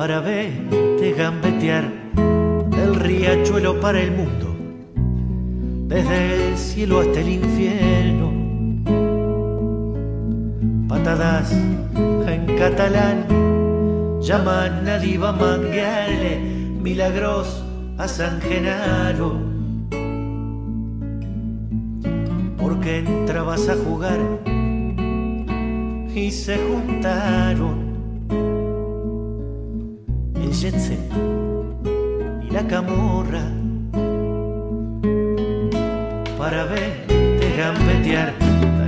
para verte gambetear del riachuelo para el mundo, desde el cielo hasta el infierno. Patadas en catalán llaman a diva manguearle milagros a San Genaro. Porque entrabas a jugar y se juntaron el jet set y la camorra para verte gambetear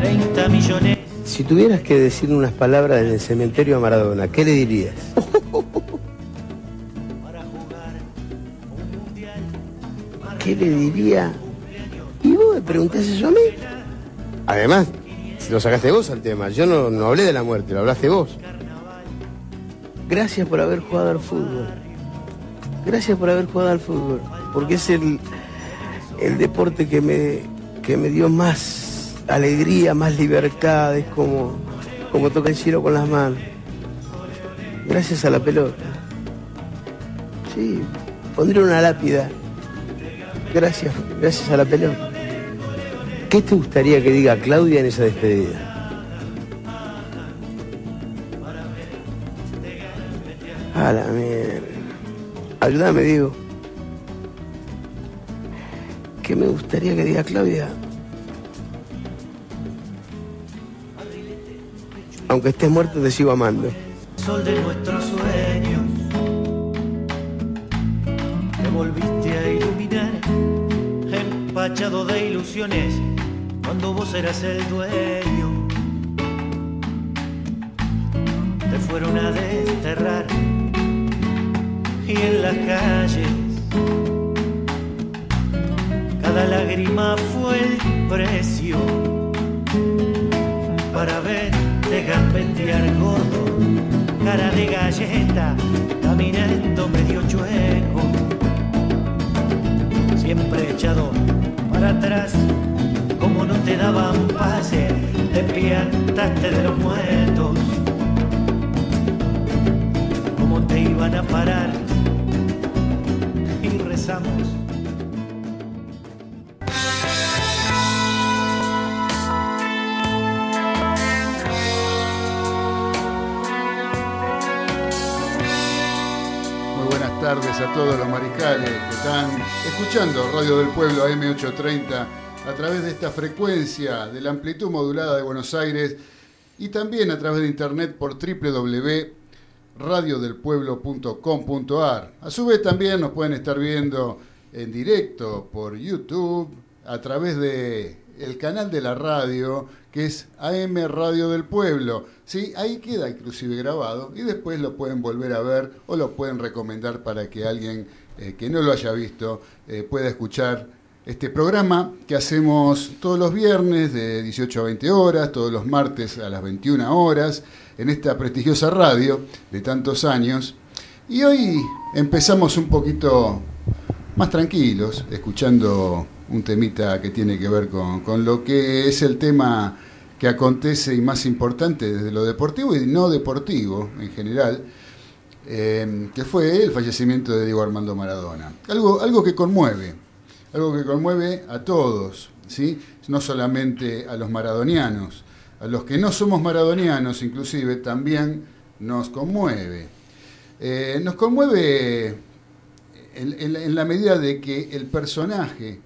30 millones. Si tuvieras que decir unas palabras en el cementerio a Maradona, ¿qué le dirías? ¿Qué le diría? ¿Y vos me preguntás eso a mí? Además, lo sacaste vos al tema. Yo no, no hablé de la muerte, lo hablaste vos. Gracias por haber jugado al fútbol. Gracias por haber jugado al fútbol. Porque es el, el deporte que me, que me dio más alegría, más libertad. Es como, como toca el cielo con las manos. Gracias a la pelota. Sí, pondré una lápida. Gracias, gracias a la pelota. ¿Qué te gustaría que diga Claudia en esa despedida? A la mierda. Ayúdame, Diego. ¿Qué me gustaría que diga Claudia? Aunque estés muerto, te sigo amando. sol de nuestros sueños. Te volviste a iluminar, empachado de ilusiones, cuando vos eras el dueño. Te fueron a desterrar en las calles. Cada lágrima fue el precio para verte gambetear gordo, cara de galleta, caminando medio chueco, siempre echado para atrás, como no te daban pase, te piantaste de los muertos, iban a parar y rezamos. Muy buenas tardes a todos los mariscales que están escuchando Radio del Pueblo AM830 a través de esta frecuencia de la amplitud modulada de Buenos Aires y también a través de internet por www.radiodelpueblo.com.ar. A su vez también nos pueden estar viendo en directo por YouTube a través de el canal de la radio que es AM Radio del Pueblo. ¿sí? Ahí queda inclusive grabado y después lo pueden volver a ver o lo pueden recomendar para que alguien eh, que no lo haya visto eh, pueda escuchar este programa que hacemos todos los viernes de 18 a 20 horas, todos los martes a las 21 horas, en esta prestigiosa radio de tantos años. Y hoy empezamos un poquito más tranquilos, escuchando un temita que tiene que ver con, con lo que es el tema que acontece y más importante desde lo deportivo y no deportivo en general, eh, que fue el fallecimiento de Diego Armando Maradona. Algo, algo que conmueve, algo que conmueve a todos, ¿sí? no solamente a los maradonianos, a los que no somos maradonianos inclusive también nos conmueve. Eh, nos conmueve en, la medida de que el personaje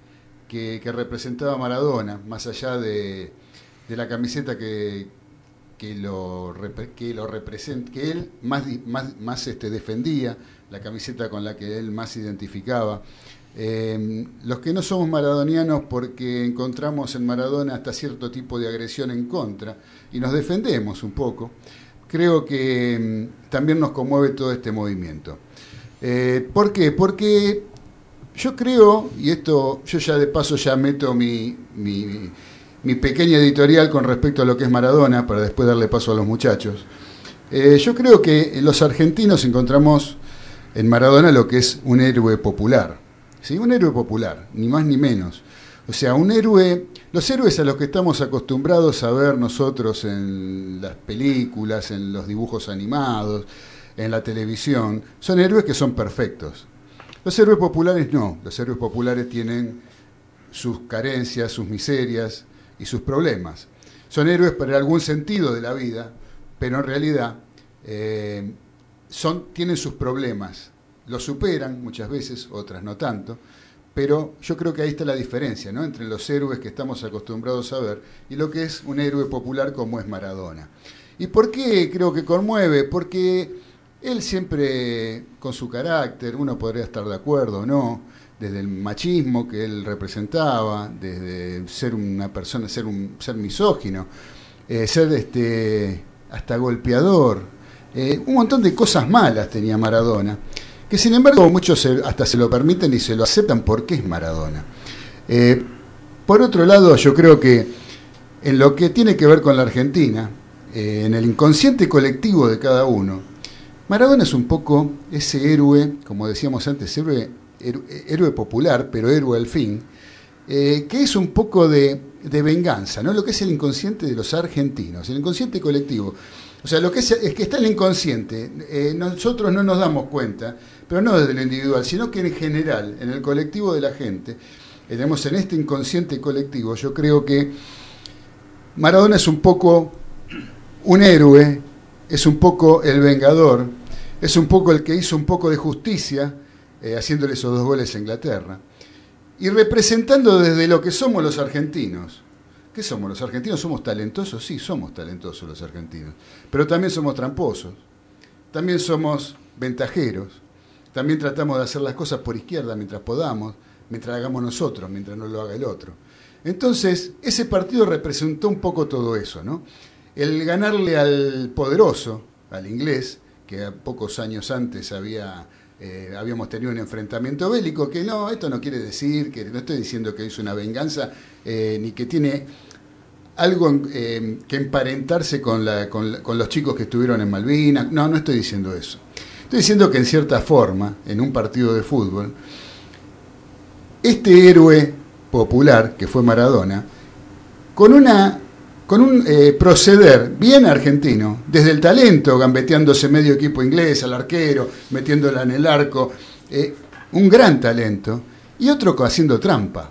que, representaba Maradona, más allá de, la camiseta que, que lo, que lo que él más, más, más este, defendía, la camiseta con la que él más identificaba. Eh, los que no somos maradonianos porque encontramos en Maradona hasta cierto tipo de agresión en contra y nos defendemos un poco, creo que mm, también nos conmueve todo este movimiento. Eh, ¿Por qué? Porque yo creo, y esto yo ya de paso ya meto mi, mi, pequeña editorial con respecto a lo que es Maradona, para después darle paso a los muchachos, eh, yo creo que los argentinos encontramos en Maradona lo que es un héroe popular, un héroe popular, ni más ni menos. O sea, un héroe, los héroes a los que estamos acostumbrados a ver nosotros en las películas, en los dibujos animados, en la televisión, son héroes que son perfectos. Los héroes populares no, los héroes populares tienen sus carencias, sus miserias y sus problemas. Son héroes para algún sentido de la vida, pero en realidad eh, son, tienen sus problemas. Los superan muchas veces, otras no tanto, pero yo creo que ahí está la diferencia ¿no? entre los héroes que estamos acostumbrados a ver y lo que es un héroe popular como es Maradona. ¿Y por qué creo que conmueve? Porque él siempre, con su carácter, uno podría estar de acuerdo o no, desde el machismo que él representaba, desde ser una persona, ser un ser misógino, eh, ser este hasta golpeador, eh, un montón de cosas malas tenía Maradona, que sin embargo muchos hasta se lo permiten y se lo aceptan porque es Maradona. Eh, por otro lado, yo creo que en lo que tiene que ver con la Argentina, en el inconsciente colectivo de cada uno, Maradona es un poco ese héroe, como decíamos antes, héroe, popular, pero héroe al fin, eh, que es un poco de, venganza, ¿no? Lo que es el inconsciente de los argentinos, el inconsciente colectivo. O sea, lo que es, es que está el inconsciente, eh, nosotros no nos damos cuenta, pero no desde lo individual, sino que en general, en el colectivo de la gente, tenemos en este inconsciente colectivo, yo creo que Maradona es un poco un héroe, es un poco el vengador, es un poco el que hizo un poco de justicia, eh, haciéndole esos dos goles a Inglaterra, y representando desde lo que somos los argentinos. ¿Qué somos? ¿Los argentinos somos talentosos? Sí, somos talentosos los argentinos, pero también somos tramposos, también somos ventajeros, también tratamos de hacer las cosas por izquierda mientras podamos, mientras hagamos nosotros, mientras no lo haga el otro. Entonces, ese partido representó un poco todo eso, ¿no? El ganarle al poderoso, al inglés, que pocos años antes había, eh, habíamos tenido un enfrentamiento bélico, que no, esto no quiere decir, que no estoy diciendo que es una venganza, eh, ni que tiene algo eh, que emparentarse con, con, los chicos que estuvieron en Malvinas, no, no estoy diciendo eso. Estoy diciendo que en cierta forma, en un partido de fútbol, este héroe popular, que fue Maradona, con una con un eh, proceder bien argentino, desde el talento, gambeteándose medio equipo inglés al arquero, metiéndola en el arco, eh, un gran talento, y otro haciendo trampa.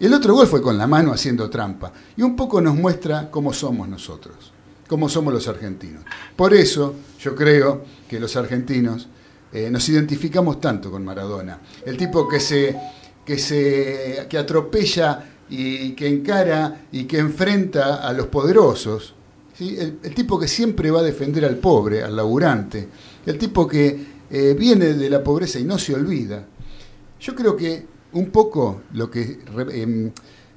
El otro gol fue con la mano haciendo trampa, y un poco nos muestra cómo somos nosotros, cómo somos los argentinos. Por eso yo creo que los argentinos eh, nos identificamos tanto con Maradona, el tipo que se, que se que atropella y que encara y que enfrenta a los poderosos, el, tipo que siempre va a defender al pobre, al laburante, el tipo que eh, viene de la pobreza y no se olvida. Yo creo que un poco lo que em,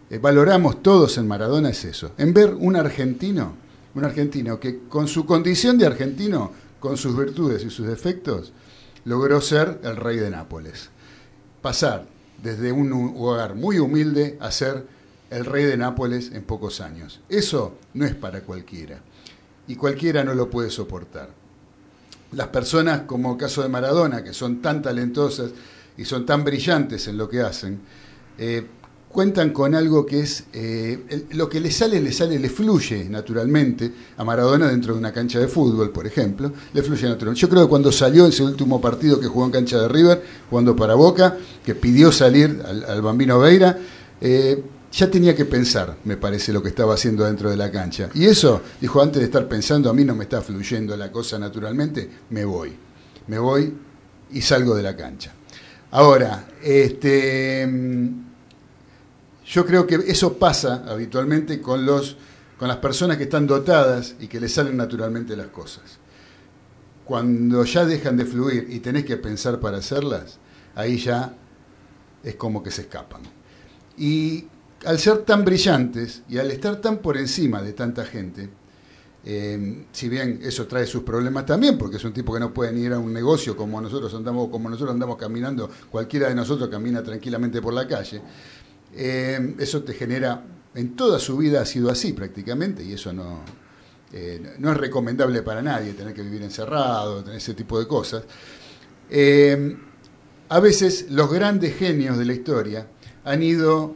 eh, valoramos todos en Maradona es eso, en ver un argentino, un argentino que con su condición de argentino, con sus virtudes y sus defectos, logró ser el rey de Nápoles. Pasar desde un hogar muy humilde a ser el rey de Nápoles en pocos años. Eso no es para cualquiera y cualquiera no lo puede soportar. Las personas, como el caso de Maradona, que son tan talentosas y son tan brillantes en lo que hacen, eh, cuentan con algo que es eh, lo que le sale, le sale, le fluye naturalmente a Maradona dentro de una cancha de fútbol, por ejemplo, le fluye naturalmente. Yo creo que cuando salió ese último partido que jugó en cancha de River, jugando para Boca, que pidió salir al, Bambino Veira, eh, ya tenía que pensar, me parece, lo que estaba haciendo dentro de la cancha. Y eso, dijo, antes de estar pensando, a mí no me está fluyendo la cosa naturalmente, me voy. Me voy y salgo de la cancha. Ahora, este yo creo que eso pasa habitualmente con, los, con las personas que están dotadas y que les salen naturalmente las cosas. Cuando ya dejan de fluir y tenés que pensar para hacerlas, ahí ya es como que se escapan. Y al ser tan brillantes y al estar tan por encima de tanta gente, eh, si bien eso trae sus problemas también, porque es un tipo que no puede ni ir a un negocio como nosotros andamos, como nosotros andamos caminando, cualquiera de nosotros camina tranquilamente por la calle, eh, eso te genera, en toda su vida ha sido así prácticamente, y eso no, eh, no es recomendable para nadie, tener que vivir encerrado, tener ese tipo de cosas. Eh, a veces los grandes genios de la historia han ido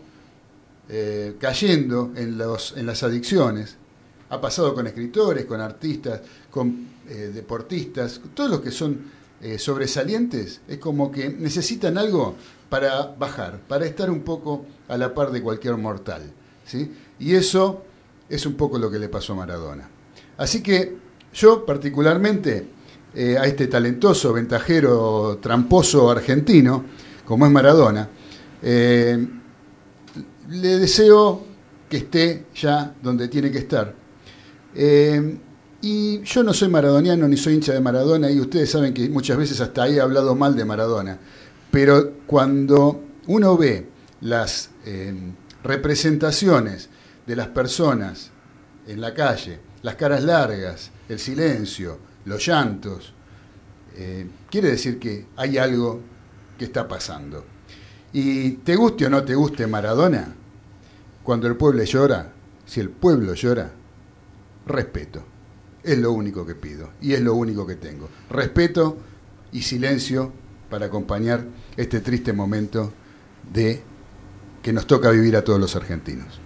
cayendo en, los, en las adicciones. Ha pasado con escritores, con artistas, con deportistas, todos los que son sobresalientes, es como que necesitan algo para bajar, para estar un poco a la par de cualquier mortal. ¿sí? Y eso es un poco lo que le pasó a Maradona. Así que yo particularmente eh, a este talentoso, ventajero, tramposo argentino, como es Maradona, eh, le deseo que esté ya donde tiene que estar. Eh, y yo no soy maradoniano ni soy hincha de Maradona y ustedes saben que muchas veces hasta ahí he hablado mal de Maradona. Pero cuando uno ve las eh, representaciones de las personas en la calle, las caras largas, el silencio, los llantos, eh, quiere decir que hay algo que está pasando. Y te guste o no te guste Maradona, cuando el pueblo llora, si el pueblo llora, respeto. Es lo único que pido y es lo único que tengo. Respeto y silencio para acompañar este triste momento de que nos toca vivir a todos los argentinos.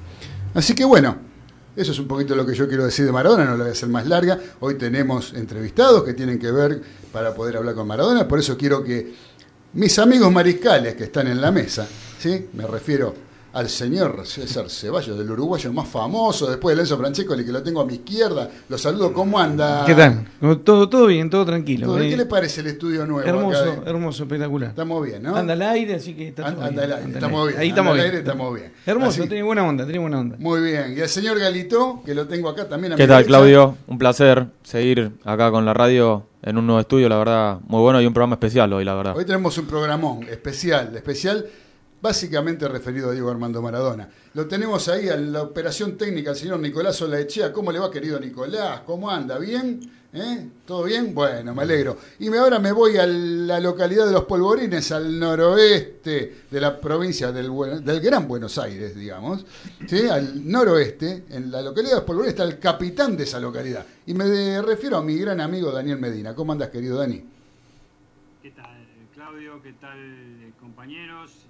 Así que bueno, eso es un poquito lo que yo quiero decir de Maradona, no lo voy a hacer más larga. Hoy tenemos entrevistados que tienen que ver para poder hablar con Maradona, por eso quiero que mis amigos mariscales que están en la mesa, ¿sí? me refiero al señor César Ceballos, del uruguayo más famoso, después de Lenzo Francescoli, que lo tengo a mi izquierda. Lo saludo, ¿cómo anda? ¿Qué tal? Todo, todo bien, todo tranquilo. ¿Qué le parece el estudio nuevo? Hermoso, hermoso, espectacular. Estamos bien, ¿no? Anda al aire, así que está anda, anda al aire, estamos bien. Ahí estamos anda bien. Al aire, estamos bien. Hermoso, tiene buena onda, tiene buena onda. Muy bien. Y el señor Galito, que lo tengo acá también a ¿Qué tal, Claudio? Un placer seguir acá con la radio en un nuevo estudio, la verdad, muy bueno y un programa especial hoy, la verdad. Hoy tenemos un programón especial, especial básicamente referido a Diego Armando Maradona. Lo tenemos ahí en la operación técnica, el señor Nicolás Olaechea. ¿Cómo le va, querido Nicolás? ¿Cómo anda? ¿Bien? ¿Eh? ¿Todo bien? Bueno, me alegro. Y ahora me voy a la localidad de Los Polvorines, al noroeste de la provincia del, Gran Buenos Aires, digamos. Al noroeste, en la localidad de Los Polvorines, está el capitán de esa localidad. Y me refiero a mi gran amigo Daniel Medina. ¿Cómo andas, querido Dani? ¿Qué tal, Claudio? ¿Qué tal, compañeros?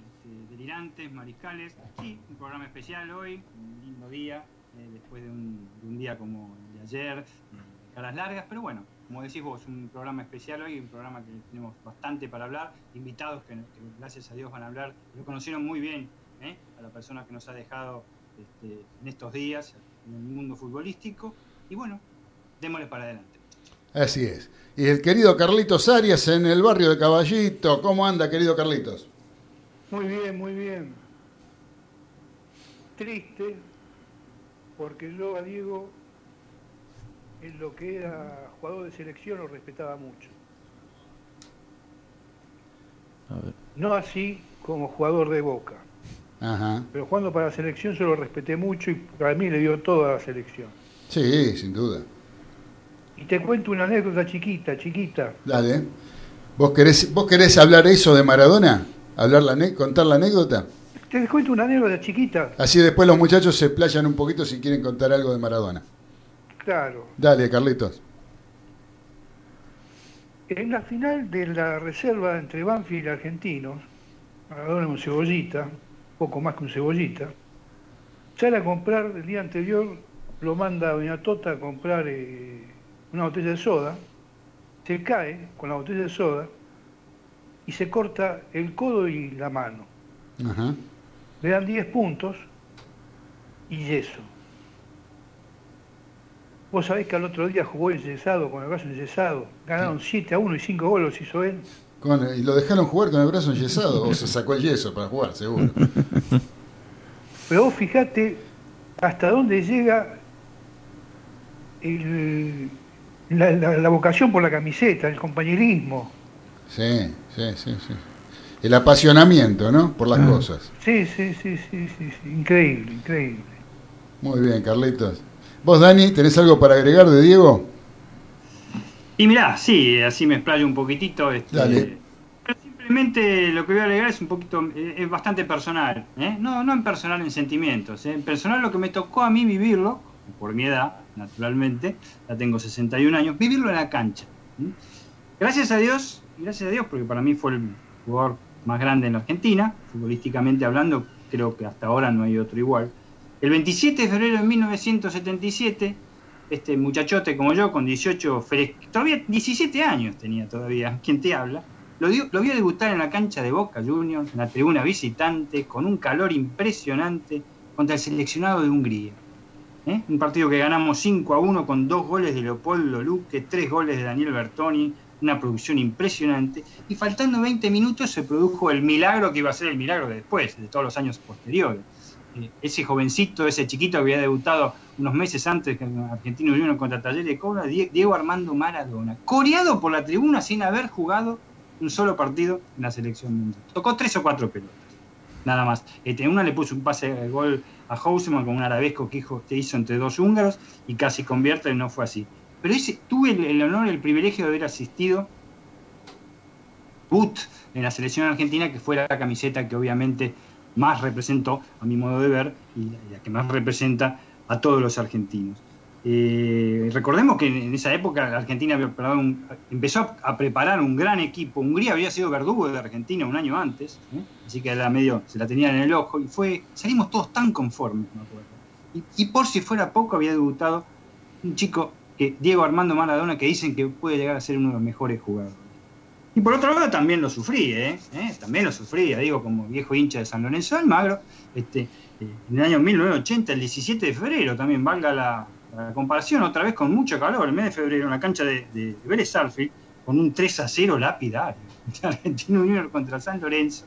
Delirantes, mariscales. Sí, un programa especial hoy, un lindo día, eh, después de un, día como el de ayer, caras largas, pero bueno, como decís vos, un programa especial hoy, un programa que tenemos bastante para hablar, invitados que, gracias a Dios van a hablar, lo conocieron muy bien ¿eh? a la persona que nos ha dejado este, en estos días en el mundo futbolístico, y bueno, démosle para adelante. Así es. Y el querido Carlitos Arias en el barrio de Caballito. ¿Cómo anda, querido Carlitos? Muy bien, muy bien. Triste, porque yo a Diego, en lo que era jugador de selección, lo respetaba mucho. No así como jugador de boca. Pero jugando para la selección yo lo respeté mucho y para mí le dio toda la selección. Sí, sin duda. Y te cuento una anécdota chiquita, chiquita. Dale. ¿Vos querés, ¿Vos querés hablar eso de Maradona? Hablar la contar la anécdota? Te cuento una anécdota chiquita. Así después los muchachos se playan un poquito si quieren contar algo de Maradona. Claro. Dale, Carlitos. En la final de la reserva entre Banfield y Argentinos, Maradona un cebollita, poco más que un cebollita, sale a comprar el día anterior, lo manda a Doña Tota a comprar eh, una botella de soda, se cae con la botella de soda y se corta el codo y la mano. Le dan 10 puntos y yeso. Vos sabés que al otro día jugó enyesado, con el brazo enyesado. Ganaron 7 a 1 y 5 goles hizo él. ¿Y lo dejaron jugar con el brazo enyesado o se sacó el yeso para jugar, seguro? Pero vos fijate hasta dónde llega la, vocación por la camiseta, el compañerismo. Sí, sí, sí, sí. El apasionamiento, ¿no? Por las ah. cosas. Sí, sí, sí, sí, sí, increíble, increíble. Muy bien, Carlitos. ¿Vos, Dani, tenés algo para agregar de Diego? Y mirá, sí, así me explayo un poquitito. Este, Dale. simplemente lo que voy a agregar es un poquito, eh, es bastante personal. ¿eh? No, no en personal en sentimientos. ¿eh? En personal lo que me tocó a mí vivirlo, por mi edad, naturalmente, ya tengo 61 años, vivirlo en la cancha. Gracias a Dios, gracias a Dios, porque para mí fue el jugador más grande en la Argentina, futbolísticamente hablando, creo que hasta ahora no hay otro igual. El 27 de febrero de 1977, este muchachote como yo, con 18, todavía 17 años tenía todavía, quien te habla, lo, dio, lo vio debutar en la cancha de Boca Juniors, en la tribuna visitante, con un calor impresionante contra el seleccionado de Hungría. ¿eh? Un partido que ganamos 5 a 1 con dos goles de Leopoldo Luque, tres goles de Daniel Bertoni, una producción impresionante. Y faltando 20 minutos se produjo el milagro que iba a ser el milagro de después, de todos los años posteriores. Eh, ese jovencito, ese chiquito que había debutado unos meses antes que Argentino Junior contra Talleres de Cobra, Diego Armando Maradona, coreado por la tribuna sin haber jugado un solo partido en la selección mundial. Tocó tres o cuatro pelotas, nada más. Este, una le puso un pase de gol a Houseman con un arabesco que hizo entre dos húngaros y casi convierte y no fue así. Pero ese, tuve el, el honor, el privilegio de haber asistido Put en la selección argentina, que fue la camiseta que obviamente más representó, a mi modo de ver, y la que más representa a todos los argentinos. Eh, recordemos que en esa época la Argentina empezó a preparar un gran equipo. Hungría había sido verdugo de Argentina un año antes, ¿eh? así que era medio, se la tenían en el ojo y fue, salimos todos tan conformes, me acuerdo. Y, por si fuera poco había debutado un chico que Diego Armando Maradona que dicen que puede llegar a ser uno de los mejores jugadores. Y por otro lado también lo sufrí, ¿eh? ¿Eh? También lo sufrí, digo, como viejo hincha de San Lorenzo del Magro, este, eh, en el año 1980, el 17 de febrero, también valga la, comparación, otra vez con mucho calor, el mes de febrero, en la cancha de, de Vélez con un 3 a 0 lapidario, Argentino Junior contra San Lorenzo,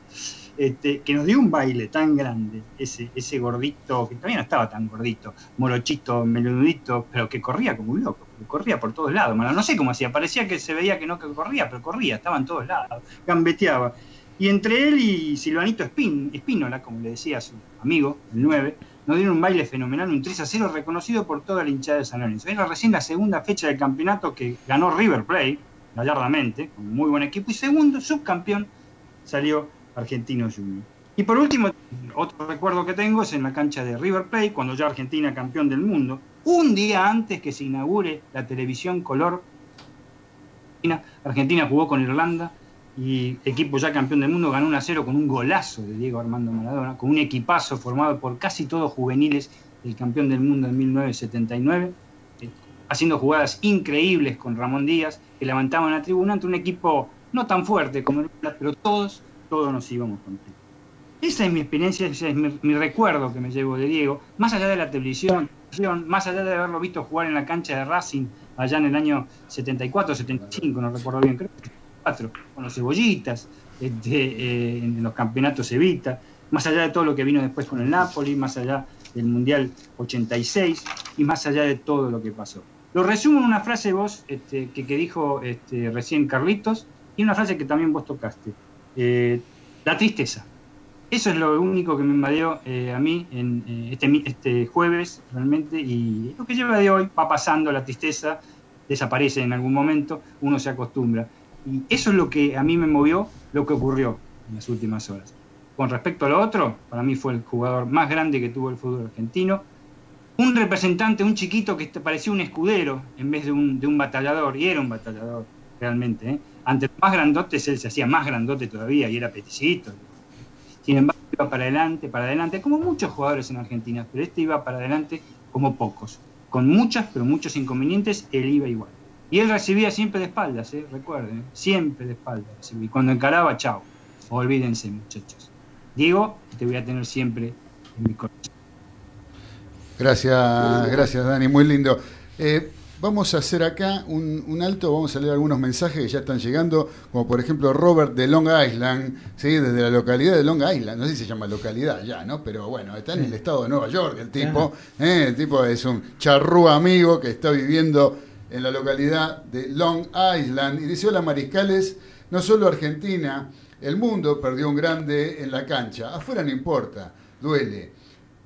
este, que nos dio un baile tan grande, ese, ese gordito, que todavía no estaba tan gordito, morochito, meludito, pero que corría como un loco corría por todos lados, no sé cómo hacía, parecía que se veía que no que corría, pero corría, estaba en todos lados, gambeteaba. Y entre él y Silvanito Espín, Espínola, como le decía a su amigo, el 9, nos dieron un baile fenomenal, un 3 a 0 reconocido por toda la hinchada de San Lorenzo. Era recién la segunda fecha del campeonato que ganó River Plate, gallardamente, con muy buen equipo, y segundo, subcampeón, salió Argentino Junior. Y por último, otro recuerdo que tengo es en la cancha de River Plate, cuando ya Argentina campeón del mundo, un día antes que se inaugure la televisión color. Argentina jugó con Irlanda y equipo ya campeón del mundo ganó 1 a 0 con un golazo de Diego Armando Maradona, con un equipazo formado por casi todos juveniles del campeón del mundo en 1979, eh, haciendo jugadas increíbles con Ramón Díaz, que levantaban la tribuna ante un equipo no tan fuerte como el pero todos, todos nos íbamos contentos. Esa es mi experiencia, ese es mi, recuerdo que me llevo de Diego, más allá de la televisión, más allá de haberlo visto jugar en la cancha de Racing allá en el año 74, 75, no recuerdo bien, creo que con los cebollitas, este, eh, en los campeonatos Evita, más allá de todo lo que vino después con el Napoli, más allá del Mundial 86 y más allá de todo lo que pasó. Lo resumo en una frase vos este, que, dijo este, recién Carlitos y una frase que también vos tocaste. Eh, la tristeza. Eso es lo único que me invadió eh, a mí en eh, este, este, jueves realmente y lo que lleva de hoy va pasando, la tristeza desaparece en algún momento, uno se acostumbra. Y eso es lo que a mí me movió, lo que ocurrió en las últimas horas. Con respecto a lo otro, para mí fue el jugador más grande que tuvo el fútbol argentino, un representante, un chiquito que parecía un escudero en vez de un, de un batallador, y era un batallador realmente. ¿eh? Ante los más grandotes él se hacía más grandote todavía y era peticito, sin embargo iba para adelante, para adelante, como muchos jugadores en Argentina, pero este iba para adelante como pocos, con muchas, pero muchos inconvenientes, él iba igual. Y él recibía siempre de espaldas, ¿eh? recuerden, siempre de espaldas. Y cuando encaraba, chao, olvídense muchachos. Diego, te voy a tener siempre en mi corazón. Gracias, gracias Dani, muy lindo. Eh, vamos a hacer acá un, un, alto, vamos a leer algunos mensajes que ya están llegando, como por ejemplo Robert de Long Island, ¿sí? desde la localidad de Long Island, no sé si se llama localidad ya, ¿no? Pero bueno, está en el estado de Nueva York el tipo, ¿eh? el tipo es un charrú amigo que está viviendo en la localidad de Long Island y dice, hola Mariscales, no solo Argentina, el mundo perdió un grande en la cancha, afuera no importa, duele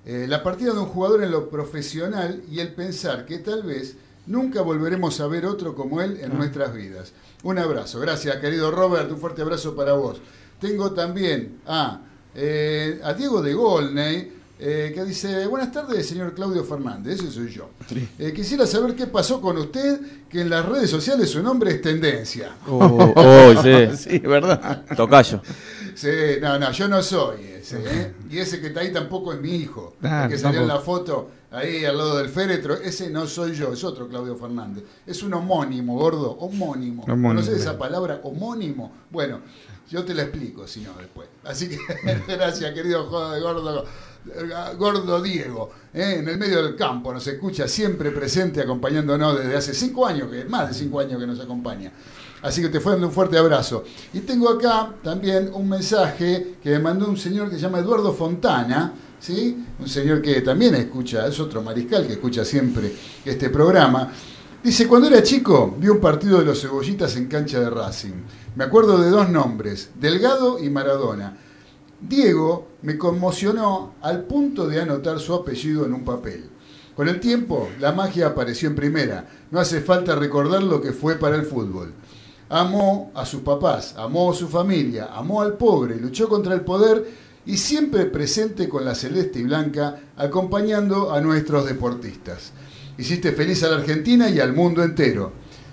eh, la partida de un jugador en lo profesional y el pensar que tal vez nunca volveremos a ver otro como él en nuestras vidas. Un abrazo, gracias querido Robert, un fuerte abrazo para vos. Tengo también a, eh, a Diego de Golney, eh, que dice, buenas tardes, señor Claudio Fernández, ese soy yo. Eh, quisiera saber qué pasó con usted, que en las redes sociales su nombre es tendencia. Oh, oh, sí. Sí, verdad. Tocayo. Sí, no, no, yo no soy ese. ¿eh? Y ese que está ahí tampoco es mi hijo. Ah, que salió en la foto ahí al lado del féretro. Ese no soy yo, es otro Claudio Fernández. Es un homónimo, gordo. Homónimo. Homónimo, ¿Conoces esa bien. palabra? Homónimo. Bueno, yo te la explico si no después. Así que gracias, querido gordo. Gordo Diego, ¿eh? en el medio del campo, nos escucha siempre presente, acompañándonos desde hace cinco años, que más de cinco años que nos acompaña. Así que te fue un fuerte abrazo. Y tengo acá también un mensaje que me mandó un señor que se llama Eduardo Fontana, ¿sí? un señor que también escucha, es otro mariscal que escucha siempre este programa. Dice, cuando era chico vi un partido de los cebollitas en cancha de Racing. Me acuerdo de dos nombres, Delgado y Maradona. Diego me conmocionó al punto de anotar su apellido en un papel. Con el tiempo, la magia apareció en primera. No hace falta recordar lo que fue para el fútbol. Amó a sus papás, amó a su familia, amó al pobre, luchó contra el poder y siempre presente con la celeste y blanca, acompañando a nuestros deportistas. Hiciste feliz a la Argentina y al mundo entero.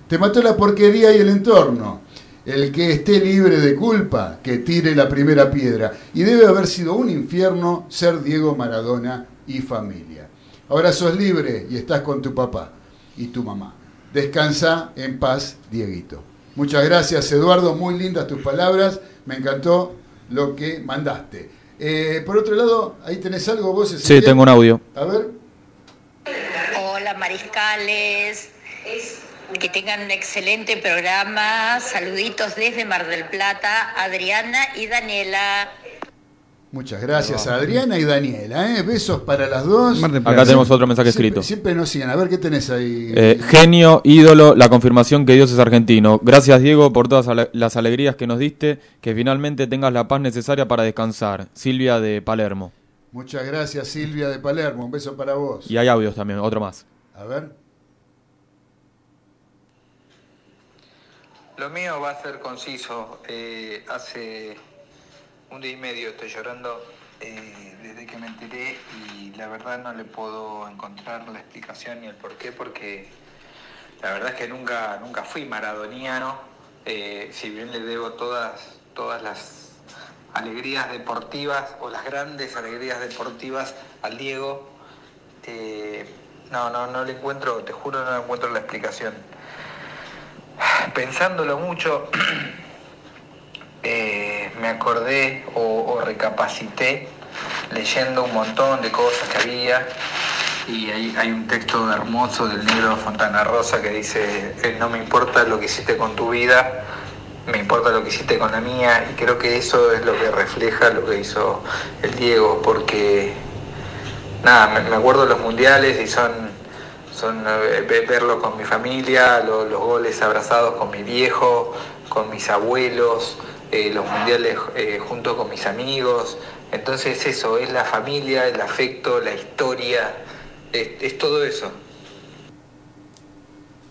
Te mató la porquería y el entorno. El que esté libre de culpa, que tire la primera piedra. Y debe haber sido un infierno ser Diego Maradona y familia. Ahora sos libre y estás con tu papá y tu mamá. Descansa en paz, Dieguito. Muchas gracias, Eduardo. Muy lindas tus palabras. Me encantó lo que mandaste. Eh, por otro lado, ahí tenés algo vos. Sí, tengo un audio. A ver. Hola mariscales, que tengan un excelente programa. Saluditos desde Mar del Plata, Adriana y Daniela. Muchas gracias a Adriana y Daniela. ¿eh? Besos para las dos. Acá tenemos otro mensaje Siempre- escrito. Siempre nos siguen. A ver qué tenés ahí. Eh, genio, ídolo, la confirmación que Dios es argentino. Gracias Diego por todas las alegrías que nos diste, que finalmente tengas la paz necesaria para descansar. Silvia de Palermo. Muchas gracias, Silvia de Palermo. Un beso para vos. Y hay audios también, otro más. A ver. Lo mío va a ser conciso. Eh, hace un día y medio estoy llorando eh, desde que me enteré y la verdad no le puedo encontrar la explicación ni el por qué porque la verdad es que nunca, nunca fui maradoniano. Eh, si bien le debo todas, todas las alegrías deportivas o las grandes alegrías deportivas al Diego, eh, no, no, no le encuentro, te juro no le encuentro la explicación pensándolo mucho, eh, me acordé o, recapacité leyendo un montón de cosas que había. Y hay, hay un texto hermoso del negro Fontana Rosa que dice, eh, no me importa lo que hiciste con tu vida, me importa lo que hiciste con la mía y creo que eso es lo que refleja lo que hizo el Diego porque nada, me, acuerdo los mundiales y son son eh, ve- verlo con mi familia, lo- los goles abrazados con mi viejo, con mis abuelos, eh, los mundiales eh, junto con mis amigos. Entonces eso, es la familia, el afecto, la historia, es, es todo eso.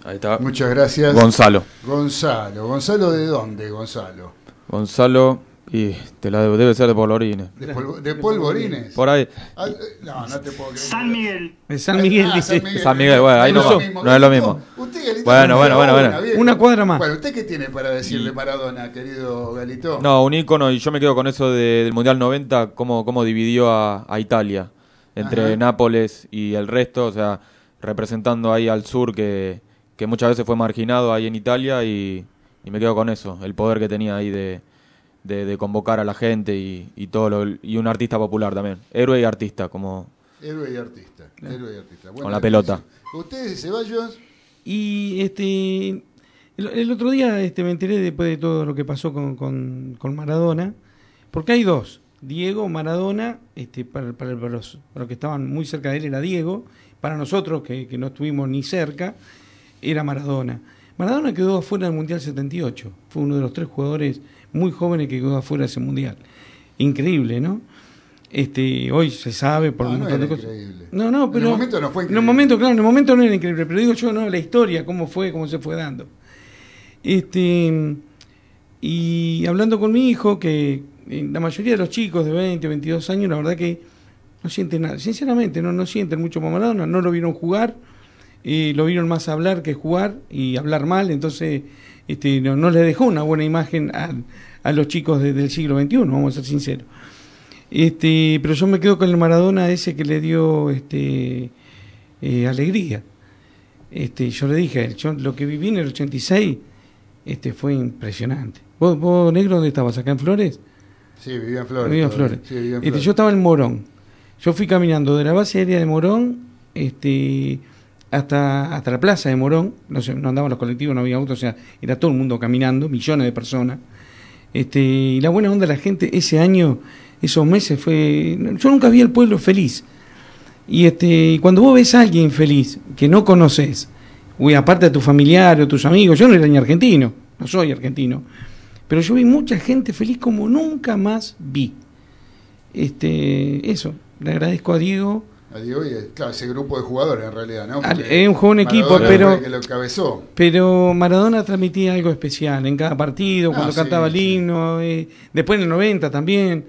Ahí está. Muchas gracias. Gonzalo. Gonzalo. ¿Gonzalo de dónde, Gonzalo? Gonzalo Y te la debe, debe ser de polvorines. De, polvo- de polvorines. Por ahí. Ah, eh, No, no te puedo creer. San Miguel. De San Miguel, Ah, dice. San Miguel. San Miguel, bueno, ahí No no, es lo mismo. no es lo mismo. Usted, Galito, Bueno, no bueno, bueno, bueno. Una cuadra más. Bueno, ¿usted qué tiene para decirle Maradona, querido Galito? No, un ícono, y yo me quedo con eso de- del Mundial 90, cómo, cómo dividió a, a Italia entre Ajá. Nápoles y el resto, o sea, representando ahí al sur que, que muchas veces fue marginado ahí en Italia y, y me quedo con eso, el poder que tenía ahí de, de, de convocar a la gente y, y todo lo, y un artista popular también, héroe y artista, como Héroe y artista. Héroe y artista. Buena Con la pelota. Ustedes, Ceballos, Y este el, el otro día este, me enteré después de todo lo que pasó con, con, con Maradona, porque hay dos, Diego, Maradona, este, para, para, para los, para los que estaban muy cerca de él era Diego, para nosotros que, que no estuvimos ni cerca, era Maradona. Maradona quedó afuera del Mundial 78, fue uno de los tres jugadores muy jóvenes que quedó afuera de ese Mundial. Increíble, ¿no? Este, hoy se sabe por No, un no montón de era cosas. increíble. No, no, En pero el momento no fue En el increíble. momento, claro, en el momento no era increíble, pero digo yo, no, la historia, cómo fue, cómo se fue dando. Este, y hablando con mi hijo, que eh, la mayoría de los chicos de 20 o 22 años, la verdad que no sienten nada. Sinceramente, no, no sienten mucho por Maradona, no lo vieron jugar, eh, lo vieron más hablar que jugar y hablar mal, entonces este, no, no les dejó una buena imagen a, a los chicos de- del siglo XXI, vamos a ser sinceros. Este, pero yo me quedo con el Maradona ese que le dio este, eh, alegría. Este, yo le dije a él, yo lo que viví en el 86 este, fue impresionante. ¿Vos, vos, negro, dónde estabas? ¿Acá en Flores? sí, vivía en Flores. Vivía en todavía. Flores. Sí, vivía en Este, Flores. yo estaba en Morón. Yo fui caminando de la base aérea de Morón este, hasta, hasta la plaza de Morón. No, sé, no andaban los colectivos, no había autos, o sea, era todo el mundo caminando, millones de personas. Este, y la buena onda de la gente ese año, esos meses fue... Yo nunca vi al pueblo feliz. Y este, cuando vos ves a alguien feliz que no conoces, uy, aparte de tu familiar o tus amigos, yo no era ni argentino, no soy argentino, pero yo vi mucha gente feliz como nunca más vi. Este, eso, le agradezco a Diego. A Diego y, claro, ese grupo de jugadores en realidad, ¿no? Porque es un joven equipo, Maradona pero- que lo encabezó. Pero Maradona transmitía algo especial en cada partido, Ah, cuando sí, cantaba el sí. himno, eh, después en el 90 también.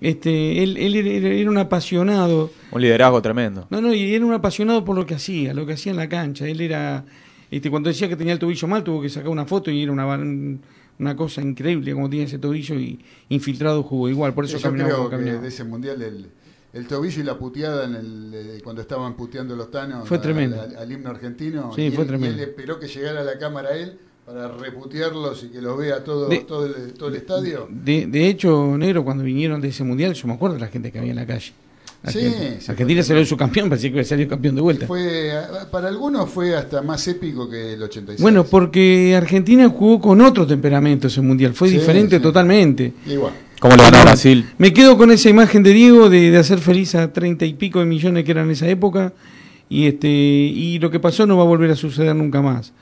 Este, él, él era, era un apasionado. un liderazgo tremendo. No, no, y era un apasionado por lo que hacía, lo que hacía en la cancha. Él era, este, cuando decía que tenía el tobillo mal, tuvo que sacar una foto y era una, un- una cosa increíble como tenía ese tobillo y infiltrado jugó igual, por eso yo caminaba creo que caminaba. de ese mundial el, el tobillo y la puteada en el, eh, cuando estaban puteando los tanos Fue tremendo. Al, al himno argentino. Sí, y fue él, tremendo. Y él esperó que llegara a la cámara él para reputearlos y que los vea todo, De- todo, el, todo el estadio. De, de hecho, Negro, cuando vinieron de ese mundial, yo me acuerdo de la gente que había en la calle. Sí, Argentina, sí, Argentina fue salió su campeón, parecía que salió campeón de vuelta. Fue, para algunos fue hasta más épico que el 86. Bueno, porque Argentina jugó con otro temperamento ese mundial, fue Sí, diferente sí. totalmente. Igual. ¿Cómo le ganó a Brasil? Me quedo con esa imagen de Diego de, de hacer feliz a treinta y pico de millones que eran en esa época y este y lo que pasó no va a volver a suceder nunca más.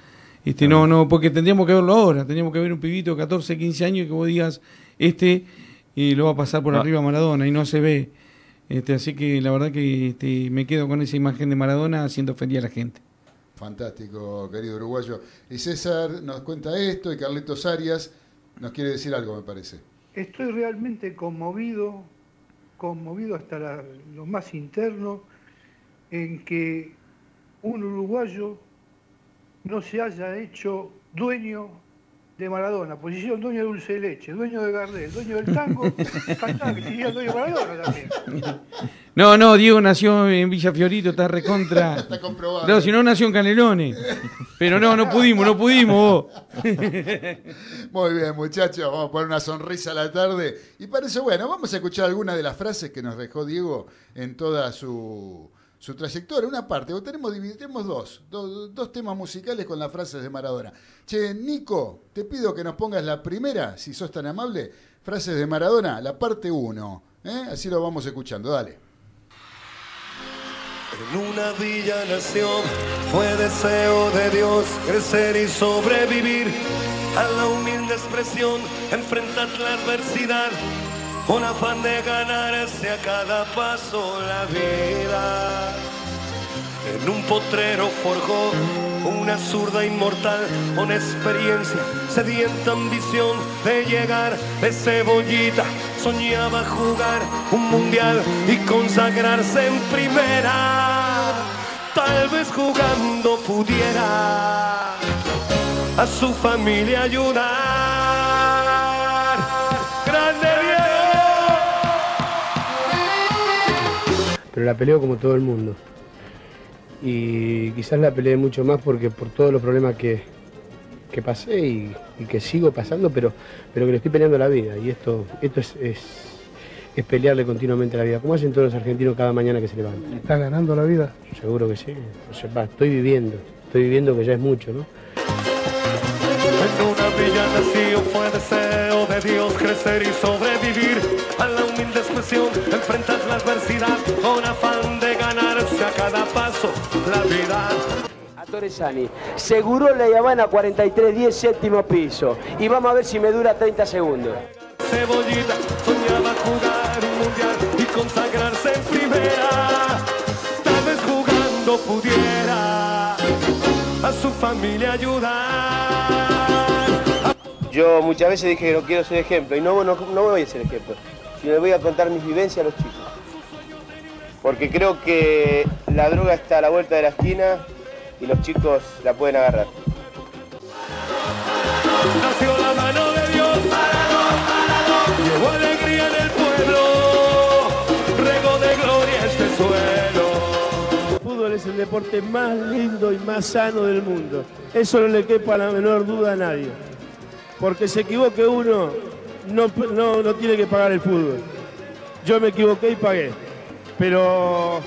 Este no no porque tendríamos que verlo ahora, tendríamos que ver un pibito de 14, 15 años y que vos digas este eh, lo va a pasar por No. arriba a Maradona y no se ve. Este, así que la verdad que este, me quedo con esa imagen de Maradona haciendo feliz a la gente. Fantástico, querido uruguayo. Y César nos cuenta esto y Carlitos Arias nos quiere decir algo, me parece. Estoy realmente conmovido, conmovido hasta la- lo más interno, en que un uruguayo no se haya hecho dueño de Maradona, hicieron dueño de dulce de leche, dueño de Gardel, dueño del tango, siguieran dueño de Maradona también. No, no, Diego nació en Villa Fiorito, está recontra. Está comprobado. No, si no nació en Canelones. Pero no, no pudimos, no pudimos. Muy bien, muchachos, vamos a poner una sonrisa a la tarde. Y para eso, bueno, vamos a escuchar algunas de las frases que nos dejó Diego en toda su, su trayectoria. Una parte, o tenemos, tenemos dos, dos, dos temas musicales con las frases de Maradona. Che, Nico, te pido que nos pongas la primera, si sos tan amable, frases de Maradona, la parte uno. ¿eh? Así lo vamos escuchando, dale. En una villa nació, fue deseo de Dios crecer y sobrevivir a la humilde expresión, enfrentar la adversidad, con afán de ganarse a cada paso la vida. En un potrero forjó una zurda inmortal con experiencia, sedienta ambición de llegar de cebollita. Soñaba jugar un mundial y consagrarse en primera. Tal vez jugando pudiera a su familia ayudar. ¡Grande Diego! pero la peleo como todo el mundo. Y quizás la peleé mucho más porque por todos los problemas que, que pasé y, y que sigo pasando, pero, pero que le estoy peleando la vida. Y esto, esto es, es, es pelearle continuamente la vida, como hacen todos los argentinos cada mañana que se levantan. ¿Estás ganando la vida? Seguro que sí. O sea, va, estoy viviendo, estoy viviendo que ya es mucho, ¿no? En una villa nació, fue deseo de Dios crecer y sobrevivir a la humilde expresión, enfrentar la adversidad con afán de vida. A Torresani, seguro la Habana 4310 séptimo piso. Y vamos a ver si me dura 30 segundos. Cebollita soñaba jugar un mundial y consagrarse en primera. Tal vez jugando pudiera a su familia ayudar. Yo muchas veces dije que no quiero ser ejemplo y no, no, no voy a ser ejemplo, sino voy a contar mis vivencias a los chicos. Porque creo que la droga está a la vuelta de la esquina y los chicos la pueden agarrar. Nació la mano de Dios. Llevó alegría en el pueblo. Rego de gloria este suelo. El fútbol es el deporte más lindo y más sano del mundo. Eso no le quepa la menor duda a nadie. Porque se equivoque uno, no, no, no tiene que pagar el fútbol. Yo me equivoqué y pagué. Pero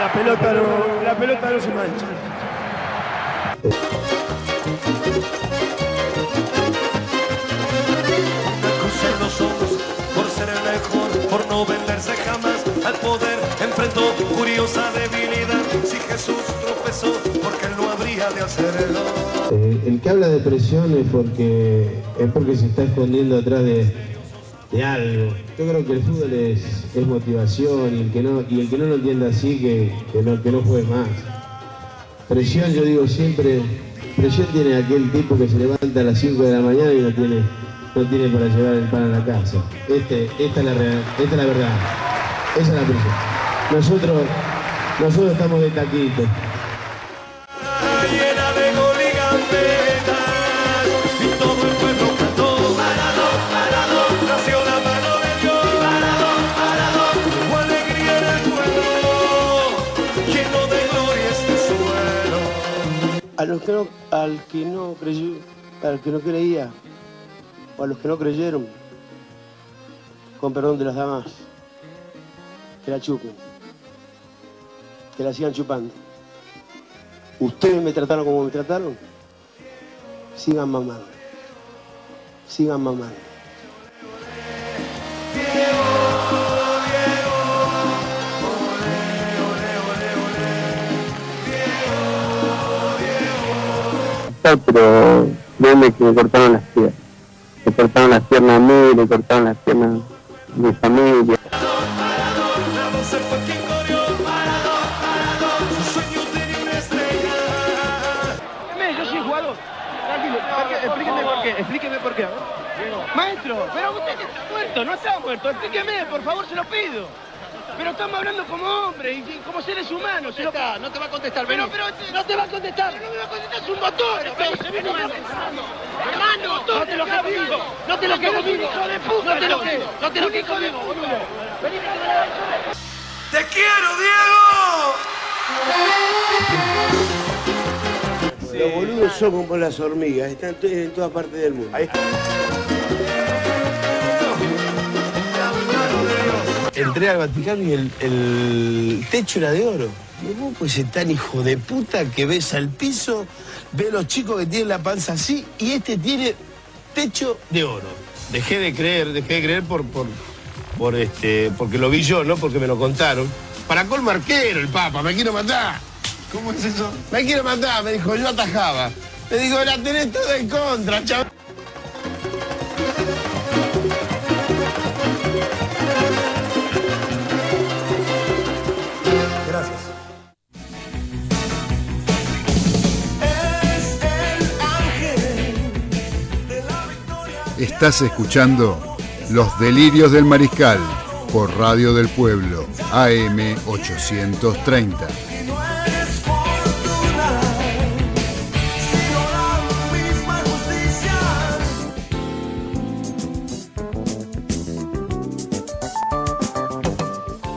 la pelota no, la pelota no se mancha. Una cruz en los ojos por ser el mejor, por no venderse jamás al poder. Enfrentó curiosa debilidad. Si Jesús tropezó, porque él no habría de hacerlo. Eh, el que habla de presión es porque, es porque se está escondiendo atrás de, de algo. Yo creo que el fútbol es, motivación y el que no, y el que no lo entienda así, que, que no, que no juegue más. Presión, yo digo siempre, presión tiene aquel tipo que se levanta a las 5 de la mañana y no tiene, no tiene para llevar el pan a la casa. Este, esta, es la esta es la verdad. Esa es la presión. Nosotros, nosotros estamos de taquito. A los que no, al que no creyó, al que no creía, o a los que no creyeron, con perdón de las damas, que la chupen, que la sigan chupando. Ustedes me trataron como me trataron, sigan mamando, sigan mamando. Pero créeme me cortaron las piernas. Me cortaron las piernas a mí, me cortaron las piernas a mi familia. explíqueme por qué. Maestro, pero usted está muerto, no está muerto, explíqueme, por favor, se lo pido. Pero estamos hablando como hombres y como seres humanos. no te va a contestar, pero, pero no te va a contestar. No me va a contestar, es un motor. Hermano, no te lo quedo vivo. No te lo de puta, no te lo quedo. No te lo. Vení ¡Te quiero, Diego! Los boludos son como las hormigas, están en todas partes del mundo. Entré al Vaticano y el, el techo era de oro. Digo, pues es tan hijo de puta que ves al piso, ve los chicos que tienen la panza así y este tiene techo de oro. Dejé de creer, dejé de creer por, por, por este, porque lo vi yo, no porque me lo contaron. Para colmo arquero el Papa, me quiero matar. ¿Cómo es eso? Me quiero matar, me dijo, yo atajaba. Le digo, la tenés todo en contra, chaval. Estás escuchando Los Delirios del Mariscal por Radio del Pueblo, AM 830.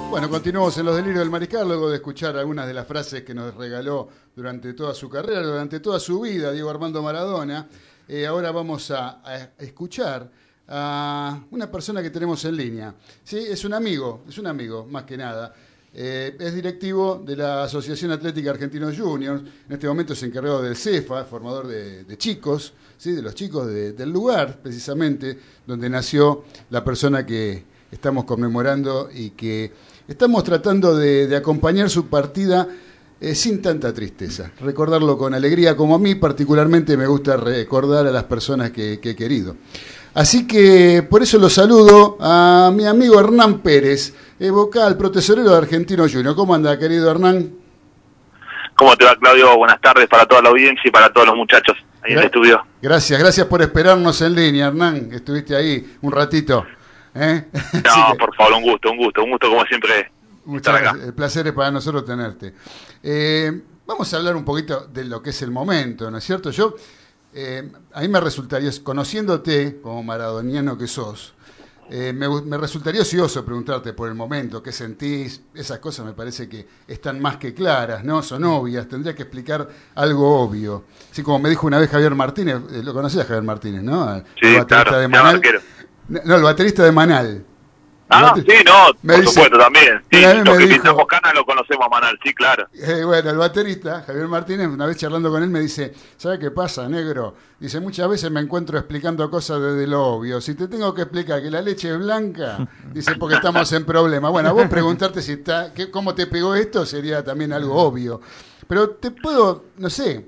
Bueno, continuamos en Los Delirios del Mariscal, luego de escuchar algunas de las frases que nos regaló durante toda su carrera, durante toda su vida, Diego Armando Maradona. Eh, ahora vamos a, escuchar a una persona que tenemos en línea. ¿Sí? Es un amigo, es un amigo, más que nada. Eh, es directivo de la Asociación Atlética Argentinos Juniors. En este momento es encargado del CEFA, formador de, chicos, ¿sí? de los chicos de- del lugar, precisamente, donde nació la persona que estamos conmemorando y que estamos tratando de acompañar su partida eh, sin tanta tristeza. Recordarlo con alegría, como a mí particularmente me gusta recordar a las personas que, que he querido. Así que por eso lo saludo a mi amigo Hernán Pérez, eh, vocal, protesorero de Argentino Junior. ¿Cómo anda, querido Hernán? ¿Cómo te va, Claudio? Buenas tardes para toda la audiencia y para todos los muchachos ahí en el estudio. Gracias, gracias por esperarnos en línea, Hernán. Estuviste ahí un ratito. ¿eh? No, por favor, un gusto, un gusto, un gusto como siempre. Muchas gracias. El placer es para nosotros tenerte. Eh, vamos a hablar un poquito de lo que es el momento, ¿no es cierto? Yo, eh, a mí me resultaría, conociéndote como maradoniano que sos, eh, me, resultaría ocioso preguntarte por el momento, qué sentís, esas cosas me parece que están más que claras, ¿no? Son obvias, tendría que explicar algo obvio. Así como me dijo una vez Javier Martínez, eh, lo conocías Javier Martínez, ¿no? Sí, el baterista claro, de Manal. arquero. No, el baterista de Manal. Ah, sí, no, me por dice- supuesto también. Sí, los que pintamos canas lo conocemos a Manal, sí, claro. Eh, bueno, el baterista, Javier Martínez, una vez charlando con él, me dice, ¿sabe qué pasa, negro? Dice, muchas veces me encuentro explicando cosas desde lo obvio. Si te tengo que explicar que la leche es blanca, dice, porque estamos en problema. Bueno, vos preguntarte si está, qué, cómo te pegó esto sería también algo obvio. Pero te puedo, no sé,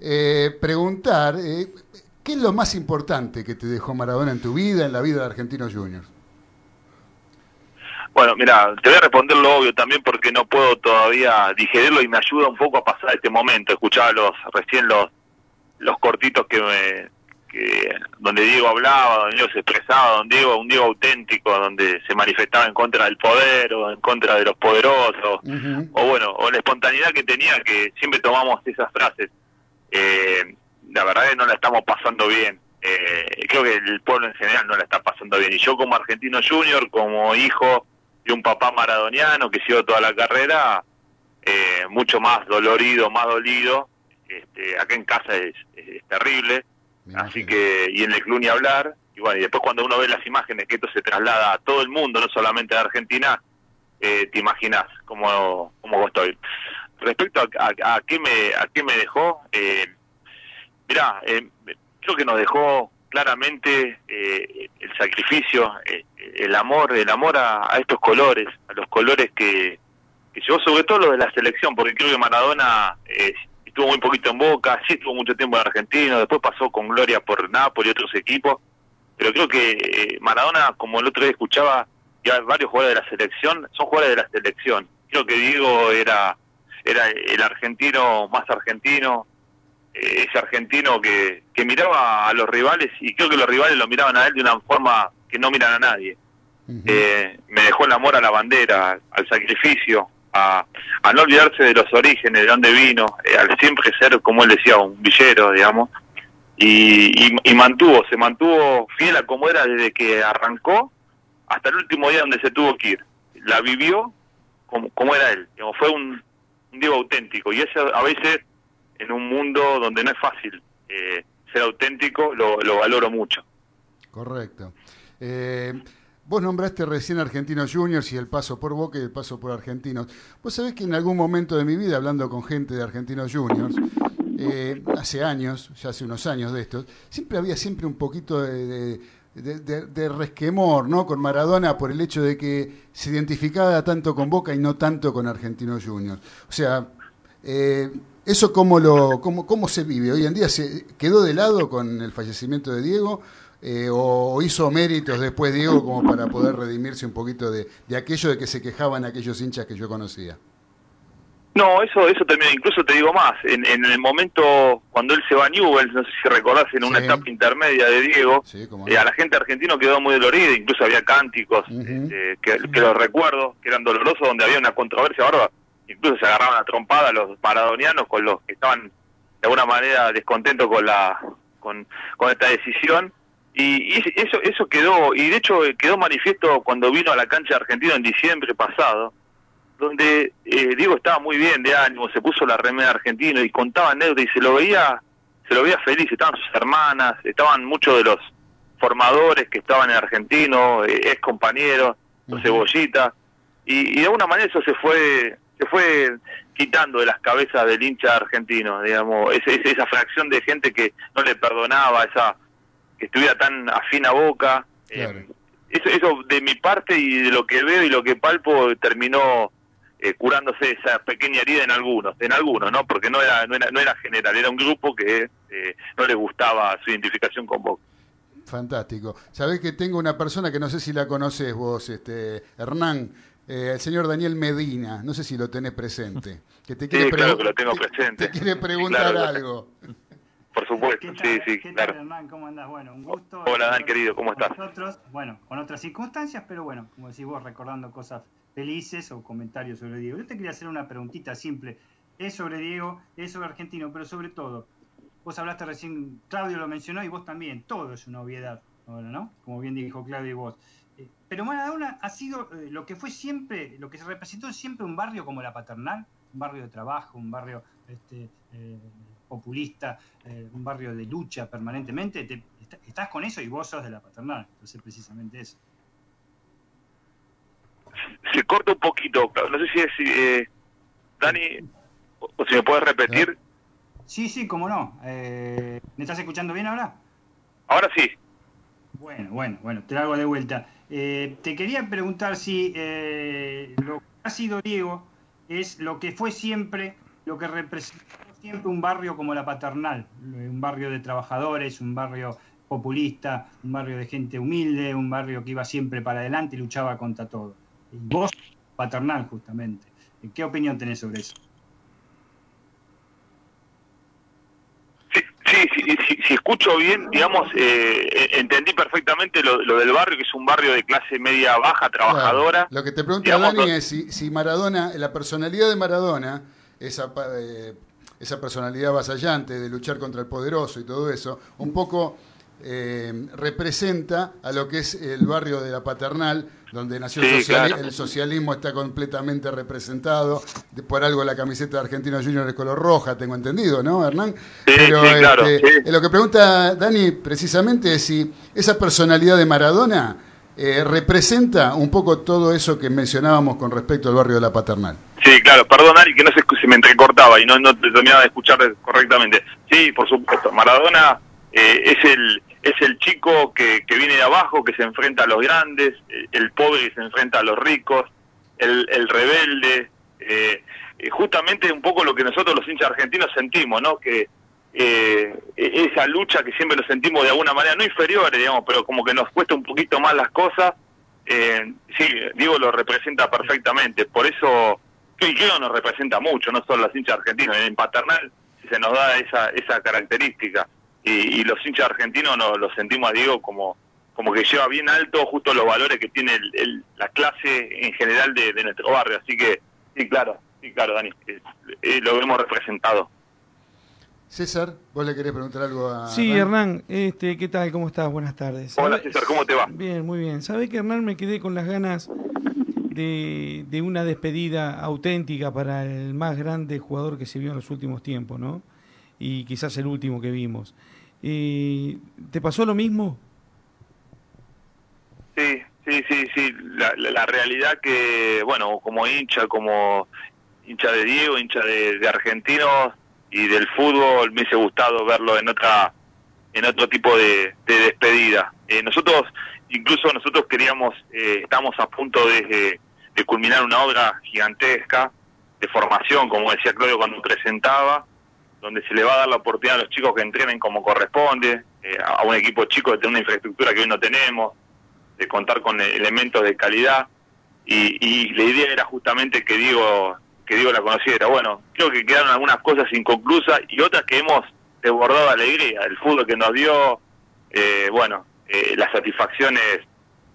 eh, preguntar, eh, ¿qué es lo más importante que te dejó Maradona en tu vida, en la vida de Argentinos Juniors? Bueno, mira, te voy a responder lo obvio también porque no puedo todavía digerirlo y me ayuda un poco a pasar este momento. Escuchaba los, recién los, los cortitos que me, que, donde Diego hablaba, donde Diego se expresaba, donde Diego, un Diego auténtico, donde se manifestaba en contra del poder o en contra de los poderosos, o bueno, o la espontaneidad que tenía, que siempre tomamos esas frases. Eh, la verdad es que no la estamos pasando bien. Eh, creo que el pueblo en general no la está pasando bien. Y yo como argentino junior, como hijo de un papá maradoniano que siguió toda la carrera, eh, mucho más dolorido, más dolido. Este, acá en casa es, es- es terrible. Así que, y en el club ni hablar. Y bueno, y después cuando uno ve las imágenes que esto se traslada a todo el mundo, no solamente a Argentina, eh, te imaginas cómo, cómo estoy. Respecto a, a- a qué me a qué me dejó, eh, mirá, eh, creo que nos dejó claramente eh, el sacrificio, eh, el amor, el amor a, estos colores, a los colores que, que llevó sobre todo lo de la selección, porque creo que Maradona eh, estuvo muy poquito en Boca, sí estuvo mucho tiempo en Argentino, después pasó con Gloria por Nápoles y otros equipos, pero creo que eh, Maradona, como el otro día escuchaba, ya varios jugadores de la selección, son jugadores de la selección. Creo que Diego era, era el argentino más argentino, ese argentino que, que miraba a los rivales y creo que los rivales lo miraban a él de una forma que no miran a nadie. Eh, me dejó el amor a la bandera, al sacrificio, a, a no olvidarse de los orígenes, de dónde vino, eh, al siempre ser, como él decía, un villero, digamos, y, y, y mantuvo, se mantuvo fiel a como era desde que arrancó hasta el último día donde se tuvo que ir. La vivió como, como era él, digamos, fue un, un Diego auténtico, y eso a veces en un mundo donde no es fácil eh, ser auténtico, lo, lo valoro mucho. Correcto. Eh, vos nombraste recién Argentinos Juniors y el paso por Boca y el paso por Argentinos. Vos sabés que en algún momento de mi vida, hablando con gente de Argentinos Juniors, eh, hace años, ya hace unos años de estos, siempre había siempre un poquito de resquemor ¿no? con Maradona por el hecho de que se identificaba tanto con Boca y no tanto con Argentinos Juniors. O sea, eh, ¿eso cómo, lo, cómo, cómo se vive? ¿Hoy en día se quedó de lado con el fallecimiento de Diego? eh, ¿O hizo méritos después Diego como para poder redimirse un poquito de, de aquello de que se quejaban aquellos hinchas que yo conocía? No, eso eso terminó. Incluso te digo más. En, en el momento cuando él se va a Newell's, no sé si recordás, en una Sí. etapa intermedia de Diego, cómo eh, a la gente argentina quedó muy dolorida. Incluso había cánticos eh, que, que los recuerdo, que eran dolorosos, donde había una controversia bárbara. Incluso se agarraban a trompada los maradonianos con los que estaban de alguna manera descontentos con la con, con esta decisión. Y, y eso eso quedó, y de hecho eh, quedó manifiesto cuando vino a la cancha Argentina en diciembre pasado, donde eh, Diego estaba muy bien de ánimo, se puso la remera argentina y contaba anécdotas y se lo veía, se lo veía feliz, estaban sus hermanas, estaban muchos de los formadores que estaban en Argentino, eh, ex compañeros, los Cebollita, y, y de alguna manera eso se fue, se fue quitando de las cabezas del hincha argentino, digamos, ese- esa fracción de gente que no le perdonaba, esa que estuviera tan afín a boca, eh, eso, eso de mi parte y de lo que veo y lo que palpo terminó eh, curándose esa pequeña herida en algunos, en algunos, ¿no? Porque no era, no era, no era general, era un grupo que eh, no le gustaba su identificación con Boca. Fantástico. Sabés que tengo una persona que no sé si la conoces vos, este, Hernán, eh, el señor Daniel Medina, no sé si lo tenés presente, que te quiere, Sí, claro pregu- que lo tengo te- presente. te quiere Sí, preguntar claro. algo. Por supuesto, sí, sí, ¿Qué claro. tal, Hernán? ¿Cómo andás? Bueno, un gusto. Hola, Dan, estar querido, ¿cómo estás? Nosotros, bueno, con otras circunstancias, pero bueno, como decís vos, recordando cosas felices o comentarios sobre Diego. Yo te quería hacer una preguntita simple. Es sobre Diego, es sobre Argentino, pero sobre todo, vos hablaste recién, Claudio lo mencionó y vos también, todo es una obviedad ahora, ¿no? Como bien dijo Claudio y vos. Eh, Pero Maradona ha sido eh, lo que fue siempre, lo que se representó siempre un barrio como la Paternal, un barrio de trabajo, un barrio este, eh, populista, eh, un barrio de lucha permanentemente. Te- est- estás con eso y vos sos de la Paternal, entonces precisamente eso. Se corta un poquito, no sé si es eh, Dani, o, si me puedes repetir. Sí, sí, cómo no. ¿Me estás escuchando bien ahora? Ahora sí. Bueno, bueno, bueno, te lo hago de vuelta. Eh, te quería preguntar si eh, lo que ha sido Diego es lo que fue siempre, lo que representó siempre un barrio como la Paternal, eh, un barrio de trabajadores, un barrio populista, un barrio de gente humilde, un barrio que iba siempre para adelante y luchaba contra todo. Y vos, Paternal, justamente. ¿Qué opinión tenés sobre eso? Sí, sí, sí, si escucho bien, digamos, eh, eh, entendí perfectamente lo, lo del barrio, que es un barrio de clase media baja, trabajadora. Claro. Lo que te pregunta Digamos, Dani es si, si Maradona, la personalidad de Maradona, esa, eh, esa personalidad vasallante de luchar contra el poderoso y todo eso, un poco eh, representa a lo que es el barrio de la Paternal, donde nació el, Sí, sociali- claro. el socialismo, está completamente representado. Por algo la camiseta de Argentino Junior es color roja, tengo entendido, ¿no, Hernán? Pero sí, claro, este, eh, lo que pregunta Dani precisamente es si esa personalidad de Maradona eh, representa un poco todo eso que mencionábamos con respecto al barrio de la Paternal. Sí, claro, perdón Ari, que no se, se me entrecortaba y no, no te terminaba de escuchar correctamente. Sí, por supuesto, Maradona eh, es el es el chico que, que viene de abajo, que se enfrenta a los grandes, el pobre que se enfrenta a los ricos, el, el rebelde, eh, justamente un poco lo que nosotros los hinchas argentinos sentimos, ¿no? Que eh, e- esa lucha que siempre nos sentimos de alguna manera, no inferiores, digamos, pero como que nos cuesta un poquito más las cosas, eh, sí, Diego lo representa perfectamente, por eso, Diego nos representa mucho, no solo los hinchas argentinos, en Paternal se nos da esa, esa característica, y, y los hinchas argentinos nos, lo sentimos a Diego como como que lleva bien alto justo los valores que tiene el- el- la clase en general de, de nuestro barrio, así que sí, claro, sí, claro, Dani, eh, eh, lo hemos representado. César, ¿vos le querés preguntar algo a Sí, Hernán? Hernán, este, ¿qué tal? ¿Cómo estás? Buenas tardes. Hola ¿Sabe- César, ¿cómo te va? Bien, muy bien. ¿Sabés que Hernán me quedé con las ganas de, de una despedida auténtica para el más grande jugador que se vio en los últimos tiempos, ¿no? Y quizás el último que vimos. Eh, ¿Te pasó lo mismo? Sí, sí, sí, sí. La, la, la realidad que, bueno, como hincha, como hincha de Diego, hincha de, Argentinos y del fútbol, me hubiese gustado verlo en otra, en otro tipo de, de despedida. Eh, nosotros, incluso nosotros queríamos, eh, estamos a punto de, de culminar una obra gigantesca de formación, como decía Claudio cuando presentaba, donde se le va a dar la oportunidad a los chicos que entrenen como corresponde, eh, a un equipo chico que tiene una infraestructura que hoy no tenemos, de contar con elementos de calidad y, la idea era justamente que Diego que Diego la conociera. Bueno, creo que quedaron algunas cosas inconclusas y otras que hemos desbordado de alegría. El fútbol que nos dio, eh, bueno, eh, las satisfacciones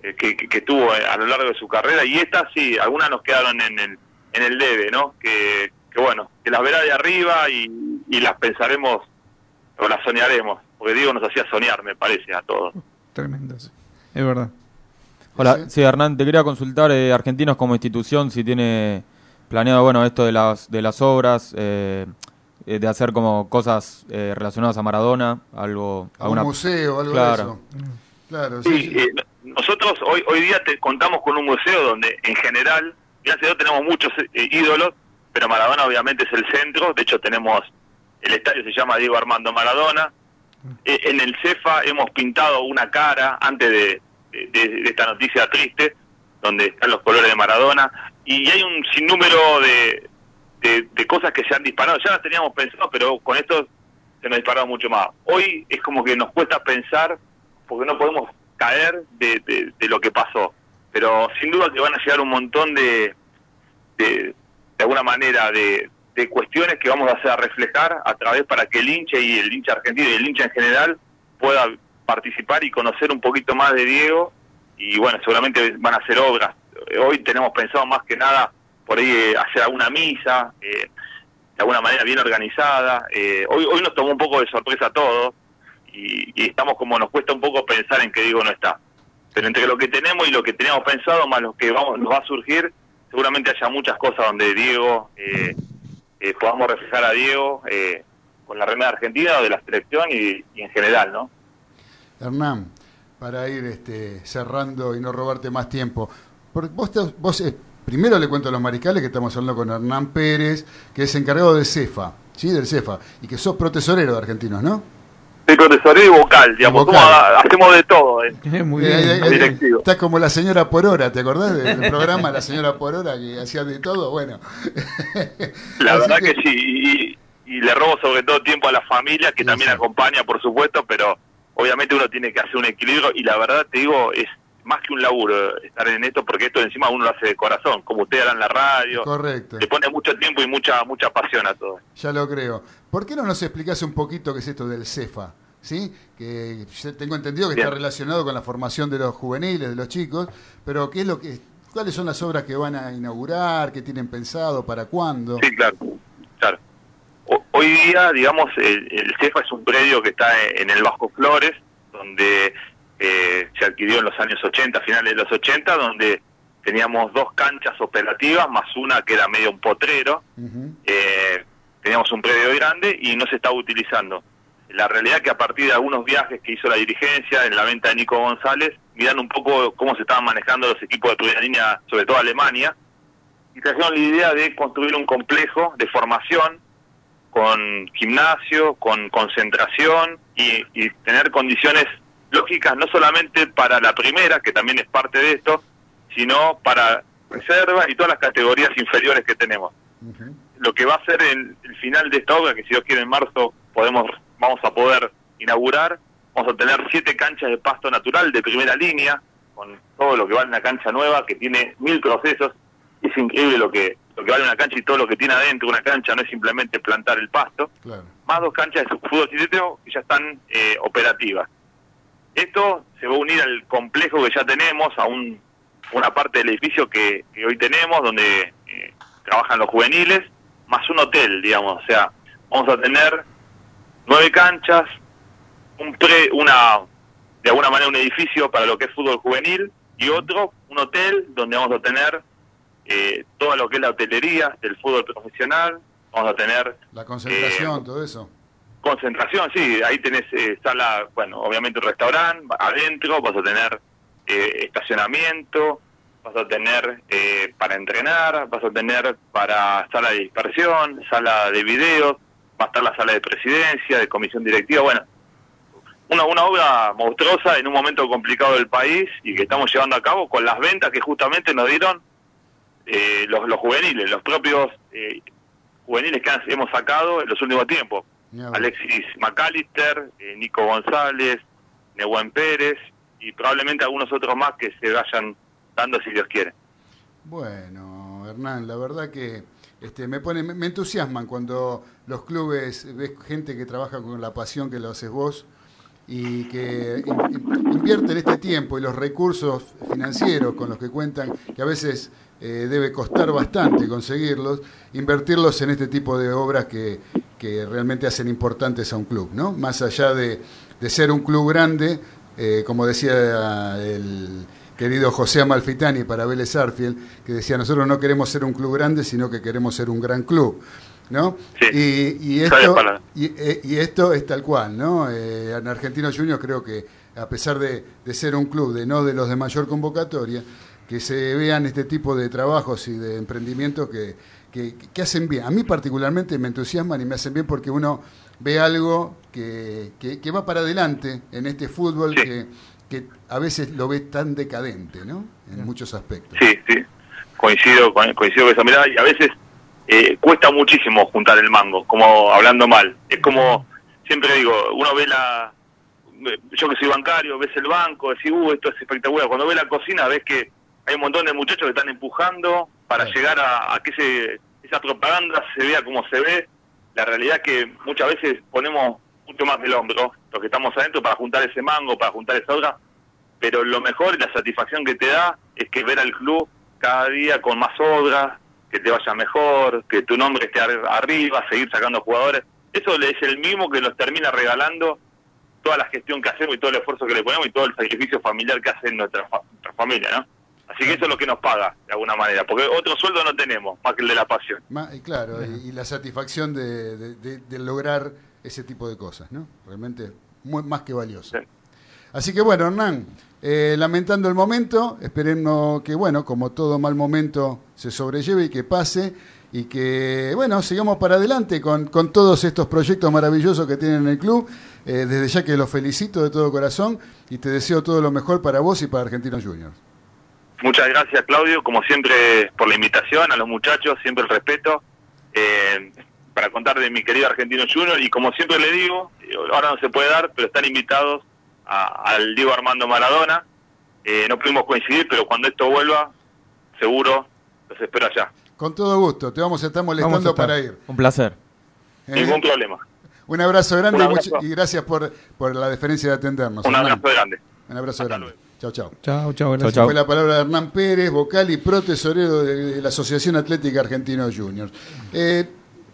eh, que, que- que tuvo a lo largo de su carrera y estas sí, algunas nos quedaron en el, en el debe, ¿no? Que, que bueno, que las verá de arriba y, y las pensaremos o las soñaremos, porque Diego nos hacía soñar, me parece, a todos. Tremendo, sí. Es verdad. Hola, sí, Hernán, te quería consultar, eh, Argentinos como institución, si tiene planeado, bueno, esto de las, de las obras, eh, eh, de hacer como cosas eh, relacionadas a Maradona, algo... A un museo, algo claro. de eso. Claro, Sí, eh, nosotros hoy hoy día te, contamos con un museo donde en general, gracias a Dios tenemos muchos eh, ídolos, pero Maradona obviamente es el centro, de hecho tenemos, el estadio se llama Diego Armando Maradona, Eh, en el CEFA hemos pintado una cara antes de, esta noticia triste, donde están los colores de Maradona, y hay un sinnúmero de, de, de cosas que se han disparado, ya las teníamos pensado, pero con esto se nos disparado mucho más. Hoy es como que nos cuesta pensar porque no podemos caer de, lo que pasó. Pero sin duda que van a llegar un montón de, de alguna manera, de, de cuestiones que vamos a hacer reflejar a través para que el hincha y el hincha argentino y el hincha en general pueda participar y conocer un poquito más de Diego. Y bueno, seguramente van a hacer obras. Hoy tenemos pensado más que nada por ahí eh, hacer alguna misa, eh, de alguna manera bien organizada. Eh, hoy, hoy nos tomó un poco de sorpresa a todos y, y estamos como nos cuesta un poco pensar en que Diego no está. Pero entre lo que tenemos y lo que teníamos pensado, más lo que vamos nos va a surgir, seguramente haya muchas cosas donde Diego, eh, eh, podamos reflejar a Diego eh, con la remera argentina o de la selección y, en general, ¿no? Hernán, para ir este, cerrando y no robarte más tiempo, porque vos, te- vos, eh, primero le cuento a los mariscales que estamos hablando con Hernán Pérez, que es encargado de CEFA, ¿sí? Del CEFA, y que sos protesorero de argentinos, ¿no? Soy profesor y vocal, digamos, Vocal. como ha- hacemos de todo. eh. Muy Eh, eh, eh, Directivo. Estás como la señora por hora, ¿te acordás del, programa La señora por hora que hacía de todo? Bueno, La Así verdad que- que, sí, y, y le robo sobre todo tiempo a la familia, que también acompaña, por supuesto, pero obviamente uno tiene que hacer un equilibrio y la verdad te digo, es más que un laburo estar en esto, porque esto encima uno lo hace de corazón, como usted hará en la radio, correcto, le pone mucho tiempo y mucha mucha pasión a todo. ya lo creo. ¿Por qué no nos explicás un poquito qué es esto del CEFA? ¿Sí? Que tengo entendido que Bien. está relacionado con la formación de los juveniles, de los chicos, pero ¿qué es lo que cuáles son las obras que van a inaugurar, qué tienen pensado, para cuándo? Sí, claro, claro. O- hoy día, digamos, el, el CEFA es un predio que está en el Vasco Flores, donde eh, se adquirió en los años 80, finales de los 80, donde teníamos dos canchas operativas, más una que era medio un potrero, eh, teníamos un predio grande y no se estaba utilizando. La realidad que a partir de algunos viajes que hizo la dirigencia en la venta de Nico González, mirando un poco cómo se estaban manejando los equipos de primera línea, sobre todo Alemania, y trajeron la idea de construir un complejo de formación con gimnasio, con concentración y, y tener condiciones lógicas no solamente para la primera, que también es parte de esto, sino para reserva y todas las categorías inferiores que tenemos. Lo que va a ser el, el final de esta obra, que si Dios quiere en marzo podemos vamos a poder inaugurar, vamos a tener siete canchas de pasto natural de primera línea, con todo lo que vale una cancha nueva, que tiene mil procesos, es increíble lo que lo que vale una cancha y todo lo que tiene adentro. Una cancha no es simplemente plantar el pasto. Claro. más dos canchas de fútbol sintético que ya están eh, operativas esto se va a unir al complejo que ya tenemos a un, una parte del edificio que, que hoy tenemos donde eh, trabajan los juveniles más un hotel digamos o sea vamos a tener nueve canchas un pre una de alguna manera un edificio para lo que es fútbol juvenil y otro un hotel donde vamos a tener eh, todo lo que es la hotelería del fútbol profesional, vamos a tener La concentración, Eh, todo eso. Concentración, sí, ahí tenés eh, sala, bueno, obviamente un restaurante, adentro vas a tener eh, estacionamiento, vas a tener eh, para entrenar, vas a tener para sala de dispersión, sala de videos, va a estar la sala de presidencia, de comisión directiva, bueno, una, una obra monstruosa en un momento complicado del país y que estamos llevando a cabo con las ventas que justamente nos dieron eh, los, los juveniles, los propios eh, juveniles que hemos sacado en los últimos tiempos. Alexis McAllister, eh, Nico González, Nehuen Pérez y probablemente algunos otros más que se vayan dando si Dios quiere. Bueno, Hernán, la verdad que este, me, pone, me, me entusiasman cuando los clubes, ves gente que trabaja con la pasión que lo haces vos y que in- in- invierten este tiempo y los recursos financieros con los que cuentan, que a veces eh, debe costar bastante conseguirlos, invertirlos en este tipo de obras que, que realmente hacen importantes a un club, ¿no? Más allá de, de ser un club grande, eh, como decía el querido José Amalfitani para Vélez Arfield, que decía, nosotros no queremos ser un club grande, sino que queremos ser un gran club. ¿no? y, y sabe esto, y, eh, y esto es tal cual, ¿no? Eh, en Argentinos Juniors creo que, a pesar de, de ser un club de no de los de mayor convocatoria, que se vean este tipo de trabajos y de emprendimientos que, que, que hacen bien. A mí particularmente me entusiasman y me hacen bien porque uno ve algo que, que, que va para adelante en este fútbol que, que a veces lo ve tan decadente, ¿no? En muchos aspectos. Sí, sí, coincido, con- coincido con esa mirada y a veces eh, cuesta muchísimo juntar el mango, como hablando mal. Es como, siempre digo, uno ve la, yo que soy bancario, ves el banco, decís, uh, esto es espectacular. Cuando ves la cocina ves que hay un montón de muchachos que están empujando para llegar a, a que ese, esa propaganda se vea como se ve. La realidad es que muchas veces ponemos mucho más del hombro, los que estamos adentro, para juntar ese mango, para juntar esa obra, pero lo mejor y la satisfacción que te da es que ver al club cada día con más obras, que te vaya mejor, que tu nombre esté ar- arriba, seguir sacando jugadores. Eso es el mismo que nos termina regalando toda la gestión que hacemos y todo el esfuerzo que le ponemos y todo el sacrificio familiar que hace nuestra, nuestra familia, ¿no? Así que eso es lo que nos paga, de alguna manera, porque otro sueldo no tenemos, más que el de la pasión. Ma- y claro, y, y la satisfacción de, de- de- de lograr ese tipo de cosas, ¿no? Realmente muy, más que valioso. Así que bueno, Hernán, eh, lamentando el momento, esperemos que, bueno, como todo mal momento, se sobrelleve y que pase y que, bueno, sigamos para adelante con, con todos estos proyectos maravillosos que tienen en el club. Eh, desde ya que los felicito de todo corazón y te deseo todo lo mejor para vos y para Argentinos Juniors. Muchas gracias, Claudio, como siempre, por la invitación a los muchachos, siempre el respeto, eh, para contar de mi querido Argentino Junior. Y como siempre le digo, eh, ahora no se puede dar, pero están invitados a- al Diego Armando Maradona. Eh, no pudimos coincidir, pero cuando esto vuelva, seguro los espero allá. Con todo gusto, te vamos a estar molestando Vamos a estar. para ir. Un placer. ¿Eh? Ningún problema. Un abrazo grande Un y much- abrazo. y, gracias por, por la deferencia de atendernos. Un Hernán. abrazo grande. Un abrazo grande. Chao, chao. Chao, chao, gracias. Fue la palabra de Hernán Pérez, vocal y pro tesorero de, la Asociación Atlética Argentinos Juniors. Eh,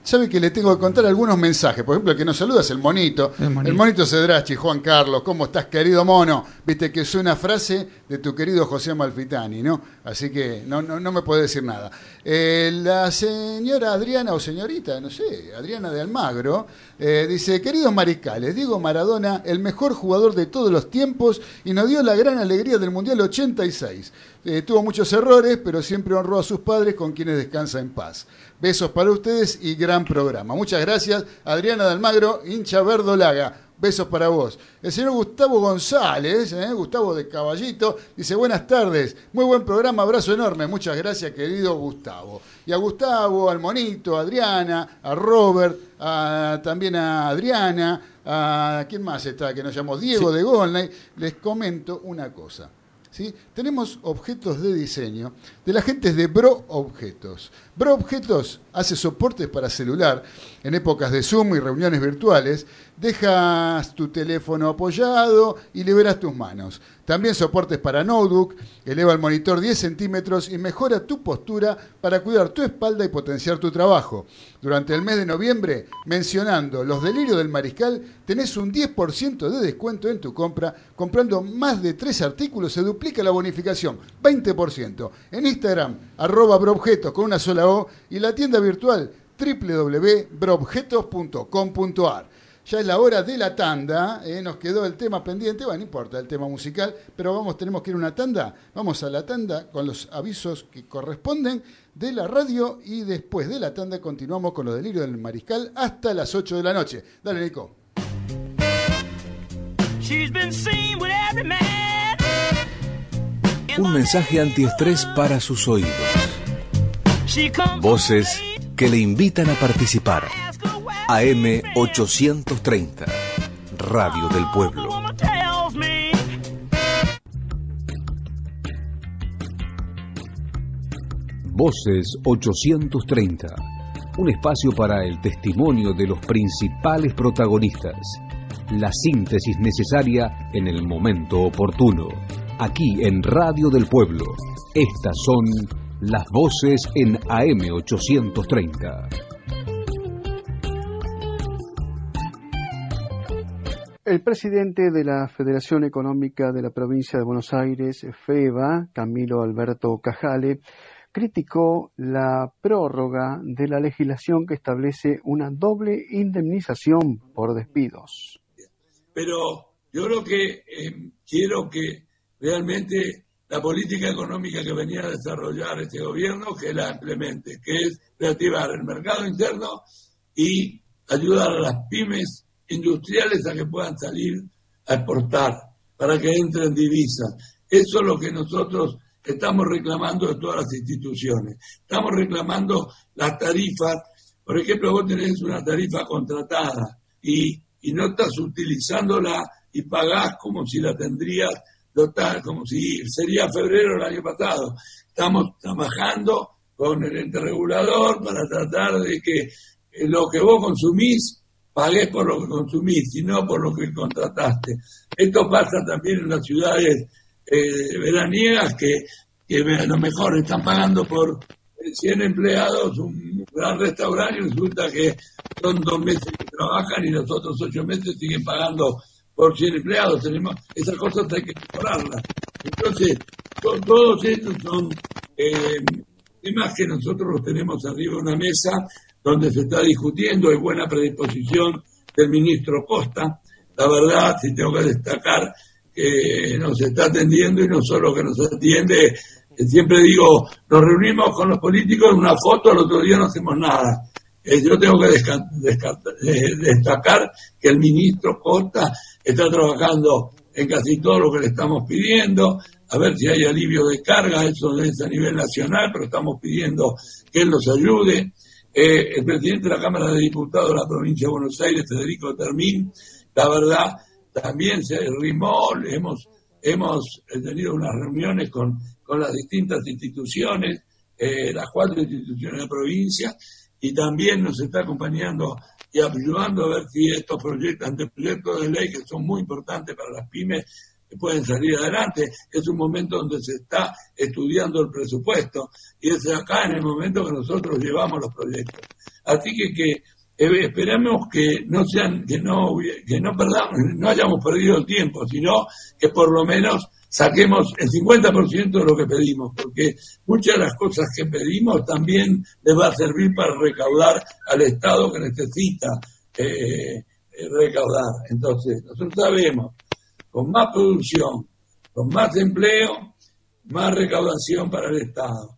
¿Sabe que le tengo que contar algunos mensajes? Por ejemplo, el que nos saluda es el monito. El monito. El monito Cedrachi, Juan Carlos, ¿cómo estás, querido mono? Viste que es una frase de tu querido José Malfitani, ¿no? Así que no, no, no me puede decir nada. Eh, la señora Adriana, o señorita, no sé, Adriana de Almagro, eh, dice, queridos mariscales, Diego Maradona, el mejor jugador de todos los tiempos y nos dio la gran alegría del Mundial 86. Eh, tuvo muchos errores, pero siempre honró a sus padres con quienes descansa en paz. Besos para ustedes y gran programa. Muchas gracias, Adriana de Almagro, hincha verdolaga. Besos para vos. El señor Gustavo González, ¿eh? Gustavo de Caballito, dice buenas tardes, muy buen programa, abrazo enorme. Muchas gracias, querido Gustavo. Y a Gustavo, al Monito, a Adriana, a Robert, a- también a Adriana, a quién más está que nos llamó Diego de Golney, les comento una cosa. Tenemos objetos de diseño de la gente de Bro Objetos. Bro Objetos hace soportes para celular en épocas de Zoom y reuniones virtuales. Dejas tu teléfono apoyado y liberas tus manos. También soportes para notebook, eleva el monitor 10 centímetros y mejora tu postura para cuidar tu espalda y potenciar tu trabajo. Durante el mes de noviembre, mencionando los delirios del mariscal, tenés un 10% de descuento en tu compra. Comprando más de tres artículos se duplica la bonificación, 20%. En Instagram, arroba broobjetos con una sola O y la tienda virtual www.broobjetos.com.ar. Ya es la hora de la tanda, eh, nos quedó el tema pendiente, bueno, no importa el tema musical, pero vamos, tenemos que ir a una tanda, vamos a la tanda con los avisos que corresponden de la radio y después de la tanda continuamos con los delirios del mariscal hasta las 8 de la noche. Dale, Nico. Un mensaje antiestrés para sus oídos. Voces que le invitan a participar. AM 830. Radio del Pueblo. Voces 830. un espacio para el testimonio de los principales protagonistas, la síntesis necesaria en el momento oportuno. Aquí en Radio del Pueblo, estas son las voces en AM830. El presidente de la Federación Económica de la Provincia de Buenos Aires, FEBA, Camilo Alberto Cajale, criticó la prórroga de la legislación que establece una doble indemnización por despidos. Pero yo creo que eh, quiero que realmente la política económica que venía a desarrollar este gobierno, que la implemente, que es reactivar el mercado interno y ayudar a las pymes industriales a que puedan salir a exportar, para que entren divisas. Eso es lo que nosotros estamos reclamando de todas las instituciones. Estamos reclamando las tarifas. Por ejemplo, vos tenés una tarifa contratada y, y no estás utilizándola y pagás como si la tendrías total, como si sería febrero del año pasado. Estamos trabajando con el ente regulador para tratar de que lo que vos consumís pagues por lo que consumís y no por lo que contrataste. Esto pasa también en las ciudades eh, veraniegas que, que a lo mejor están pagando por 100 empleados un gran restaurante y resulta que son dos meses que trabajan y los otros ocho meses siguen pagando por 100 empleados. Tenemos, esas cosas hay que mejorarlas. Entonces, todos estos son eh, temas que nosotros los tenemos arriba de una mesa donde se está discutiendo, hay buena predisposición del ministro Costa. La verdad, si tengo que destacar que nos está atendiendo y no solo que nos atiende, siempre digo, nos reunimos con los políticos en una foto, al otro día no hacemos nada. Eh, yo tengo que eh, destacar que el ministro Costa está trabajando en casi todo lo que le estamos pidiendo, a ver si hay alivio de carga, eso es a nivel nacional, pero estamos pidiendo que él nos ayude. Eh, el presidente de la Cámara de Diputados de la provincia de Buenos Aires, Federico Termín, la verdad, también se rimó, hemos, hemos tenido unas reuniones con, con las distintas instituciones, eh, las cuatro instituciones de la provincia, y también nos está acompañando y ayudando a ver si estos proyectos, anteproyectos de ley que son muy importantes para las pymes, pueden salir adelante. Es un momento donde se está estudiando el presupuesto y es acá en el momento que nosotros llevamos los proyectos. Así que, que eh, esperemos que no sean, que no, que no perdamos, no hayamos perdido el tiempo, sino que por lo menos saquemos el 50% de lo que pedimos, porque muchas de las cosas que pedimos también les va a servir para recaudar al Estado que necesita eh, recaudar. Entonces, nosotros sabemos con más producción, con más empleo, más recaudación para el Estado,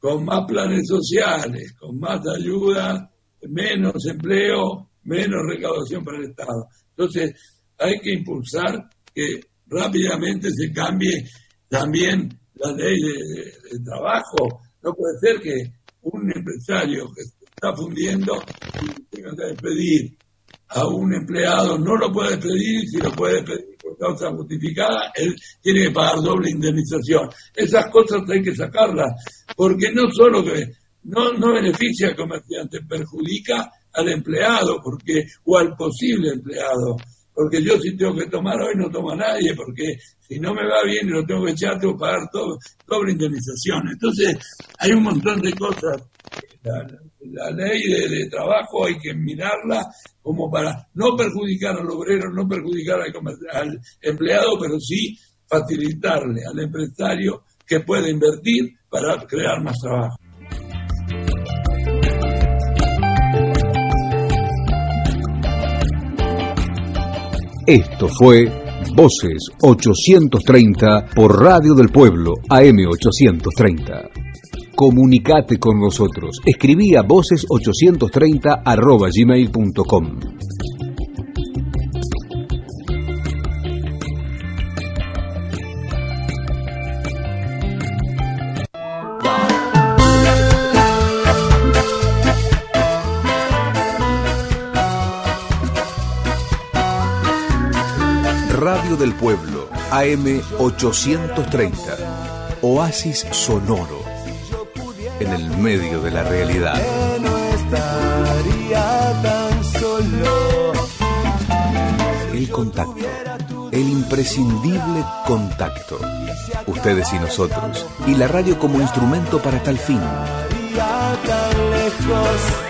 con más planes sociales, con más ayuda, menos empleo, menos recaudación para el Estado. Entonces, hay que impulsar que rápidamente se cambie también la ley de, trabajo. No puede ser que un empresario que está fundiendo tenga que despedir a un empleado, no lo puede despedir, si lo puede despedir causa justificada, él tiene que pagar doble indemnización. Esas cosas hay que sacarlas, porque no solo que no, no beneficia al comerciante, perjudica al empleado porque o al posible empleado. Porque yo si tengo que tomar hoy no tomo a nadie, porque si no me va bien y lo tengo que echar, tengo que pagar doble indemnización. Entonces, hay un montón de cosas. La, ley de, trabajo hay que mirarla como para no perjudicar al obrero, no perjudicar al, al empleado, pero sí facilitarle al empresario que pueda invertir para crear más trabajo. Esto fue Voces 830 por Radio del Pueblo AM830. Comunicate con nosotros. Escribí a voces830 arroba gmail.com. Radio del Pueblo, AM830. Oasis sonoro en el medio de la realidad. No estaría tan solo. El contacto. El imprescindible contacto. Ustedes y nosotros. Y la radio como instrumento para tal fin. Tan lejos.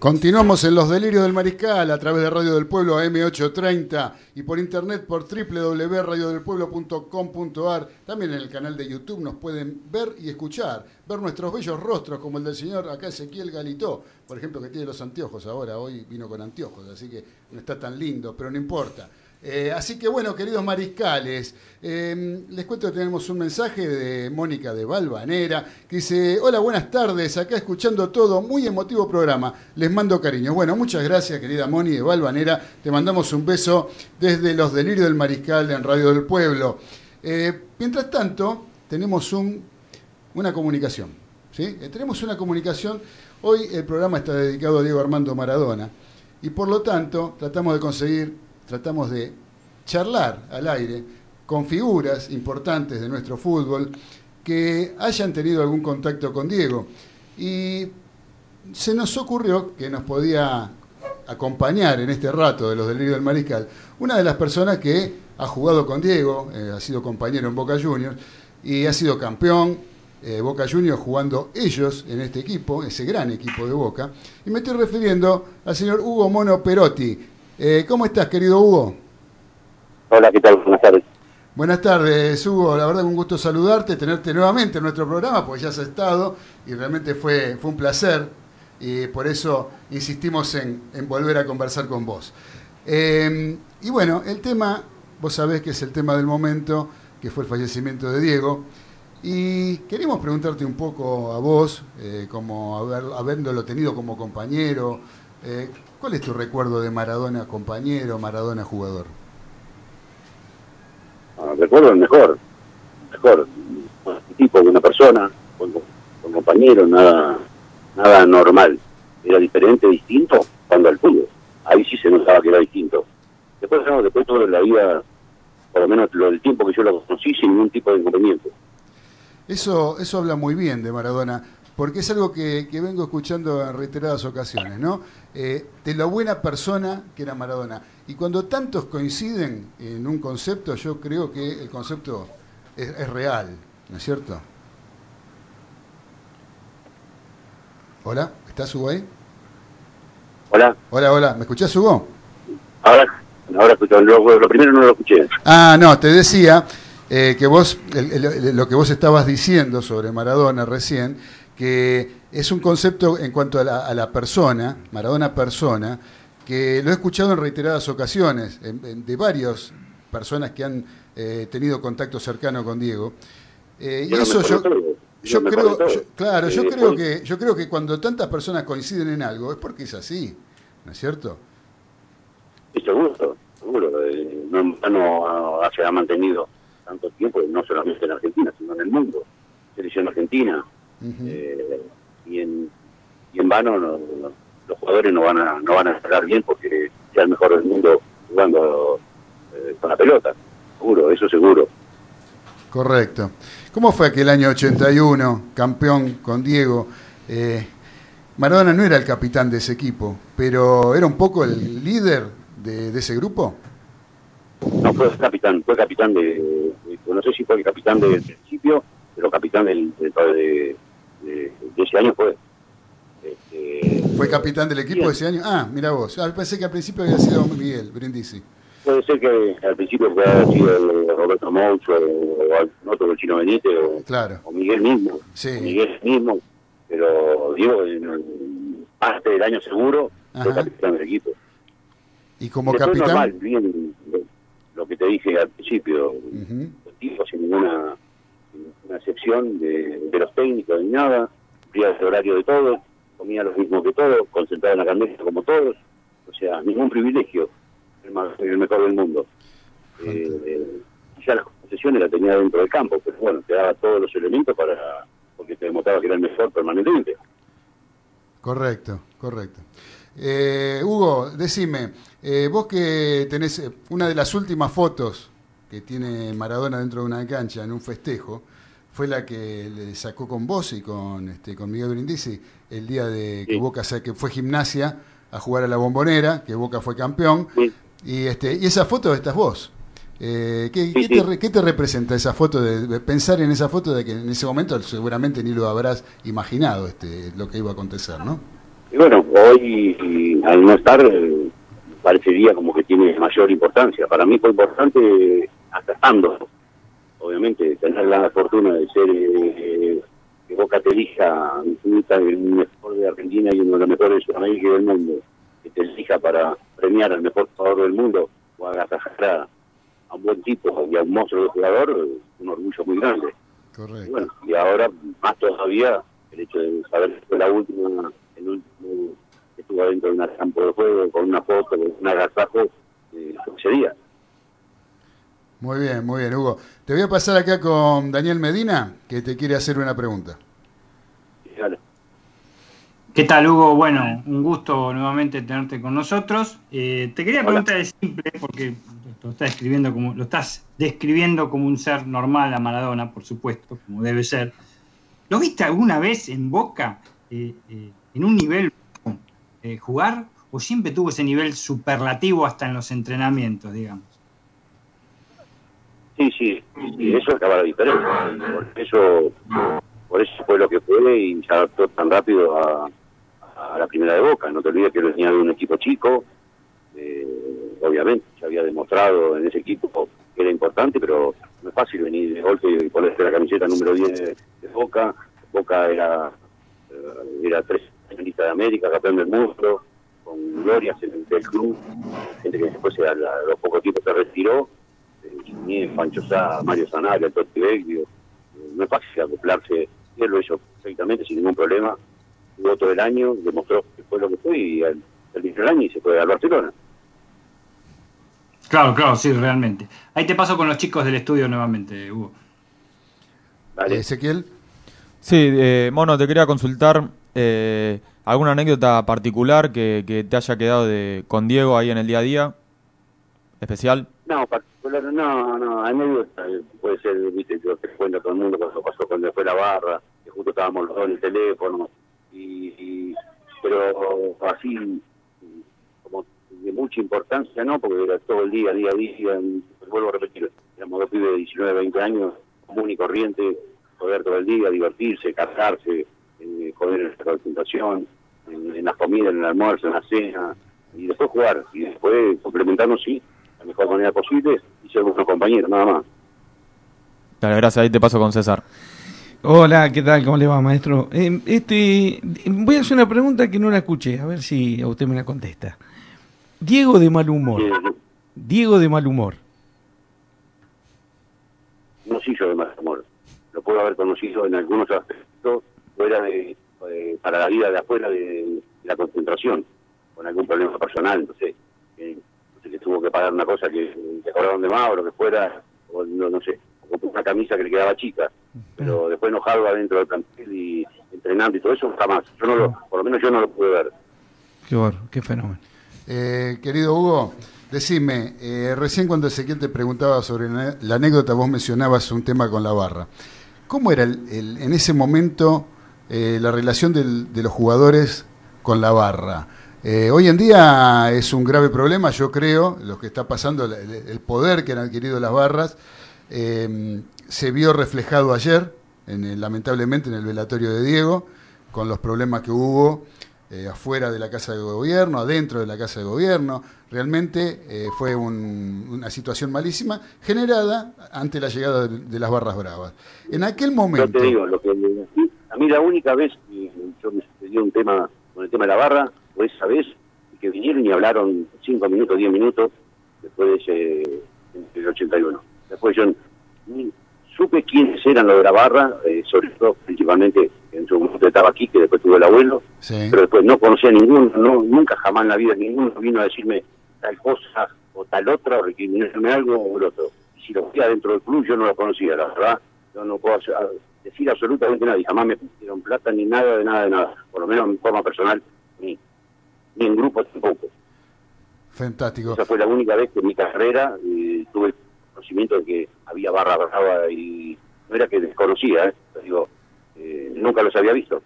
Continuamos en Los Delirios del Mariscal a través de Radio del Pueblo AM830 y por internet por www.radiodelpueblo.com.ar. También en el canal de YouTube nos pueden ver y escuchar, ver nuestros bellos rostros como el del señor acá Ezequiel Galitó, por ejemplo, que tiene los anteojos ahora, hoy vino con anteojos, así que no está tan lindo, pero no importa. Eh, así que bueno, queridos mariscales, eh, les cuento que tenemos un mensaje de Mónica de Valvanera que dice, hola, buenas tardes, acá escuchando todo, muy emotivo programa, les mando cariño. Bueno, muchas gracias querida Moni de Valvanera, te mandamos un beso desde los delirios del mariscal en Radio del Pueblo. Eh, mientras tanto, tenemos un, una comunicación, ¿sí? Eh, tenemos una comunicación, hoy el programa está dedicado a Diego Armando Maradona y por lo tanto tratamos de conseguir tratamos de charlar al aire con figuras importantes de nuestro fútbol que hayan tenido algún contacto con Diego. Y se nos ocurrió que nos podía acompañar en este rato de los delirios del mariscal una de las personas que ha jugado con Diego, eh, ha sido compañero en Boca Juniors y ha sido campeón eh, Boca Juniors jugando ellos en este equipo, ese gran equipo de Boca. Y me estoy refiriendo al señor Hugo Mono Perotti. Eh, ¿Cómo estás, querido Hugo? Hola, ¿qué tal? Buenas tardes. Buenas tardes, Hugo. La verdad, un gusto saludarte, tenerte nuevamente en nuestro programa, porque ya has estado y realmente fue, fue un placer. Y por eso insistimos en, en volver a conversar con vos. Eh, y bueno, el tema, vos sabés que es el tema del momento, que fue el fallecimiento de Diego. Y queremos preguntarte un poco a vos, eh, como haber, habiéndolo tenido como compañero, eh, ¿cuál es tu recuerdo de Maradona compañero, Maradona jugador? Ah, recuerdo el mejor, mejor, un tipo, una persona, con, con compañero, nada, nada normal. Era diferente, distinto cuando al fútbol. Ahí sí se notaba que era distinto. Después, no, después toda la vida, por lo menos lo del tiempo que yo lo conocí, sin ningún tipo de inconveniente. Eso, eso habla muy bien de Maradona, porque es algo que, que vengo escuchando en reiteradas ocasiones, ¿no? Eh, de la buena persona que era Maradona. Y cuando tantos coinciden en un concepto, yo creo que el concepto es, es real, ¿no es cierto? Hola, ¿estás Hugo ahí? Hola, Hola, hola, ¿me escuchás Hugo? ahora, ahora escucho, lo, lo primero no lo escuché. Ah, no, te decía eh, que vos, el- el- lo que vos estabas diciendo sobre Maradona recién, que es un concepto en cuanto a la, a la persona, Maradona persona, que lo he escuchado en reiteradas ocasiones, en- en- de varias personas que han eh, tenido contacto cercano con Diego. Eh, y eso yo, yo creo, yo- claro, yo Eh, creo que, yo creo que cuando tantas personas coinciden en algo es porque es así, ¿no es cierto? Sí, seguro, seguro. eh, no, no se ha mantenido tanto tiempo, no solamente en Argentina, sino en el mundo. Selección argentina. Eh, y, en, y en vano no- no- los jugadores no van a no van a estar bien porque sea el mejor del mundo jugando eh, con la pelota. Seguro, eso seguro. Correcto. ¿Cómo fue aquel año 81, campeón con Diego? Eh, Maradona no era el capitán de ese equipo, pero era un poco el líder de, de ese grupo. No fue capitán, fue capitán de, de- no sé si fue el capitán del principio, pero capitán del, de, de- de- ese año fue. Este, Fue capitán del equipo ese año. Ah, mira vos. Ah, pensé que al principio había sido Miguel Brindisi. Puede ser que al principio haber sido el Roberto Moucho o otro, el Chino Benítez o, Claro. o Miguel mismo. Sí. o Miguel mismo, pero Diego, en parte del año seguro, fue Ajá. capitán del equipo. Y como Después capitán. normal, bien, lo- que te dije al principio, el tipo sin ninguna, de, de los técnicos ni nada, cumplía el horario de todos, comía lo mismo que todos, concentrado en la candela como todos, o sea, ningún privilegio, el, más- el mejor del mundo. Eh, quizá las concesiones las tenía dentro del campo, pero bueno, te daba todos los elementos para porque te demostraba que era el mejor permanentemente. Correcto, correcto. Eh, Hugo, decime, eh, vos que tenés eh, una de las últimas fotos que tiene Maradona dentro de una cancha en un festejo, fue la que le sacó con vos y con, este, con Miguel Brindisi el día de que Boca que fue gimnasia a jugar a la bombonera, que Boca fue campeón, y, este, y esa foto estás vos. Eh, ¿qué, qué te, qué te representa esa foto, de, de pensar en esa foto de que en ese momento seguramente ni lo habrás imaginado este, lo que iba a acontecer, ¿no? Y bueno, hoy y al no estar eh, parecería como que tiene mayor importancia. Para mí fue importante hasta estando, obviamente, tener la fortuna de ser eh, que Boca te elija el mejor de Argentina y uno de los mejores de Sudamérica y del mundo, que te elija para premiar al mejor jugador del mundo o agasajar a, a un buen tipo y a un monstruo de jugador, un orgullo muy grande. Correcto. Y bueno, y ahora más todavía el hecho de saber que fue la última, el último que estuvo dentro de un campo de juego, con una foto, con un agasajo, eh, ese día. Muy bien, muy bien, Hugo. Te voy a pasar acá con Daniel Medina, que te quiere hacer una pregunta. ¿Qué tal, Hugo? Bueno, un gusto nuevamente tenerte con nosotros. Eh, te quería preguntar de simple, porque lo estás describiendo como lo estás describiendo como un ser normal a Maradona, por supuesto, como debe ser. ¿Lo viste alguna vez en Boca eh, eh, en un nivel eh, jugar o siempre tuvo ese nivel superlativo hasta en los entrenamientos, digamos? Sí, sí, y eso acaba la diferencia. Por eso, por eso fue lo que fue y se adaptó tan rápido a, la primera de Boca. No te olvides que venía de un equipo chico, eh, obviamente, se había demostrado en ese equipo que era importante, pero no es fácil venir de golpe y ponerte la camiseta número 10 de, Boca. Boca era, eh, era tres finalistas de América, campeón del mundo, con glorias en el club, gente que después a los pocos tiempos se retiró, Suñé, Pancho Sá, Mario Sanabria, Totti Vecchio, no es fácil acoplarse, él lo hizo perfectamente sin ningún problema, jugó todo el año, demostró que fue lo que fue y al el año y se fue al Barcelona. Claro, claro, sí, realmente. Ahí te paso con los chicos del estudio nuevamente, Hugo. Ezequiel. Sí, eh, Mono, te quería consultar eh, alguna anécdota particular que, que te haya quedado de, con Diego ahí en el día a día, especial. No, no, no, eh, puede ser, viste, yo te cuento a todo el mundo cuando pasó cuando fue la barra, que justo estábamos los dos en el teléfono, y, y- pero así, como de mucha importancia, ¿no? Porque era todo el día, día a día, vuelvo a repetir, éramos dos pibes de 19, 20 años, común y corriente, poder todo el día, divertirse, casarse, eh, comer en la concentración, en, en las comidas, en el almuerzo, en la cena, y después jugar, y después complementarnos, sí, la mejor manera posible, y ser nuestros compañeros, nada más. Dale, gracias, ahí te paso con César. Hola, ¿qué tal? ¿Cómo le va, maestro? Eh, este, voy a hacer una pregunta que no la escuché, a ver si a usted me la contesta. Diego de mal humor. Diego de mal humor. no soy yo de mal humor. Lo puedo haber conocido en algunos aspectos fuera de, eh, para la vida de afuera de, de la concentración, con algún problema personal, no sé, que, no sé, que tuvo que pagar una cosa que le cobraron de más o lo que fuera, o no, no sé, una camisa que le quedaba chica, pero después enojado adentro del plantel y entrenando y todo eso, jamás. Yo no lo, por lo menos yo no lo pude ver. Qué bárbaro, qué fenómeno. Eh, querido Hugo, decime, eh, recién cuando Ezequiel te preguntaba sobre la la anécdota, vos mencionabas un tema con la barra. ¿Cómo era el- el- en ese momento eh, la relación del- de los jugadores con la barra? Eh, hoy en día es un grave problema, yo creo, lo que está pasando, el, poder que han adquirido las barras, eh, se vio reflejado ayer, en el- lamentablemente, en el velatorio de Diego, con los problemas que hubo eh, afuera de la Casa de Gobierno, adentro de la Casa de Gobierno. Realmente eh, fue un- una situación malísima generada ante la llegada de, de las barras bravas. En aquel Yo momento... te digo, lo que a mí la única vez que yo me sucedió un tema con el tema de la barra fue esa vez que vinieron y hablaron cinco minutos, diez minutos después de ese del 81. Después yo ni supe quiénes eran los de la barra, eh, sobre todo, principalmente, en su momento estaba aquí, que después tuvo el abuelo, Sí. pero después no conocía a ninguno, no, nunca jamás en la vida ninguno vino a decirme tal cosa o tal otra, o recriminarme algo o el otro. Y si lo hacía dentro del club, yo no lo conocía, la verdad, yo no puedo hacer- decir absolutamente nada, y jamás me pusieron plata ni nada, de nada, de nada, por lo menos en forma personal, ni, ni en grupo tampoco. Fantástico. Esa fue la única vez que en mi carrera eh, tuve conocimiento de que había barra brava y no era que desconocía, ¿eh? Digo, eh, nunca los había visto.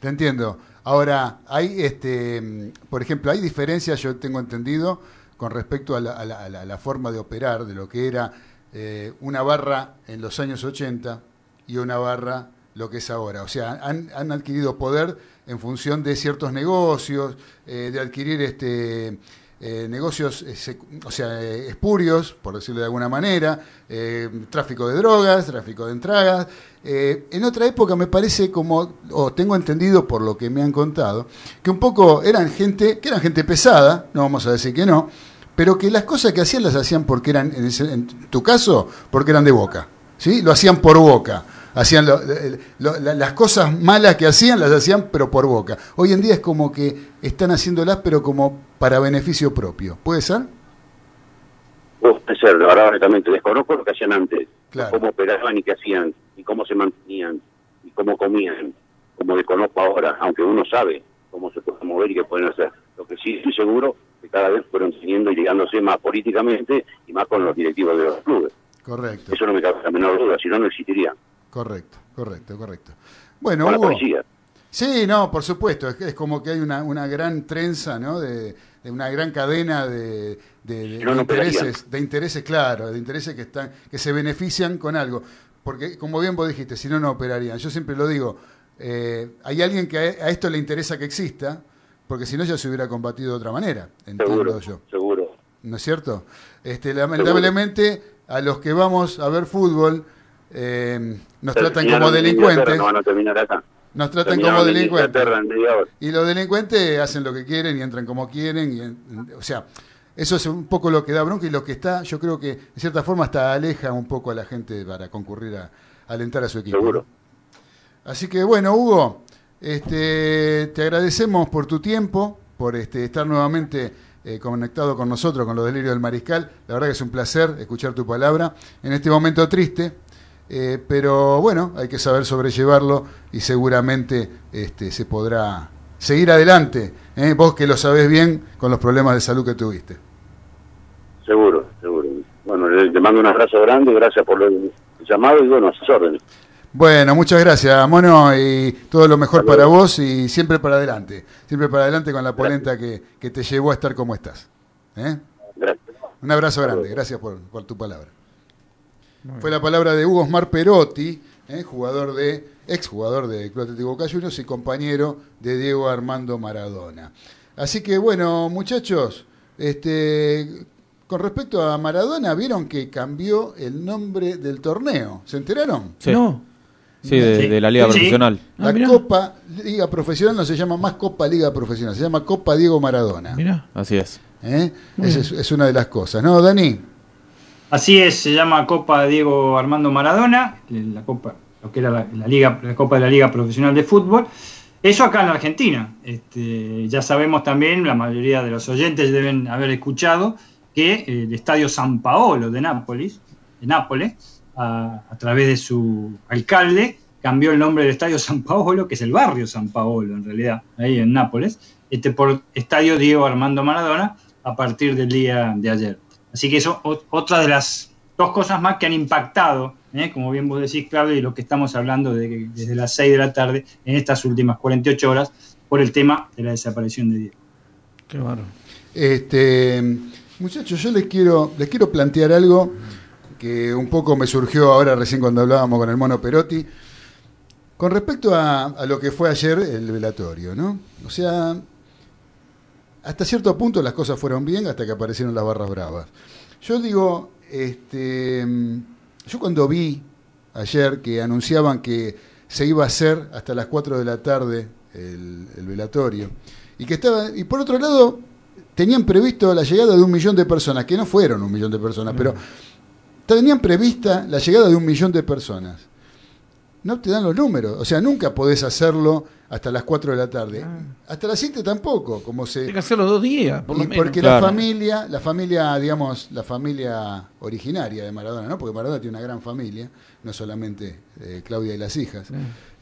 Te entiendo. Ahora, hay, este, por ejemplo, hay diferencias, yo tengo entendido, con respecto a la, a la- a la- a la forma de operar de lo que era eh, una barra en los años 80 y una barra lo que es ahora. O sea, han, han adquirido poder en función de ciertos negocios, eh, de adquirir este eh, negocios, eh, o sea, eh, espurios, por decirlo de alguna manera, tráfico de drogas, tráfico de entradas. En otra época me parece como, o tengo entendido por lo que me han contado, que un poco eran gente, que eran gente pesada, no vamos a decir que no, pero que las cosas que hacían las hacían porque eran, en, ese- en tu caso, porque eran de boca, ¿sí? Lo hacían por boca. Hacían lo- lo- la- las cosas malas que hacían las hacían pero por boca. Hoy en día es como que están haciéndolas pero como para beneficio propio. ¿Puede ser? Puede ser, la verdad, honestamente, desconozco lo que hacían antes, Claro. cómo operaban y qué hacían, y cómo se mantenían, y cómo comían, como desconozco ahora, aunque uno sabe cómo se pueden mover y qué pueden hacer. Lo que sí estoy seguro que cada vez fueron teniendo y ligándose más políticamente y más con los directivos de los clubes. Correcto, Eso no me cabe la menor duda, si no, no existiría. Correcto, correcto, correcto. Bueno, Con la Hugo. policía. Sí, no, por supuesto. Es, es como que hay una, una gran trenza, ¿no? De, de una gran cadena de, no, intereses, de intereses, claro, de intereses que están, que se benefician con algo. Porque, como bien vos dijiste, si no, no operarían. Yo siempre lo digo, eh, hay alguien que a, a esto le interesa que exista, porque si no ya se hubiera combatido de otra manera, entiendo Seguro, yo. seguro. ¿no es cierto? Este, lamentablemente, a los que vamos a ver fútbol, eh, nos tratan como delincuentes. No acá. Nos tratan Terminaron como en delincuentes. Y los delincuentes hacen lo que quieren y entran como quieren. Y, en- o sea, eso es un poco lo que da bronca y lo que está, yo creo que de cierta forma hasta aleja un poco a la gente para concurrir a, a alentar a su equipo. Seguro. Así que bueno, Hugo, este, te agradecemos por tu tiempo, por este, estar nuevamente eh, conectado con nosotros, con los delirios del mariscal. La verdad que es un placer escuchar tu palabra en este momento triste. Eh, pero bueno, hay que saber sobrellevarlo y seguramente este, se podrá seguir adelante. ¿eh? Vos que lo sabés bien con los problemas de salud que tuviste. Seguro, seguro. Bueno, le mando un abrazo grande, gracias por el llamado y bueno, a sus órdenes. Bueno, muchas gracias, Mono, y todo lo mejor para vos y siempre para adelante. Siempre para adelante con la polenta que, que te llevó a estar como estás. ¿eh? Gracias. Un abrazo grande, gracias por, por tu palabra. Fue la palabra de Hugo Osmar Perotti, ¿eh? jugador de, exjugador de Club Atlético Boca Juniors y compañero de Diego Armando Maradona. Así que bueno, muchachos, este, con respecto a Maradona, vieron que cambió el nombre del torneo. ¿Se enteraron? Sí. Sí, de, de la Liga Profesional. La Copa Liga Profesional no se llama más Copa Liga Profesional, se llama Copa Diego Maradona. Así es. ¿Eh? Esa es, es una de las cosas, ¿no, Dani? Así es, se llama Copa Diego Armando Maradona, la Copa, lo que era la, Liga, la Copa de la Liga Profesional de Fútbol. Eso acá en la Argentina. Este, ya sabemos también, la mayoría de los oyentes deben haber escuchado que el Estadio San Paolo de Nápoles, de Nápoles, a, a través de su alcalde, cambió el nombre del Estadio San Paolo, que es el barrio San Paolo en realidad, ahí en Nápoles, este, por Estadio Diego Armando Maradona a partir del día de ayer. Así que eso o- otra de las dos cosas más que han impactado, ¿eh? como bien vos decís, Claudio, y lo que estamos hablando de que desde las 6 de la tarde en estas últimas 48 horas por el tema de la desaparición de Diego. Qué bárbaro. Este, muchachos, yo les quiero, les quiero plantear algo que un poco me surgió ahora recién cuando hablábamos con el mono Perotti, con respecto a, a lo que fue ayer el velatorio, ¿no? O sea, hasta cierto punto las cosas fueron bien hasta que aparecieron las barras bravas. Yo digo, este, yo cuando vi ayer que anunciaban que se iba a hacer hasta las 4 de la tarde el, el velatorio, y que estaba, y por otro lado, tenían previsto la llegada de un millón de personas, que no fueron un millón de personas, pero tenían prevista la llegada de un millón de personas. No te dan los números, o sea, nunca podés hacerlo hasta las 4 de la tarde. Hasta las 7 tampoco, como se... Hay que hacerlo dos días, por lo Y menos. porque la familia, la familia, digamos, la familia originaria de Maradona, ¿no? Porque Maradona tiene una gran familia, no solamente eh, Claudia y las hijas.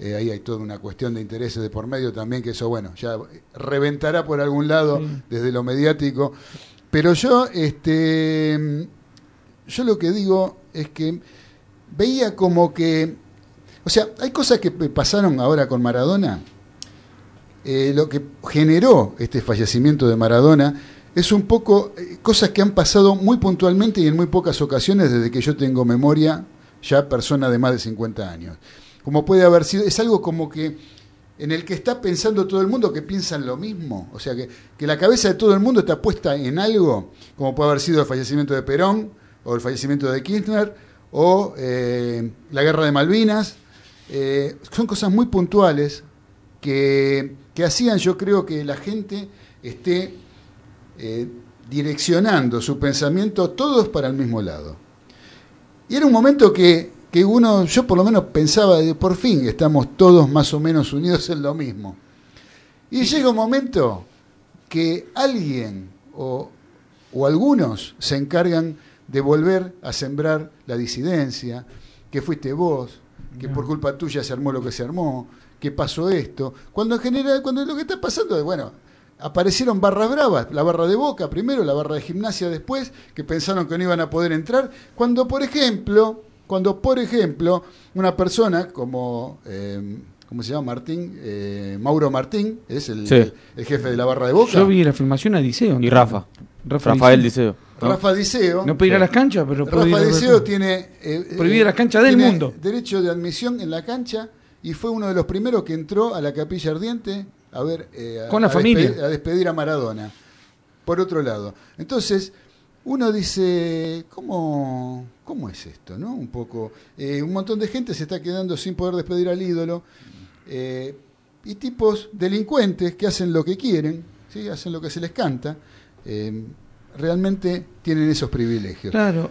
Eh, ahí hay toda una cuestión de intereses de por medio también, que eso, bueno, ya reventará por algún lado desde lo mediático. Pero yo, este, yo lo que digo es que veía como que, o sea, hay cosas que pasaron ahora con Maradona. Eh, lo que generó este fallecimiento de Maradona es un poco eh, cosas que han pasado muy puntualmente y en muy pocas ocasiones desde que yo tengo memoria, ya persona de más de 50 años. Como puede haber sido, es algo como que en el que está pensando todo el mundo que piensan lo mismo, o sea que, que la cabeza de todo el mundo está puesta en algo, como puede haber sido el fallecimiento de Perón, o el fallecimiento de Kirchner, o eh, la guerra de Malvinas. Eh, son cosas muy puntuales que, que hacían, yo creo, que la gente esté eh, direccionando su pensamiento todos para el mismo lado. Y era un momento que, que uno, yo por lo menos pensaba, de por fin estamos todos más o menos unidos en lo mismo. Y llega un momento que alguien o, o algunos se encargan de volver a sembrar la disidencia, que fuiste vos, que por culpa tuya se armó lo que se armó, que pasó esto, cuando en general, cuando lo que está pasando es, bueno, aparecieron barras bravas, la barra de Boca primero, la barra de gimnasia después, que pensaron que no iban a poder entrar, cuando por ejemplo, cuando por ejemplo, una persona como, eh, ¿cómo se llama? Martín, eh, Mauro Martín, es el, Sí. el, el jefe de la barra de Boca. Yo vi la filmación a Diceo. Y Rafa. Rafa Rafael Diceo. Rafa Diceo. No puede ir a las canchas, pero puede ir Rafa Diceo tiene, eh, Prohibida eh, las canchas del tiene mundo. Derecho de admisión en la cancha y fue uno de los primeros que entró a la capilla ardiente a ver eh, a- Con la a familia. despe- a despedir a Maradona. Por otro lado. Entonces, uno dice, ¿cómo, cómo es esto? ¿no? Un poco. eh, un montón de gente se está quedando sin poder despedir al ídolo. eh, y tipos delincuentes que hacen lo que quieren, ¿sí? hacen lo que se les canta. eh, realmente tienen esos privilegios. Claro.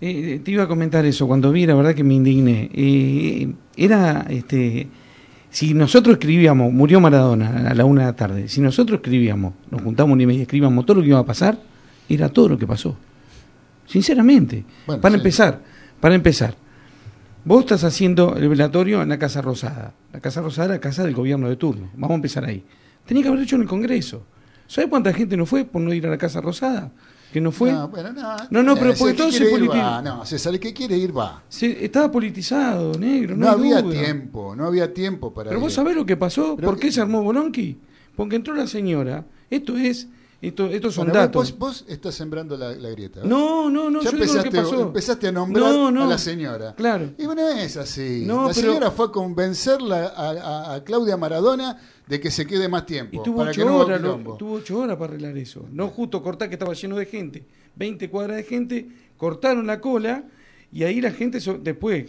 Eh, te iba a comentar eso. Cuando vi, la verdad que me indigné. Eh, era, este, si nosotros escribíamos, murió Maradona a la una de la tarde, si nosotros escribíamos, nos juntamos una y media, escribíamos todo lo que iba a pasar, era todo lo que pasó. Sinceramente. Bueno, para sí. empezar, para empezar. Vos estás haciendo el velatorio en la Casa Rosada. La Casa Rosada era la casa del gobierno de turno. Vamos a empezar ahí. Tenía que haber hecho en el Congreso. ¿Sabes cuánta gente no fue por no ir a la Casa Rosada? Que no fue. No, bueno, no, No, no, eh, pero porque todo se va. No, César, el que quiere ir va. Se- estaba politizado, negro. No, había duda. tiempo, no había tiempo para Pero ir. vos sabés lo que pasó, Pero ¿por qué se armó Bolonqui? Porque entró la señora. Esto es, esto, estos son Bueno, datos. Vos, vos estás sembrando la, la grieta. ¿ves? No, no, no, Ya yo digo lo que empezaste, pasó. empezaste a nombrar No, no. a la señora. Claro. Y bueno, es así. No, la pero- señora fue a convencerla a, a- a Claudia Maradona de que se quede más tiempo. Y tuvo para que ocho, no hubo horas, lo- tuvo ocho horas para arreglar eso. No justo cortar que estaba lleno de gente. 20 cuadras de gente, cortaron la cola y ahí la gente so- después.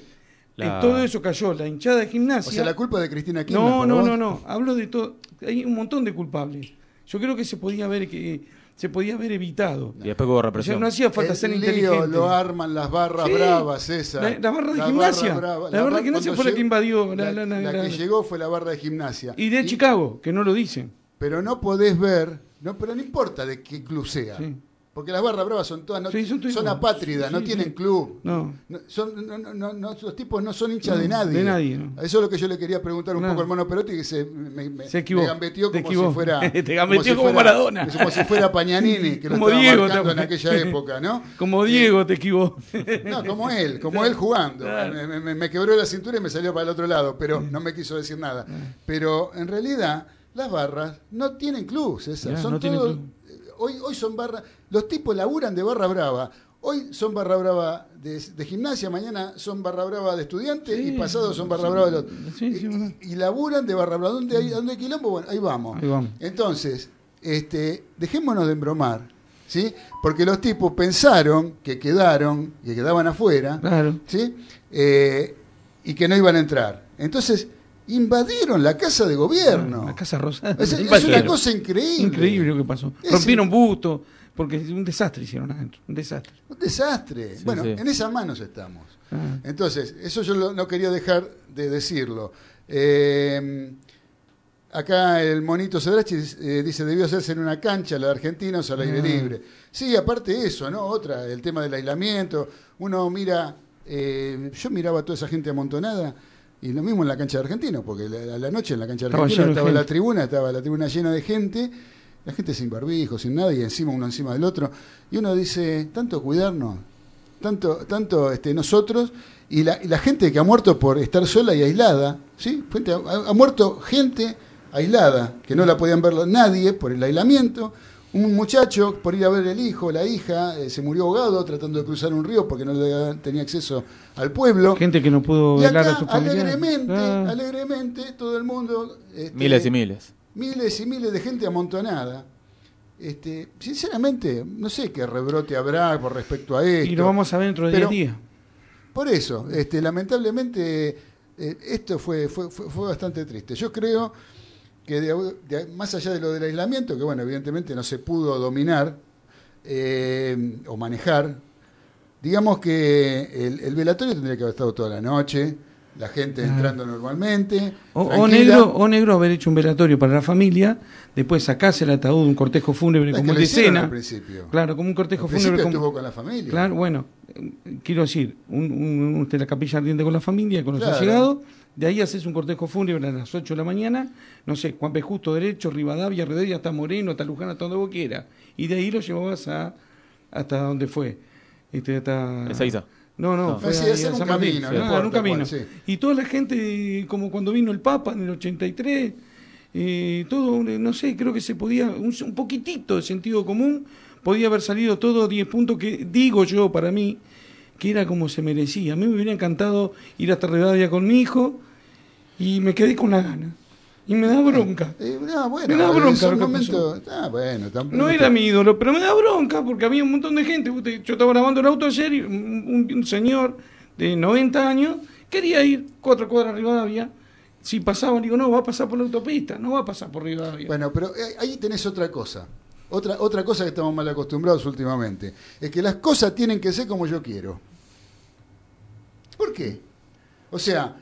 La- En todo eso cayó la hinchada de gimnasia. O sea, la culpa de Cristina Kirchner. No, no, vos. no, no. Hablo de todo. Hay un montón de culpables. Yo creo que se podía haber que se podía haber evitado. Y después hubo O sea, represión. no hacía falta El ser lío inteligente. lo arman las barras Sí. bravas esas. La- la barra de La gimnasia. brava. La barra de gimnasia fue la que invadió la- La, la- la- la que la- llegó fue la barra de gimnasia. Y de Chicago, que no lo dicen. Pero no podés ver, no, pero no importa de qué club sea. Porque las barras bravas son todas, no, Sí, son apátridas, no Sí, tienen club. No. No, son, no, los tipos no son hinchas de nadie. de nadie, no. Eso es lo que yo le quería preguntar un poco al mono Perotti, que se me, me- Se equivocó. me gambeteó Te como equivocó. si fuera. Te gambeteó si como fuera- Maradona. Como si fuera Pañanini, que lo Como estaba Diego marcando en aquella época, ¿no? Como Diego te equivocó. No, como él, como él jugando. Claro. Me, quebró la cintura y me salió para el otro lado, pero no me quiso decir nada. Pero en realidad, las barras no tienen club, César. Son todos-. Hoy, hoy son barras. Los tipos laburan de barra brava. Hoy son barra brava de, de gimnasia, mañana son barra brava de estudiantes y pasado son barra brava de los. y, y laburan de barra brava. ¿Dónde hay, dónde hay quilombo? Bueno, ahí vamos. Ahí vamos. Entonces, este, dejémonos de embromar, ¿sí? Porque los tipos pensaron que quedaron, que quedaban afuera, Claro. ¿sí? Eh, y que no iban a entrar. Entonces, invadieron la casa de gobierno. La Casa Rosada. Es, una cosa increíble. Increíble lo que pasó. Es Rompieron bustos, porque un desastre hicieron adentro. Un desastre. Un desastre. Sí, bueno, sí. en esas manos estamos. Ah. Entonces, eso yo lo- no quería dejar de decirlo. Eh, acá el monito Cedrachi eh, dice, debió hacerse en una cancha, la de argentinos al aire Ah. libre. Sí, aparte eso, ¿no? Otra, el tema del aislamiento. Uno mira, eh, yo miraba a toda esa gente amontonada. Y lo mismo en la cancha de Argentinos, porque a la noche en la cancha de Estaba de estaba la tribuna, estaba la tribuna llena de gente, la gente sin barbijo, sin nada, y encima uno encima del otro. Y uno dice, tanto cuidarnos, tanto, tanto este, nosotros, y la, y la gente que ha muerto por estar sola y aislada, ¿sí? Ha, ha muerto gente aislada, que no la podían ver nadie por el aislamiento. Un muchacho por ir a ver el hijo, la hija, eh, se murió ahogado tratando de cruzar un río porque no le- tenía acceso al pueblo. Gente que no pudo Y velar acá, a sus alegremente, Ah. alegremente, todo el mundo. este, Miles y miles. Miles y miles de gente amontonada. Este, sinceramente, no sé qué rebrote habrá por respecto a esto. Y lo vamos a ver dentro de pero 10 días. Por eso, este, lamentablemente, eh, esto fue, fue, fue, fue bastante triste. Yo creo que de- de- más allá de lo del aislamiento, que bueno, evidentemente no se pudo dominar eh, o manejar, digamos que el, el velatorio tendría que haber estado toda la noche, la gente entrando normalmente. O, negro, o negro haber hecho un velatorio para la familia, después sacarse el ataúd, un cortejo fúnebre como de cena. Claro, como un cortejo Al fúnebre. como- estuvo con la familia. Claro, bueno, eh, quiero decir, un, un- usted la capilla ardiente con la familia, con los Claro. allegados, de ahí haces un cortejo fúnebre a las 8 de la mañana, no sé, Juan P. Justo derecho, Rivadavia, Redovia, hasta Moreno, hasta Luján, hasta donde vos quieras. Y de ahí lo llevabas a hasta donde fue. Este, hasta... Ezeiza. No, no, No. fue Sí, ahí hacer a un San Martín. camino, no un camino. sí. Y toda la gente, como cuando vino el Papa en el 83, eh, todo, no sé, creo que se podía, un, un poquitito de sentido común, podía haber salido todo 10 puntos que digo yo para mí, que era como se merecía. A mí me hubiera encantado ir hasta Rivadavia con mi hijo y me quedé con la gana. Y me da bronca. Eh, no, bueno, Me da bronca lo que momentos- ah, bueno, tampoco- No era mi ídolo, pero me da bronca porque había un montón de gente. Yo estaba lavando el auto ayer y un, señor de 90 años quería ir cuatro cuadras a Rivadavia. Si pasaba, digo, no, va a pasar por la autopista, no va a pasar por Rivadavia. Bueno, pero eh, ahí tenés otra cosa. Otra, otra cosa que estamos mal acostumbrados últimamente. Es que las cosas tienen que ser como yo quiero. ¿Por qué? O sea,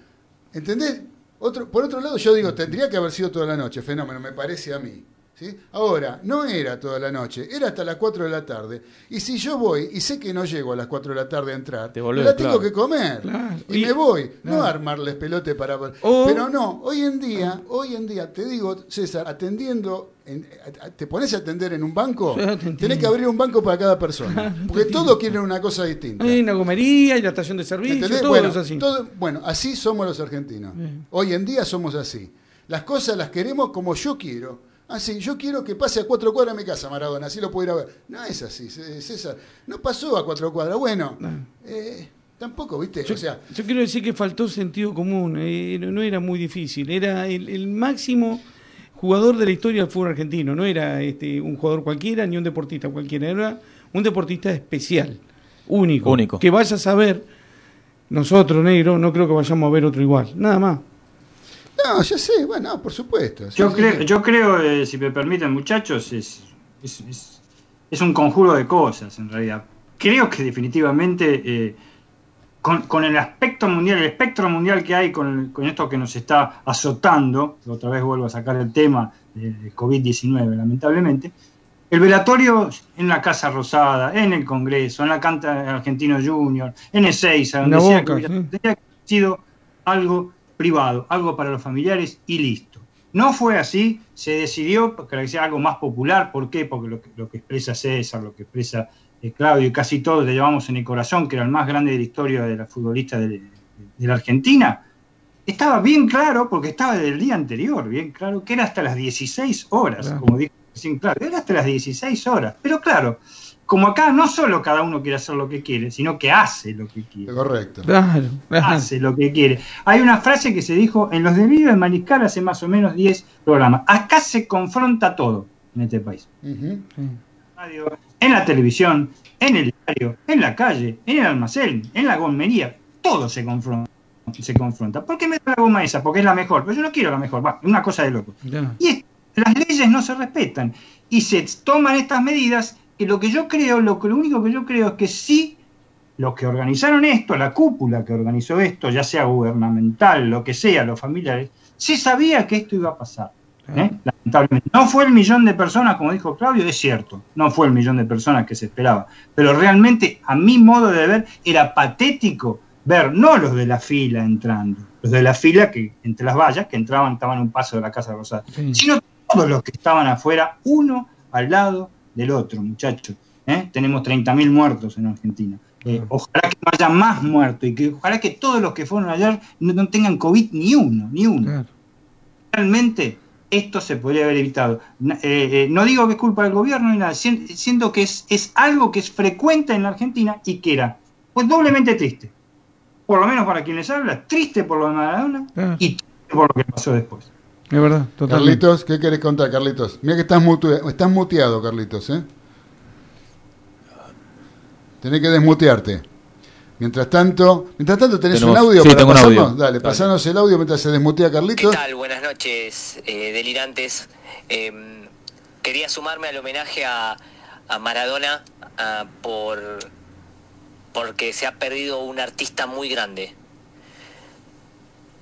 ¿entendés? Otro, por otro lado, yo digo, tendría que haber sido toda la noche, fenómeno, me parece a mí. ¿Sí? Ahora, no era toda la noche, era hasta las 4 de la tarde. Y si yo voy y sé que no llego a las 4 de la tarde a entrar, volvés, la tengo claro. que comer. Claro. Y, Y- me voy, no a armarles pelote para... Pero no, hoy en día, hoy en día, te digo, César, atendiendo, en- a- a- te pones a atender en un banco, te tenés que abrir un banco para cada persona. Porque todos quieren una cosa distinta. Hay una gomería y la estación de servicio, todo bueno, es así. todo- bueno, así somos los argentinos. Hoy en día somos así. Las cosas las queremos como yo quiero. Así, yo quiero que pase a cuatro cuadras a mi casa, Maradona, así lo puedo ir a ver. No es así, César. No pasó a cuatro cuadras. Bueno, eh, tampoco, ¿viste? Yo, o sea, yo quiero decir que faltó sentido común, eh, no no era muy difícil, era el, el máximo jugador de la historia del fútbol argentino, no era este, un jugador cualquiera ni un deportista cualquiera, era un deportista especial, único, Único. que vaya a saber, nosotros negro, no creo que vayamos a ver otro igual, nada más. No, ya sé, bueno, no, por supuesto. Yo creo, yo creo eh, si me permiten muchachos, es, es, es- es un conjuro de cosas en realidad. Creo que definitivamente eh, con, con el aspecto mundial, el espectro mundial que hay con, con esto que nos está azotando, otra vez vuelvo a sacar el tema de, de COVID-19 lamentablemente, el velatorio en la Casa Rosada, en el Congreso, en la Canta Argentino Junior, en Ezeiza, donde sea que hubiera- sí. tendría que haber sido algo privado, algo para los familiares y listo. No fue así, se decidió que sea algo más popular. ¿Por qué? Porque lo que, lo que expresa César, lo que expresa eh, Claudio y casi todos le llevamos en el corazón, que era el más grande de la historia de la futbolista de, de la Argentina, estaba bien claro, porque estaba del día anterior, bien claro, que era hasta las 16 horas, Claro. como dijo recién Claudio, era hasta las 16 horas. Pero claro, como acá no solo cada uno quiere hacer lo que quiere, sino que hace lo que quiere Correcto. Claro, claro. hace lo que quiere. Hay una frase que se dijo en los debidos de Mariscal hace más o menos 10 programas. Acá se confronta todo en este país. Ujú. Radio, en la televisión, en el diario, en la calle, en el almacén, en la gomería, todo se confronta. se confronta. ¿Por qué me da la goma esa? Porque es la mejor. Pero yo no quiero la mejor. Va, una cosa de loco. Y es- las leyes no se respetan. Y se toman estas medidas. Y lo que yo creo, lo, que, lo único que yo creo es que sí, los que organizaron esto, la cúpula que organizó esto, ya sea gubernamental, lo que sea, los familiares, se sabía que esto iba a pasar. ¿eh? Lamentablemente. No fue el millón de personas, como dijo Claudio, es cierto, no fue el millón de personas que se esperaba. Pero realmente, a mi modo de ver, era patético ver no los de la fila entrando, los de la fila que entre las vallas que entraban, estaban un paso de la Casa Rosada, sino todos los que estaban afuera, uno al lado del otro, muchachos. ¿eh? Tenemos 30.000 muertos en Argentina. Eh, ojalá que no haya más muertos y que ojalá que todos los que fueron ayer no, no tengan COVID ni uno, ni uno. Realmente esto se podría haber evitado. Eh, eh, no digo que es culpa del gobierno ni nada, sien- siento que es, es algo que es frecuente en la Argentina y que era pues doblemente triste. Por lo menos para quien les habla, triste por lo de Maradona y triste por lo que pasó después. Es verdad, totalmente. Carlitos, ¿qué querés contar, Carlitos? Mira que estás, mutu- estás muteado, Carlitos, ¿eh? Tenés que desmutearte. Mientras tanto, mientras tanto tenés Tenemos- un audio sí, para tengo un pasarnos. audio. Dale, Dale. pasanos el audio mientras se desmutea Carlitos. ¿Qué tal? Buenas noches, eh, delirantes. Eh, quería sumarme al homenaje a, a Maradona ah, por porque se ha perdido un artista muy grande.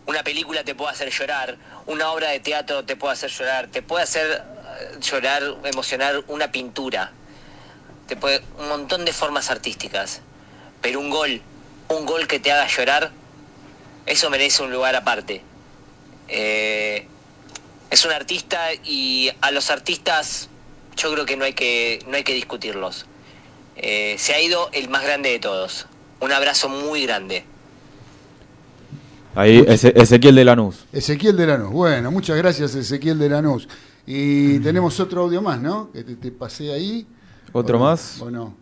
Una película te puede hacer llorar, una obra de teatro te puede hacer llorar, te puede hacer eh, llorar, emocionar una pintura, te puede, un montón de formas artísticas. Pero un gol, un gol que te haga llorar, eso merece un lugar aparte. Eh, es un artista y a los artistas yo creo que no hay que, no hay que discutirlos. Eh, se ha ido el más grande de todos. Un abrazo muy grande. Ahí, Eze- Ezequiel de Lanús. Ezequiel de Lanús. Bueno, muchas gracias, Ezequiel de Lanús. Y tenemos otro audio más, ¿no? Que te, te pasé ahí. ¿Otro más? ¿O no?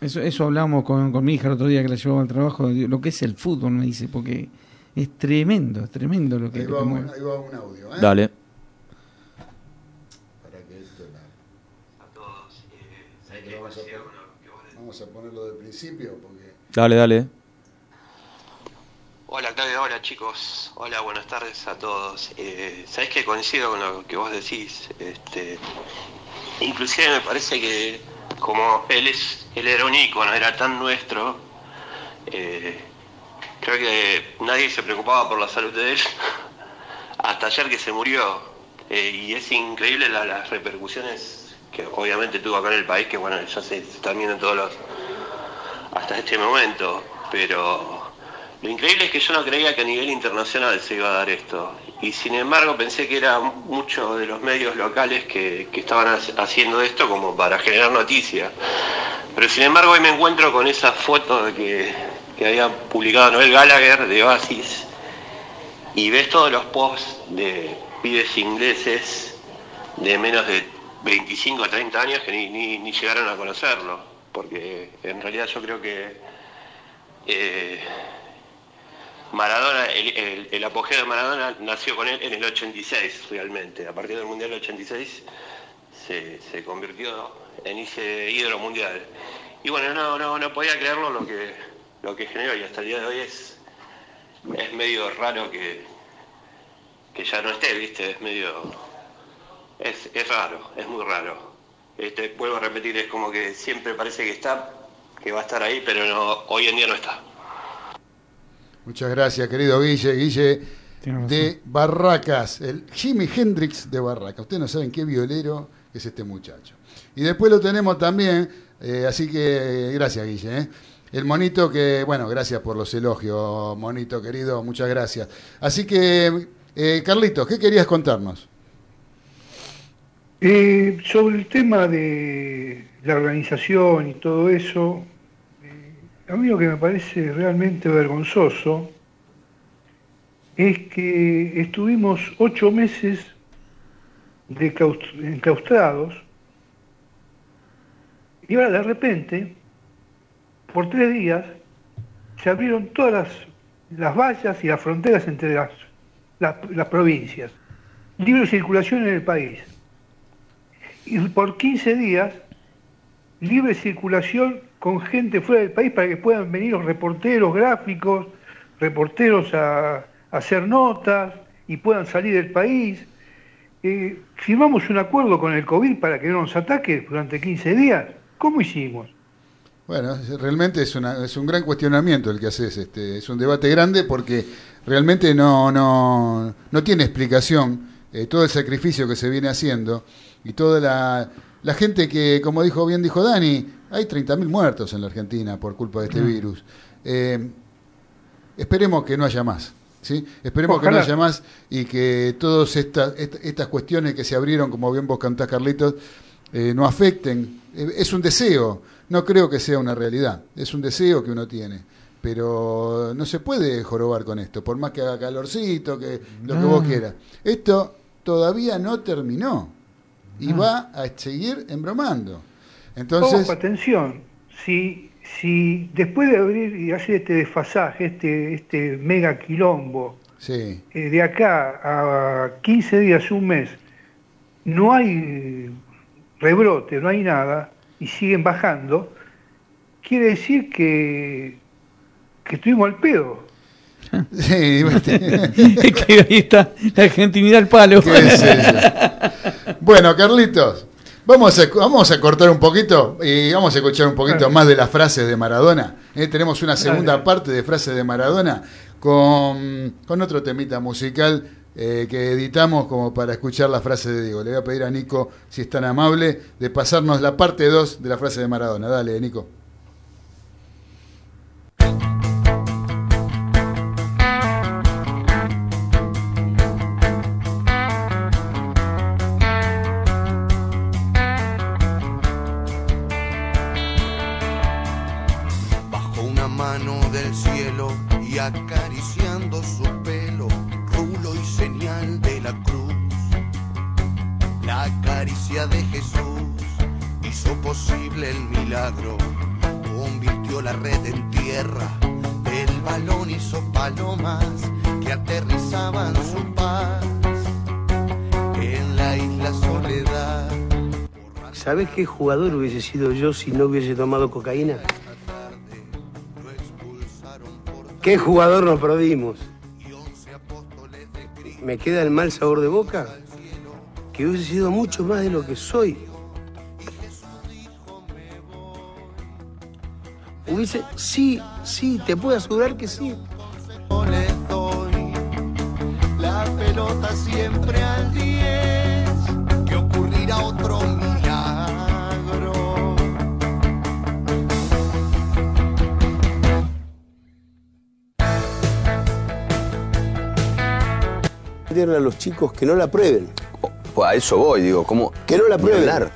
Eso, eso hablamos con, con mi hija el otro día que la llevaba al trabajo, de lo que es el fútbol, me dice, porque es tremendo, es tremendo lo que, Ahí lo va, que un, mueve. ahí va un audio, ¿eh? Dale. Para que esto la- ¿Sabes que vamos, a poner, vamos a ponerlo del principio porque Dale, dale. Hola Claudio, hola chicos, hola, buenas tardes a todos. Eh, Sabés que coincido con lo que vos decís. Este, inclusive me parece que como él es, él era un ícono, era tan nuestro, eh, creo que nadie se preocupaba por la salud de él hasta ayer que se murió. Eh, y es increíble la- las repercusiones que obviamente tuvo acá en el país, que bueno, ya se están viendo en todos los hasta este momento, pero lo increíble es que yo no creía que a nivel internacional se iba a dar esto. Y sin embargo pensé que era muchos de los medios locales que, que estaban ha- haciendo esto como para generar noticia. Pero sin embargo hoy me encuentro con esa foto que, que había publicado Noel Gallagher de Oasis y ves todos los posts de pibes ingleses de menos de 25 o 30 años que ni, ni, ni llegaron a conocerlo. Porque en realidad yo creo que eh, Maradona, el, el- apogeo de Maradona nació con él en el 86 realmente. A partir del Mundial 86 se, se convirtió en ese ídolo mundial. Y bueno, no, no, no podía creerlo lo que, lo que generó y hasta el día de hoy es, es medio raro que, que ya no esté, ¿viste? Es medio... Es, es raro, es muy raro. Este, vuelvo a repetir, es como que siempre parece que está, que va a estar ahí, pero no, hoy en día no está. Muchas gracias, querido Guille. Guille de Barracas, el Jimi Hendrix de Barracas. Ustedes no saben qué violero es este muchacho. Y después lo tenemos también, eh, así que gracias, Guille. ¿eh? El monito que, bueno, gracias por los elogios, monito querido, muchas gracias. Así que, eh, Carlitos, ¿qué querías contarnos? Eh, sobre el tema de la organización y todo eso, eh, a mí lo que me parece realmente vergonzoso es que estuvimos ocho meses de claust- enclaustrados y ahora de repente, por tres días, se abrieron todas las, las vallas y las fronteras entre las provincias. Libre circulación en el país y por 15 días libre circulación con gente fuera del país para que puedan venir los reporteros, gráficos, reporteros a, hacer notas y puedan salir del país. Eh, firmamos un acuerdo con el COVID para que no nos ataque durante 15 días. ¿Cómo hicimos? Bueno, realmente es, una, es un gran cuestionamiento el que haces. Este, es un debate grande porque realmente no, no, no tiene explicación eh, todo el sacrificio que se viene haciendo y toda la, la gente que, como dijo bien dijo Dani, hay 30.000 muertos en la Argentina por culpa de este Mm. virus. Eh, esperemos que no haya más. ¿sí? Esperemos que no haya más y que todas estas, est- estas cuestiones que se abrieron, como bien vos cantás, Carlitos, eh, no afecten. Eh, es un deseo, no creo que sea una realidad, es un deseo que uno tiene. Pero no se puede jorobar con esto, por más que haga calorcito, que lo que vos quieras. Esto todavía no terminó y No. va a seguir embromando. Entonces, Ojo, atención, si, si después de abrir y hacer este desfasaje, este, este mega quilombo, sí, eh, de acá a 15 días, un mes, no hay rebrote, no hay nada, y siguen bajando, quiere decir que, que estuvimos al pedo. Sí, Es que ahí está la argentinidad al palo. Bueno, Carlitos, vamos a, vamos a cortar un poquito y vamos a escuchar un poquito más de las frases de Maradona. Eh, tenemos una segunda Dale. parte de frases de Maradona con, con otro temita musical eh, que editamos como para escuchar la frase de Diego. Le voy a pedir a Nico, si es tan amable, de pasarnos la parte 2 de la frase de Maradona. Dale, Nico. Acariciando su pelo, rulo y señal de la cruz. La caricia de Jesús hizo posible el milagro, convirtió la red en tierra, el balón hizo palomas que aterrizaban su paz en la isla Soledad. ¿Sabes qué jugador hubiese sido yo si no hubiese tomado cocaína? ¿Qué jugador nos perdimos? ¿Me queda el mal sabor de boca? Que hubiese sido mucho más de lo que soy. Hubiese, sí, sí, te puedo asegurar que sí. la pelota siempre al 10 que ocurrirá otro A los chicos que no la prueben. Pues a eso voy, digo, ¿cómo? Que no la prueben.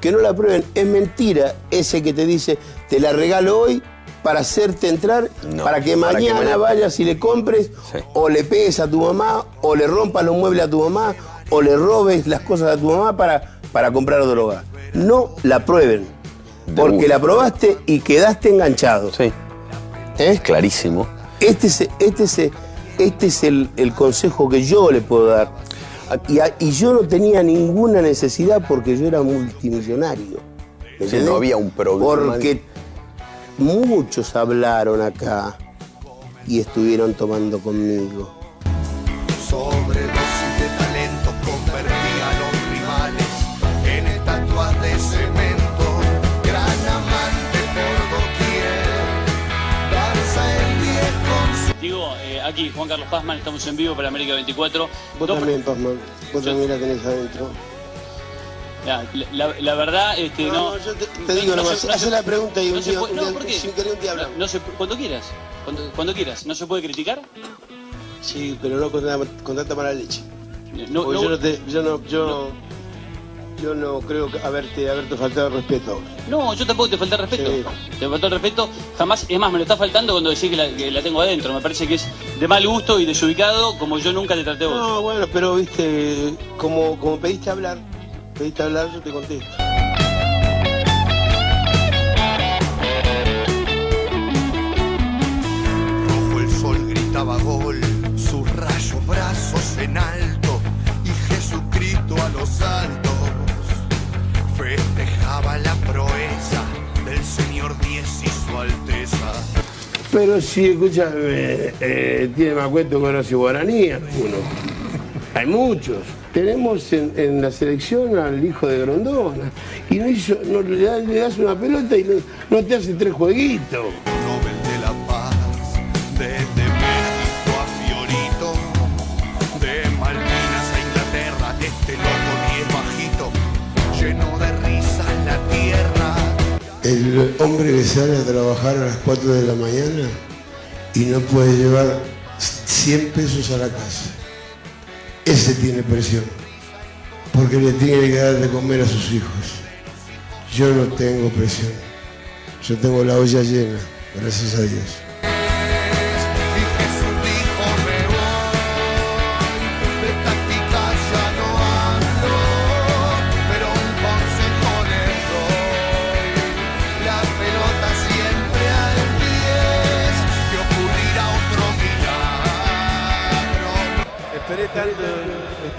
Que no la prueben. Es mentira ese que te dice, te la regalo hoy para hacerte entrar, No, para que para que mañana vayas y le compres, Sí. o le pegues a tu mamá, o le rompas los muebles a tu mamá, o le robes las cosas a tu mamá para, para comprar droga. No la prueben. Porque la probaste y quedaste enganchado. Sí. ¿Eh? Clarísimo. Este es, este es, este es el, el consejo que yo le puedo dar. Y, yo no tenía ninguna necesidad porque yo era multimillonario. no había un problema. Porque muchos hablaron acá y estuvieron tomando conmigo. sobredosis Juan Carlos Pazman, estamos en vivo para América 24. Vos Dos- también, Pazman. Vos también la tenés adentro. Ya, la, la verdad, este, no. No, yo te- te digo no nomás, no se- la pregunta y un día- puede- sin querer un día hablamos. No, se- cuando quieras, cuando, cuando quieras. ¿No se puede criticar? Sí, pero no con, tanta- con tanta mala leche. No, yo no te, yo no, yo, yo no creo que haberte, haberte faltado el respeto. No, yo tampoco te falta el respeto. Te faltó el respeto. Jamás, es más, me lo está faltando cuando decís que la, que la tengo adentro. Me parece que es de mal gusto y desubicado como yo nunca te traté a vos. No, bueno, pero viste, como, como pediste hablar, pediste hablar, yo te contesto. Pero si, escucha, eh, tiene más cuento que Horacio Guaraní, alguno. Hay muchos. Tenemos en, la selección al hijo de Grondona. Y no hizo, le, da- le das una pelota y no te hace tres jueguitos. El hombre que sale a trabajar a las 4 de la mañana y no puede llevar 100 pesos a la casa. Ese tiene presión, porque le tiene que dar de comer a sus hijos. Yo no tengo presión, yo tengo la olla llena, gracias a Dios.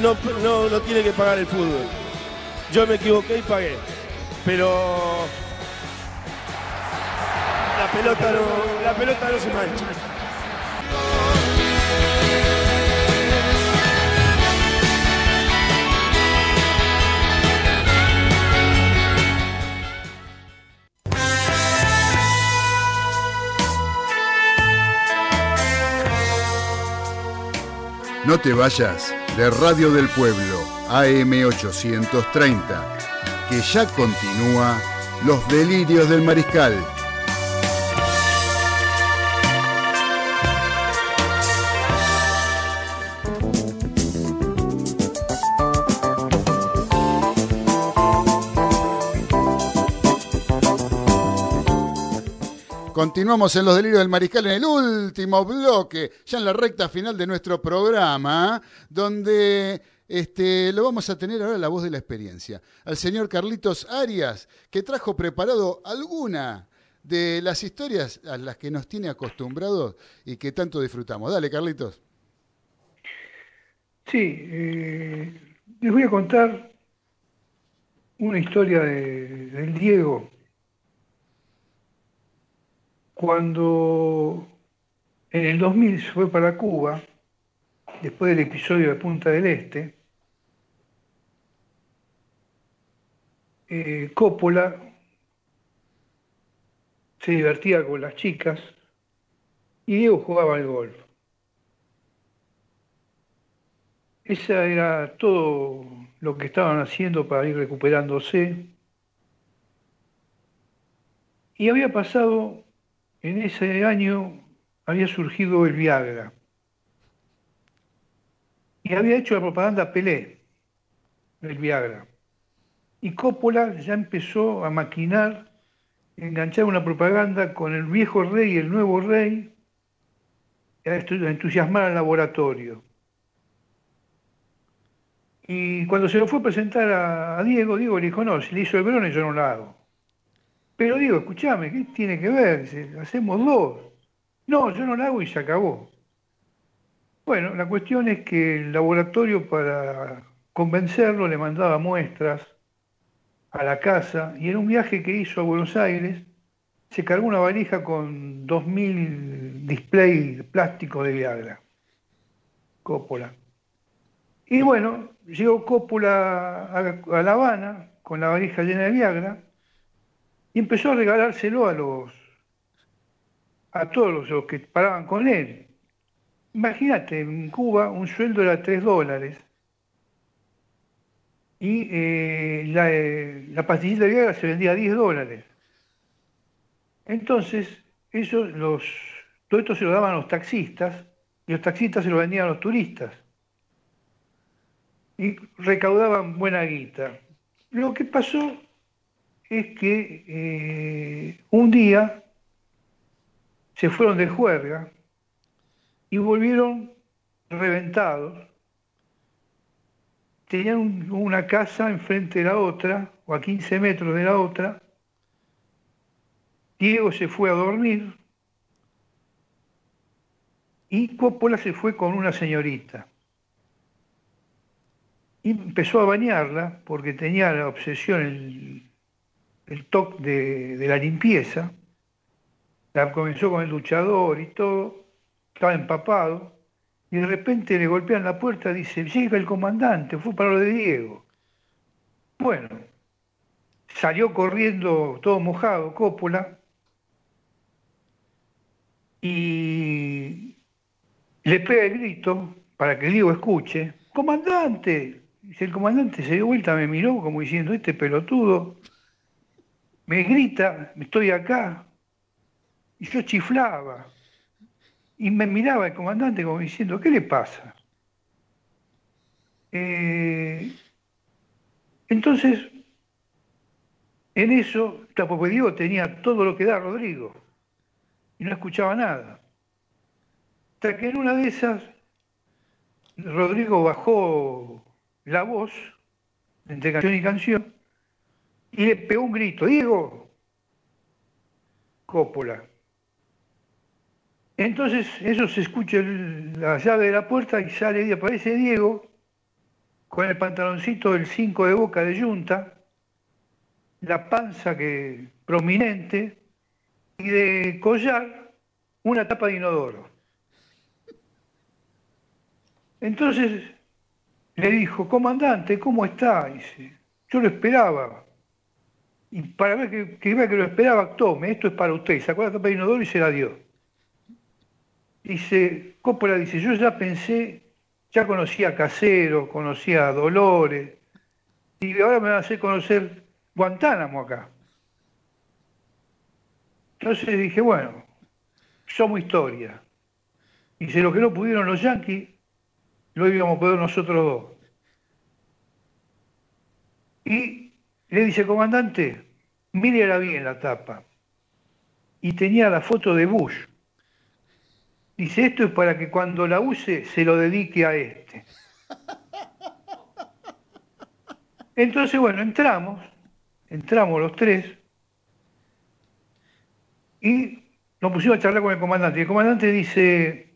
no, no, tiene que pagar el fútbol. Yo me equivoqué y pagué, pero la pelota no, la pelota no se mancha. No te vayas de Radio del Pueblo, AM830, que ya continúa Los Delirios del Mariscal. Continuamos en los delirios del mariscal en el último bloque, ya en la recta final de nuestro programa, donde este, lo vamos a tener ahora la voz de la experiencia, al señor Carlitos Arias, que trajo preparado alguna de las historias a las que nos tiene acostumbrados y que tanto disfrutamos. Dale, Carlitos. Sí, eh, les voy a contar una historia de- del Diego. Cuando en el 2000 se fue para Cuba, después del episodio de Punta del Este, eh, Coppola se divertía con las chicas y Diego jugaba al golf. Esa era todo lo que estaban haciendo para ir recuperándose. Y había pasado, en ese año, había surgido el Viagra. Y había hecho la propaganda Pelé del Viagra. Y Coppola ya empezó a maquinar, enganchar una propaganda con el viejo rey y el nuevo rey, a entusiasmar al laboratorio. Y cuando se lo fue a presentar a, a Diego, Diego le dijo, no, si le hizo el Verón, yo no lo hago. Pero Diego, escúchame, ¿qué tiene que ver? Hacemos dos. No, yo no lo hago y se acabó. Bueno, la cuestión es que el laboratorio para convencerlo le mandaba muestras a la casa y en un viaje que hizo a Buenos Aires se cargó una valija con 2.000 display plásticos de Viagra. Coppola. Y bueno, llegó Coppola a, a La Habana con la valija llena de Viagra y empezó a regalárselo a los a todos los, que paraban con él. Imagínate, en Cuba un sueldo era 3 dólares y eh, la, eh, la pastillita de Viagra se vendía a 10 dólares. Entonces, eso los, todo esto se lo daban a los taxistas y los taxistas se lo vendían a los turistas. Y recaudaban buena guita. Lo que pasó es que eh, un día se fueron de juerga y volvieron reventados. Tenían un- una casa enfrente de la otra, o a 15 metros de la otra. Diego se fue a dormir y Coppola se fue con una señorita. Y empezó a bañarla porque tenía la obsesión, el, el toque de, la limpieza. La comenzó con el luchador y todo, estaba empapado, y de repente le golpean la puerta, dice, llega el comandante, fue para lo de Diego. Bueno, salió corriendo todo mojado, Coppola, y le pega el grito para que Diego escuche, comandante. Dice, el comandante se dio vuelta, me miró como diciendo, este pelotudo me grita, estoy acá. Y yo chiflaba. Y me miraba el comandante como diciendo, ¿qué le pasa? Eh, entonces, en eso, Diego tenía todo lo que da Rodrigo y no escuchaba nada. Hasta que en una de esas, Rodrigo bajó la voz entre canción y canción y le pegó un grito, Diego, Coppola. Entonces eso se escucha la llave de la puerta y sale y aparece Diego con el pantaloncito del 5 de boca de yunta, la panza que prominente y de collar una tapa de inodoro. Entonces le dijo, comandante, ¿cómo está? Dice, yo lo esperaba. Y para ver que, vea que lo esperaba, tome, esto es para usted. Sacó la tapa de inodoro se la dio. Dice, Coppola dice, yo ya pensé, ya conocía a Casero, conocía a Dolores, y ahora me va a hacer conocer Guantánamo acá. Entonces dije, bueno, somos historia. Dice, lo que no pudieron los yanquis, lo íbamos a poder nosotros dos. Y le dice, comandante, mírela bien la tapa. Y tenía la foto de Bush. Dice, esto es para que cuando la use se lo dedique a este. Entonces, bueno, entramos, entramos los tres y nos pusimos a charlar con el comandante. Y el comandante dice,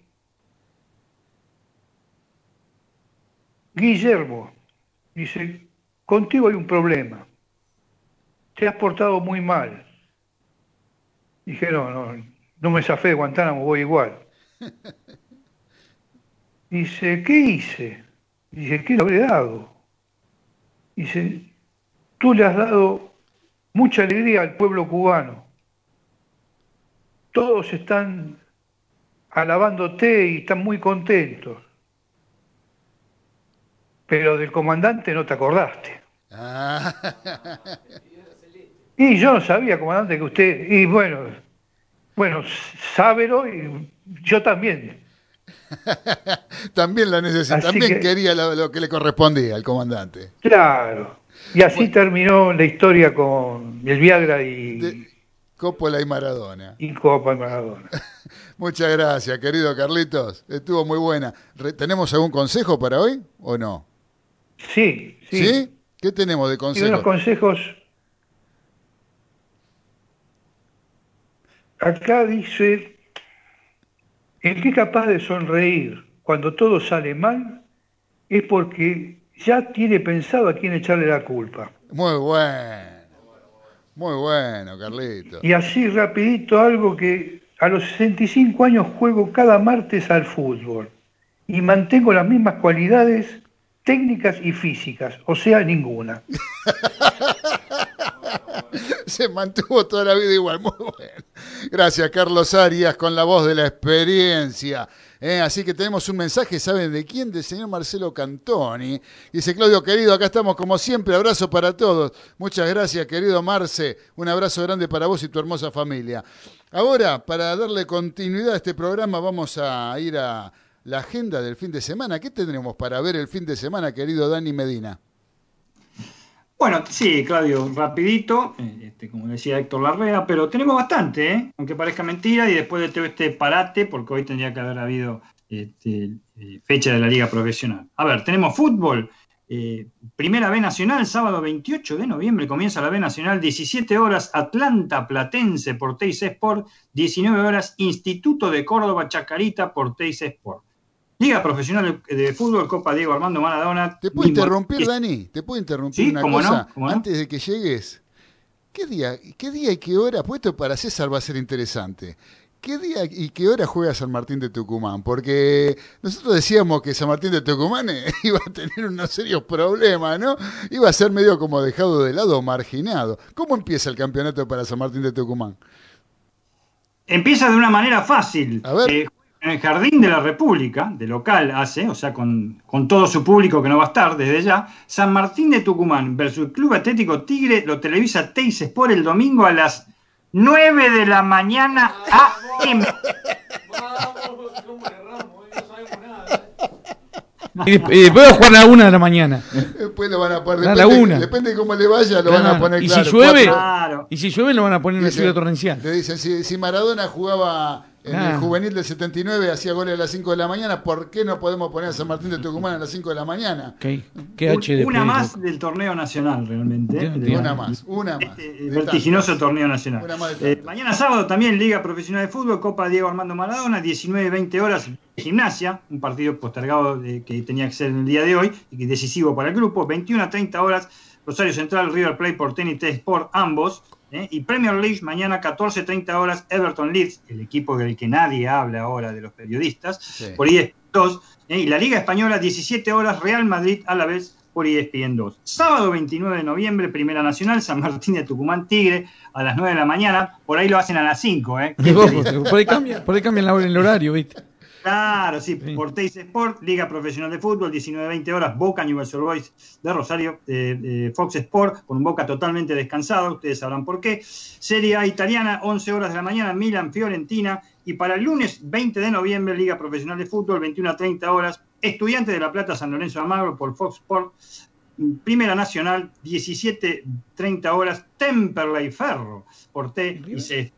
Guillermo, dice, contigo hay un problema. Te has portado muy mal. Dije, no, no, no me zafé de Guantánamo, voy igual. Dice, ¿qué hice? Dice, ¿qué le habré dado? Dice, tú le has dado mucha alegría al pueblo cubano. Todos están alabándote y están muy contentos. Pero del comandante no te acordaste. Y yo no sabía, comandante, que usted, y bueno, bueno, sábelo y yo también. también la necesita, Así también que- quería lo, lo que le correspondía al comandante. Claro. Y así terminó la historia con el Viagra y, Coppola y Maradona. y Copa y Maradona. Muchas gracias, querido Carlitos. Estuvo muy buena. ¿Tenemos algún consejo para hoy o no? Sí, sí. ¿Qué tenemos de Y consejo? unos consejos. Acá dice, el que es capaz de sonreír cuando todo sale mal es porque ya tiene pensado a quién echarle la culpa. Muy bueno. Muy bueno, Carlitos. Y así rapidito algo que a los 65 años juego cada martes al fútbol y mantengo las mismas cualidades técnicas y físicas, o sea, ninguna. Se mantuvo toda la vida igual. Muy bueno. Gracias, Carlos Arias, con la voz de la experiencia. Eh, así que tenemos un mensaje, ¿saben de quién? Del señor Marcelo Cantoni. Dice, Claudio, querido, acá estamos como siempre. Abrazo para todos. Muchas gracias, querido Marce. Un abrazo grande para vos y tu hermosa familia. Ahora, para darle continuidad a este programa, vamos a ir a la agenda del fin de semana. ¿Qué tendremos para ver el fin de semana, querido Dani Medina? Bueno, sí, Claudio, rapidito, este, como decía Héctor Larrea, pero tenemos bastante, ¿eh? aunque parezca mentira, y después de todo este parate, porque hoy tendría que haber habido este, eh, fecha de la Liga Profesional. A ver, tenemos fútbol, eh, Primera B Nacional, sábado 28 de noviembre comienza la B Nacional, 17 horas Atlanta Platense por Teis Sport, 19 horas Instituto de Córdoba Chacarita por Teis Sport. Liga Profesional de Fútbol, Copa Diego Armando Maradona. ¿Te puedo interrumpir, Dani? ¿Te puedo interrumpir Sí, una cómo no, cosa no. antes de que llegues? ¿Qué día, ¿Qué día y qué hora? Puesto para César va a ser interesante. ¿Qué día y qué hora juega San Martín de Tucumán? Porque nosotros decíamos que San Martín de Tucumán eh, iba a tener unos serios problemas, ¿no? Iba a ser medio como dejado de lado o marginado. ¿Cómo empieza el campeonato para San Martín de Tucumán? Empieza de una manera fácil. Eh, en el Jardín de la República, de local hace, o sea, con, con todo su público que no va a estar desde ya, San Martín de Tucumán versus Club Atlético Tigre lo televisa Teis Sport el domingo a las 9 de la mañana AM. Y, desp- y después va a jugar a la una de la mañana. Después lo van a poner. A Depende, la una. depende de cómo le vaya, lo van a Claro. poner y claro. si llueve, y si llueve lo van a poner en Dice- lluvia torrencial. Te dicen, si, si Maradona jugaba en el juvenil del 79, hacía goles a las 5 de la mañana, ¿por qué no podemos poner a San Martín de Tucumán a las 5 de la mañana? ¿Qué, qué H de una Pedro? más del torneo nacional, realmente. De- Una más, una más. eh, De vertiginoso tantas. torneo nacional. Una más de Eh, mañana sábado también Liga Profesional de Fútbol, Copa Diego Armando Maradona, 19 y 20 horas, gimnasia, un partido postergado de- que tenía que ser en el día de hoy y que es decisivo para el grupo, 21 a 30 horas, Rosario Central, River Plate por Tenis T Sport, ambos, ¿eh? y Premier League mañana 14 30 horas, Everton Leeds, el equipo del que nadie habla ahora de los periodistas, por ESPN 2, ¿eh? y la Liga Española 17 horas, Real Madrid a la vez por ESPN 2. Sábado 29 de noviembre, Primera Nacional, San Martín de Tucumán, Tigre, a las 9 de la mañana, por ahí lo hacen a las 5, ¿eh? Por ahí cambia, por ahí cambia la hora- el horario, ¿viste? Claro, sí, por Teis Sport, Liga Profesional de Fútbol, 19-20 horas, Boca Newell's Old Boys de Rosario, eh, eh, Fox Sport, con Boca totalmente descansado, ustedes sabrán por qué. Serie A italiana, 11 horas de la mañana, Milan, Fiorentina. Y para el lunes 20 de noviembre, Liga Profesional de Fútbol, 21 a 30 horas, Estudiantes de La Plata, San Lorenzo de Almagro por Fox Sport. Primera Nacional, 17-30 horas, Temperley Ferro por T y C.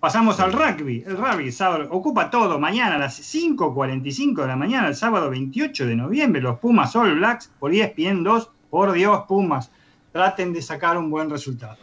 Pasamos al rugby. El rugby sábado, ocupa todo. Mañana a las 5.45 de la mañana, el sábado 28 de noviembre, los Pumas All Blacks por ESPN 2. Por Dios, Pumas. Traten de sacar un buen resultado.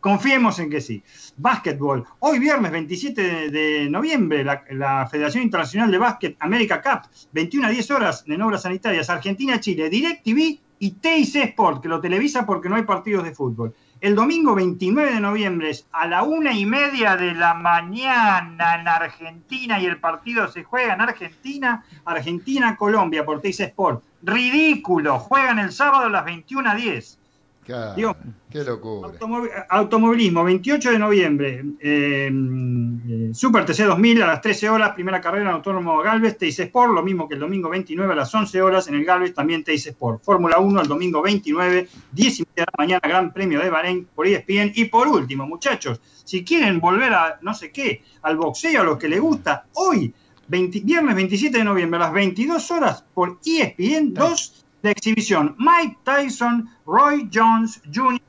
Confiemos en que sí. Básquetbol. Hoy viernes 27 de, noviembre, la, la Federación Internacional de Básquet América Cup, 21 a 10 horas en obras sanitarias, Argentina-Chile, DirecTV y TIC Sport, que lo televisa porque no hay partidos de fútbol. El domingo 29 de noviembre es a la una y media de la mañana en Argentina y el partido se juega en Argentina, Argentina-Colombia por TIC Sport. Ridículo, juegan el sábado a las 21 a 10. Claro, Digo, qué locura. Automovi- Automovilismo, 28 de noviembre, eh, eh, Super TC 2000 a las 13 horas, primera carrera en Autónomo Galvez, TIC Sport, lo mismo que el domingo 29 a las 11 horas en el Galvez, también TIC Sport. Fórmula 1 el domingo 29, 10 y media de la mañana, Gran Premio de Bahrein por ESPN. Y por último, muchachos, si quieren volver a no sé qué, al boxeo, a los que les gusta, hoy, 20 viernes 27 de noviembre a las 22 horas por ESPN 2, la exhibición Mike Tyson, Roy Jones Jr.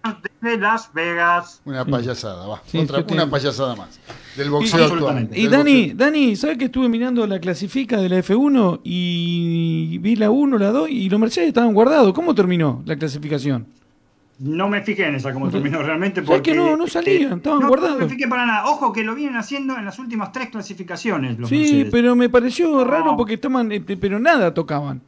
de Las Vegas. Una payasada, va. Sí, Otra- una payasada más. Del boxeo actual. Y Dani, Dani, ¿sabes que estuve mirando la clasifica de la F1 y vi la 1, la 2 y los Mercedes estaban guardados? ¿Cómo terminó la clasificación? No me fijé en esa como terminó realmente ¿Sabes porque que no, no salían? Estaban no, guardados. No me fijé para nada. Ojo que lo vienen haciendo en las últimas tres clasificaciones. Los Sí, Mercedes. pero me pareció raro porque estaban, eh, pero nada tocaban.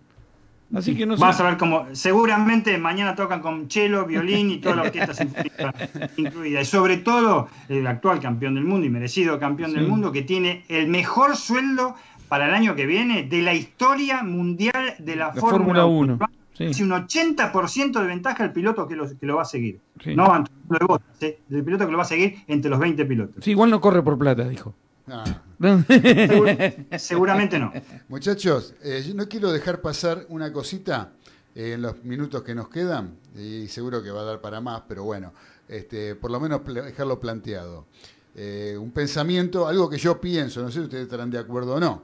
Así que no sé. A ver cómo seguramente mañana tocan con cello, violín y toda la orquesta sinfónica incluida. Y sobre todo el actual campeón del mundo y merecido campeón del mundo que tiene el mejor sueldo para el año que viene de la historia mundial de la, La Fórmula Fórmula 1. 1. Sí. Casi un 80% de ventaja el piloto que lo, que lo va a seguir. Sí. No de ¿eh? del piloto que lo va a seguir entre los 20 pilotos. Sí, igual no corre por plata, dijo. Ah. Segur- seguramente no. Muchachos, eh, yo no quiero dejar pasar una cosita eh, en los minutos que nos quedan, y seguro que va a dar para más, pero bueno, este, por lo menos dejarlo planteado. Eh, un pensamiento, algo que yo pienso, no sé si ustedes estarán de acuerdo o no.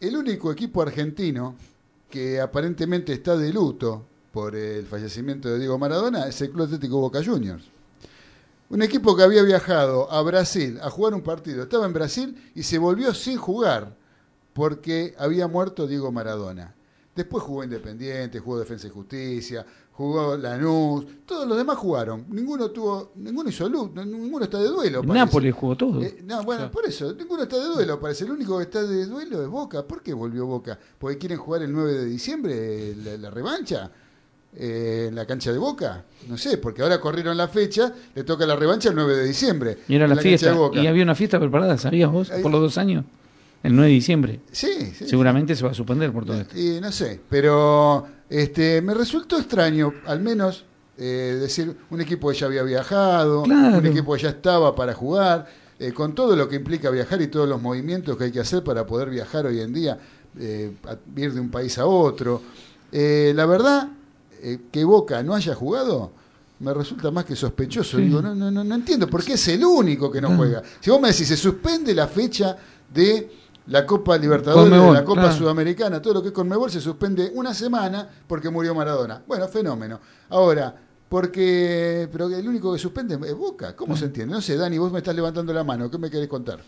El único equipo argentino que aparentemente está de luto por el fallecimiento de Diego Maradona es el Club Atlético Boca Juniors. Un equipo que había viajado a Brasil a jugar un partido, estaba en Brasil y se volvió sin jugar porque había muerto Diego Maradona. Después jugó Independiente, jugó Defensa y Justicia, jugó Lanús, todos los demás jugaron. Ninguno tuvo, ninguno hizo luz, ninguno está de duelo. Parece. Nápoles jugó todo. Eh, no, bueno, por eso, ninguno está de duelo, parece. El único que está de duelo es Boca. ¿Por qué volvió Boca? ¿Porque quieren jugar el 9 de diciembre la, la revancha? Eh, en la cancha de Boca? No sé, porque ahora corrieron la fecha, le toca la revancha el 9 de diciembre. Y era la, fiesta. de Boca. Y había una fiesta preparada, ¿sabías vos? Por los dos años. El 9 de diciembre. Sí, sí. Seguramente se va a suspender por todo esto. Y no sé, pero este, me resultó extraño, al menos, eh, decir un equipo que ya había viajado, Claro. un equipo que ya estaba para jugar, eh, con todo lo que implica viajar y todos los movimientos que hay que hacer para poder viajar hoy en día, eh, ir de un país a otro. La verdad, eh, que Boca no haya jugado. Me resulta más que sospechoso. Sí. Digo, no, no, no, no entiendo, porque es el único que no Claro. juega. Si vos me decís, se suspende la fecha de la Copa Libertadores, Conmebol, de la Copa claro. Sudamericana, todo lo que es Conmebol se suspende una semana porque murió Maradona. Bueno, fenómeno. Ahora, porque pero el único que suspende es Boca. ¿Cómo se entiende? No sé, Dani, vos me estás levantando la mano. ¿Qué me querés contar?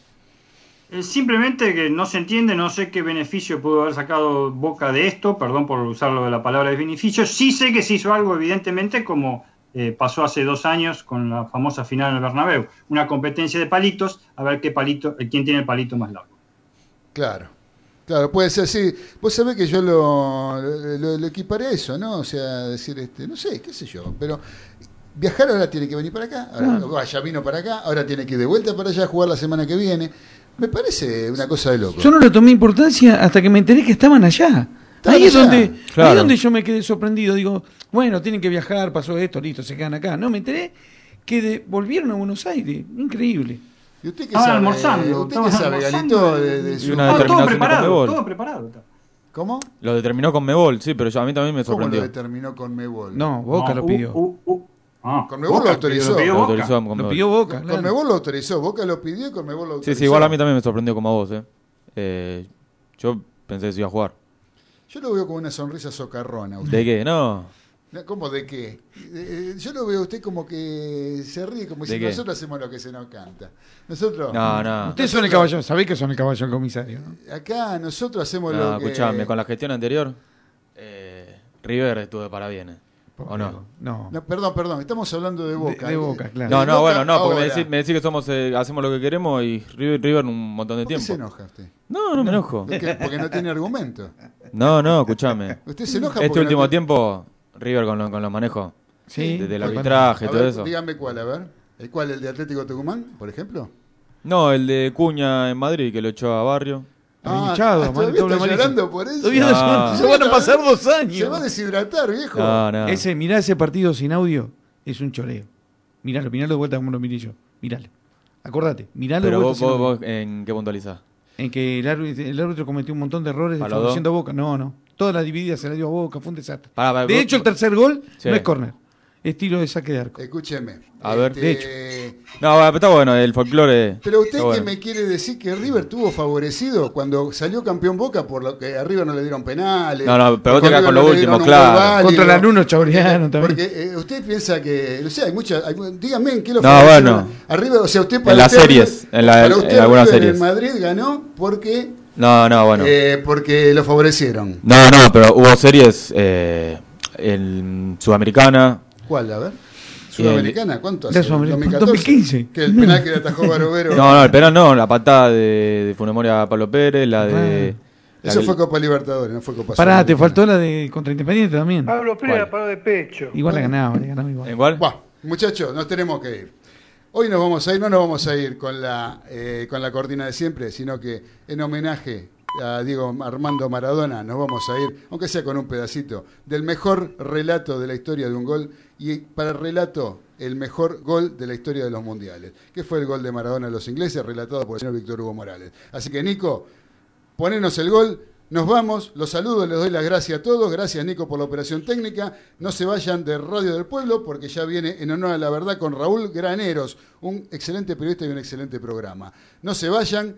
Eh, simplemente que no se entiende, no sé qué beneficio pudo haber sacado Boca de esto, perdón por usarlo de la palabra de beneficio. Sí sé que se hizo algo, evidentemente, como eh, pasó hace dos años con la famosa final en el Bernabéu. Una competencia de palitos, a ver qué palito, eh, quién tiene el palito más largo. Claro. Claro, puede ser así. Vos sabés que yo lo, lo, lo equiparé a eso, ¿no? O sea, decir, este, no sé, qué sé yo. Pero viajar ahora tiene que venir para acá. Ahora, ah, ya vino para acá, ahora tiene que ir de vuelta para allá a jugar la semana que viene. Me parece una cosa de loco. Yo no le tomé importancia hasta que me enteré que estaban allá. Estaban ahí es donde, ahí Claro. es donde yo me quedé sorprendido. Digo, bueno, tienen que viajar, pasó esto, listo, se quedan acá. No, me enteré que de- volvieron a Buenos Aires. Increíble. ¿Y usted qué Estaban sabe? almorzando, ¿Usted qué sabe, almorzando Galito? De, de y- su- una Ah, todo preparado, todo preparado. ¿Cómo? Lo determinó con Mebol, sí, pero yo, a mí también me ¿Cómo lo sorprendió. determinó con Mebol? No, Boca No, lo uh, pidió. uh, uh. Ah, Conmebol lo autorizó. lo pidió Lo Boca. Lo pidió claro. Conmebol lo autorizó. Boca lo pidió y Conmebol lo autorizó. Sí, sí, igual a mí también me sorprendió como a vos, ¿eh? Eh, yo pensé que se iba a jugar. Yo lo veo con una sonrisa socarrona. usted. ¿De qué? No. ¿Cómo de qué? Eh, yo lo veo a usted como que se ríe, como ¿De si qué? nosotros hacemos lo que se nos canta. Nosotros. No, no. Ustedes son el caballo, sabéis que son el caballo del comisario. ¿no? Acá nosotros hacemos No, lo que. escuchame, con la gestión anterior, eh, River estuvo para bienes. ¿O no? No. No, perdón, perdón, estamos hablando de Boca. de Boca, claro. No, De no, Boca bueno, no, porque me decís, me decís que somos, eh, hacemos lo que queremos y River, River un montón de ¿Por qué tiempo. se enoja usted? No, no me enojo. ¿De qué? Porque no tiene argumento. No, no, escuchame. Usted se enoja Este porque último no te- tiempo, River con, lo- con los manejos. Sí. Desde el A arbitraje y todo ver, eso. Dígame cuál, a ver. ¿El cuál? ¿El de Atlético Tucumán, por ejemplo? No, el de Cuña en Madrid, que lo echó a Barrio. Ah, hinchado, ah, amarilla. llorando por eso. No se- van a pasar dos años. Se va a deshidratar, viejo. No, no. Ese, mirá ese partido sin audio, es un choreo. Miralo, miralo de vuelta como lo miré yo. Miralo. Acordate, miralo Pero de vos, vuelta. vos, audio. vos, ¿en qué puntualizás? En que el árbitro, el árbitro cometió un montón de errores ¿A los favoreciendo a Boca. No, no. Toda la dividida se la dio a Boca, fue un desastre. De vos- hecho, el tercer gol Sí. no es córner. Es tiro de saque de arco. Escúcheme. A ver. Este, De hecho. No, bueno, está bueno, el folclore. Pero usted bueno. que me quiere decir que River tuvo favorecido cuando salió campeón Boca por lo que a River no le dieron penales. No, no, pero vos te con lo no último, claro. válido. Contra el Anuno Chauriano también. Porque eh, usted piensa que, o sea, hay muchas, hay- dígame en qué lo No, favorecieron bueno. a River, o sea, usted En las usted series, en la- para en usted algunas River series. en Madrid ganó porque No, no, bueno. eh, porque lo favorecieron. No, no, pero hubo series eh, en Sudamericana. ¿Cuál? A ver. Sudamericana, ¿cuánto hace? Sudamericana, 2014. 2015. Que el penal que le atajó Barovero. No, no, el penal no, la patada de, de Funemoria a Pablo Pérez, la de. la Eso que- fue Copa Libertadores, no fue Copa Pará, te faltó la de contra Independiente también. Pablo Pérez la paró de pecho. Igual la ganaba, le ganaba igual. ¿En cuál? Buah, muchachos, nos tenemos que ir. Hoy nos vamos a ir, no nos vamos a ir con la, eh, con la cortina de siempre, sino que en homenaje a Diego Armando Maradona nos vamos a ir, aunque sea con un pedacito, del mejor relato de la historia de un gol y para el relato el mejor gol de la historia de los mundiales, que fue el gol de Maradona a los ingleses, relatado por el señor Víctor Hugo Morales. Así que Nico, ponenos el gol. Nos vamos, los saludo, les doy las gracias a todos. Gracias, Nico, por la operación técnica. No se vayan de Radio del Pueblo porque ya viene en honor a la verdad con Raúl Graneros, un excelente periodista y un excelente programa. No se vayan,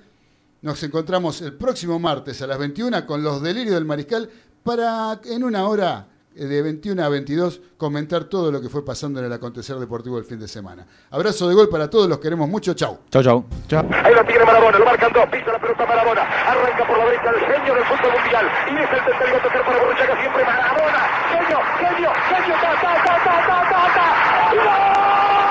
nos encontramos el próximo martes a las 21 con los delirios del Mariscal para en una hora de 21 a 22 comentar todo lo que fue pasando en el acontecer deportivo del fin de semana. Abrazo de gol para todos, los queremos mucho, chau. Chau, chau. Ahí lo tiene Marabona, lo marcan dos, pisa la pelota Marabona, arranca por la derecha el genio del fútbol mundial y es el tercero a tocar para Borruchaga siempre Marabona, genio, genio, genio, ta, ta, ta, ta, ta, ta, ta. ¡Gol!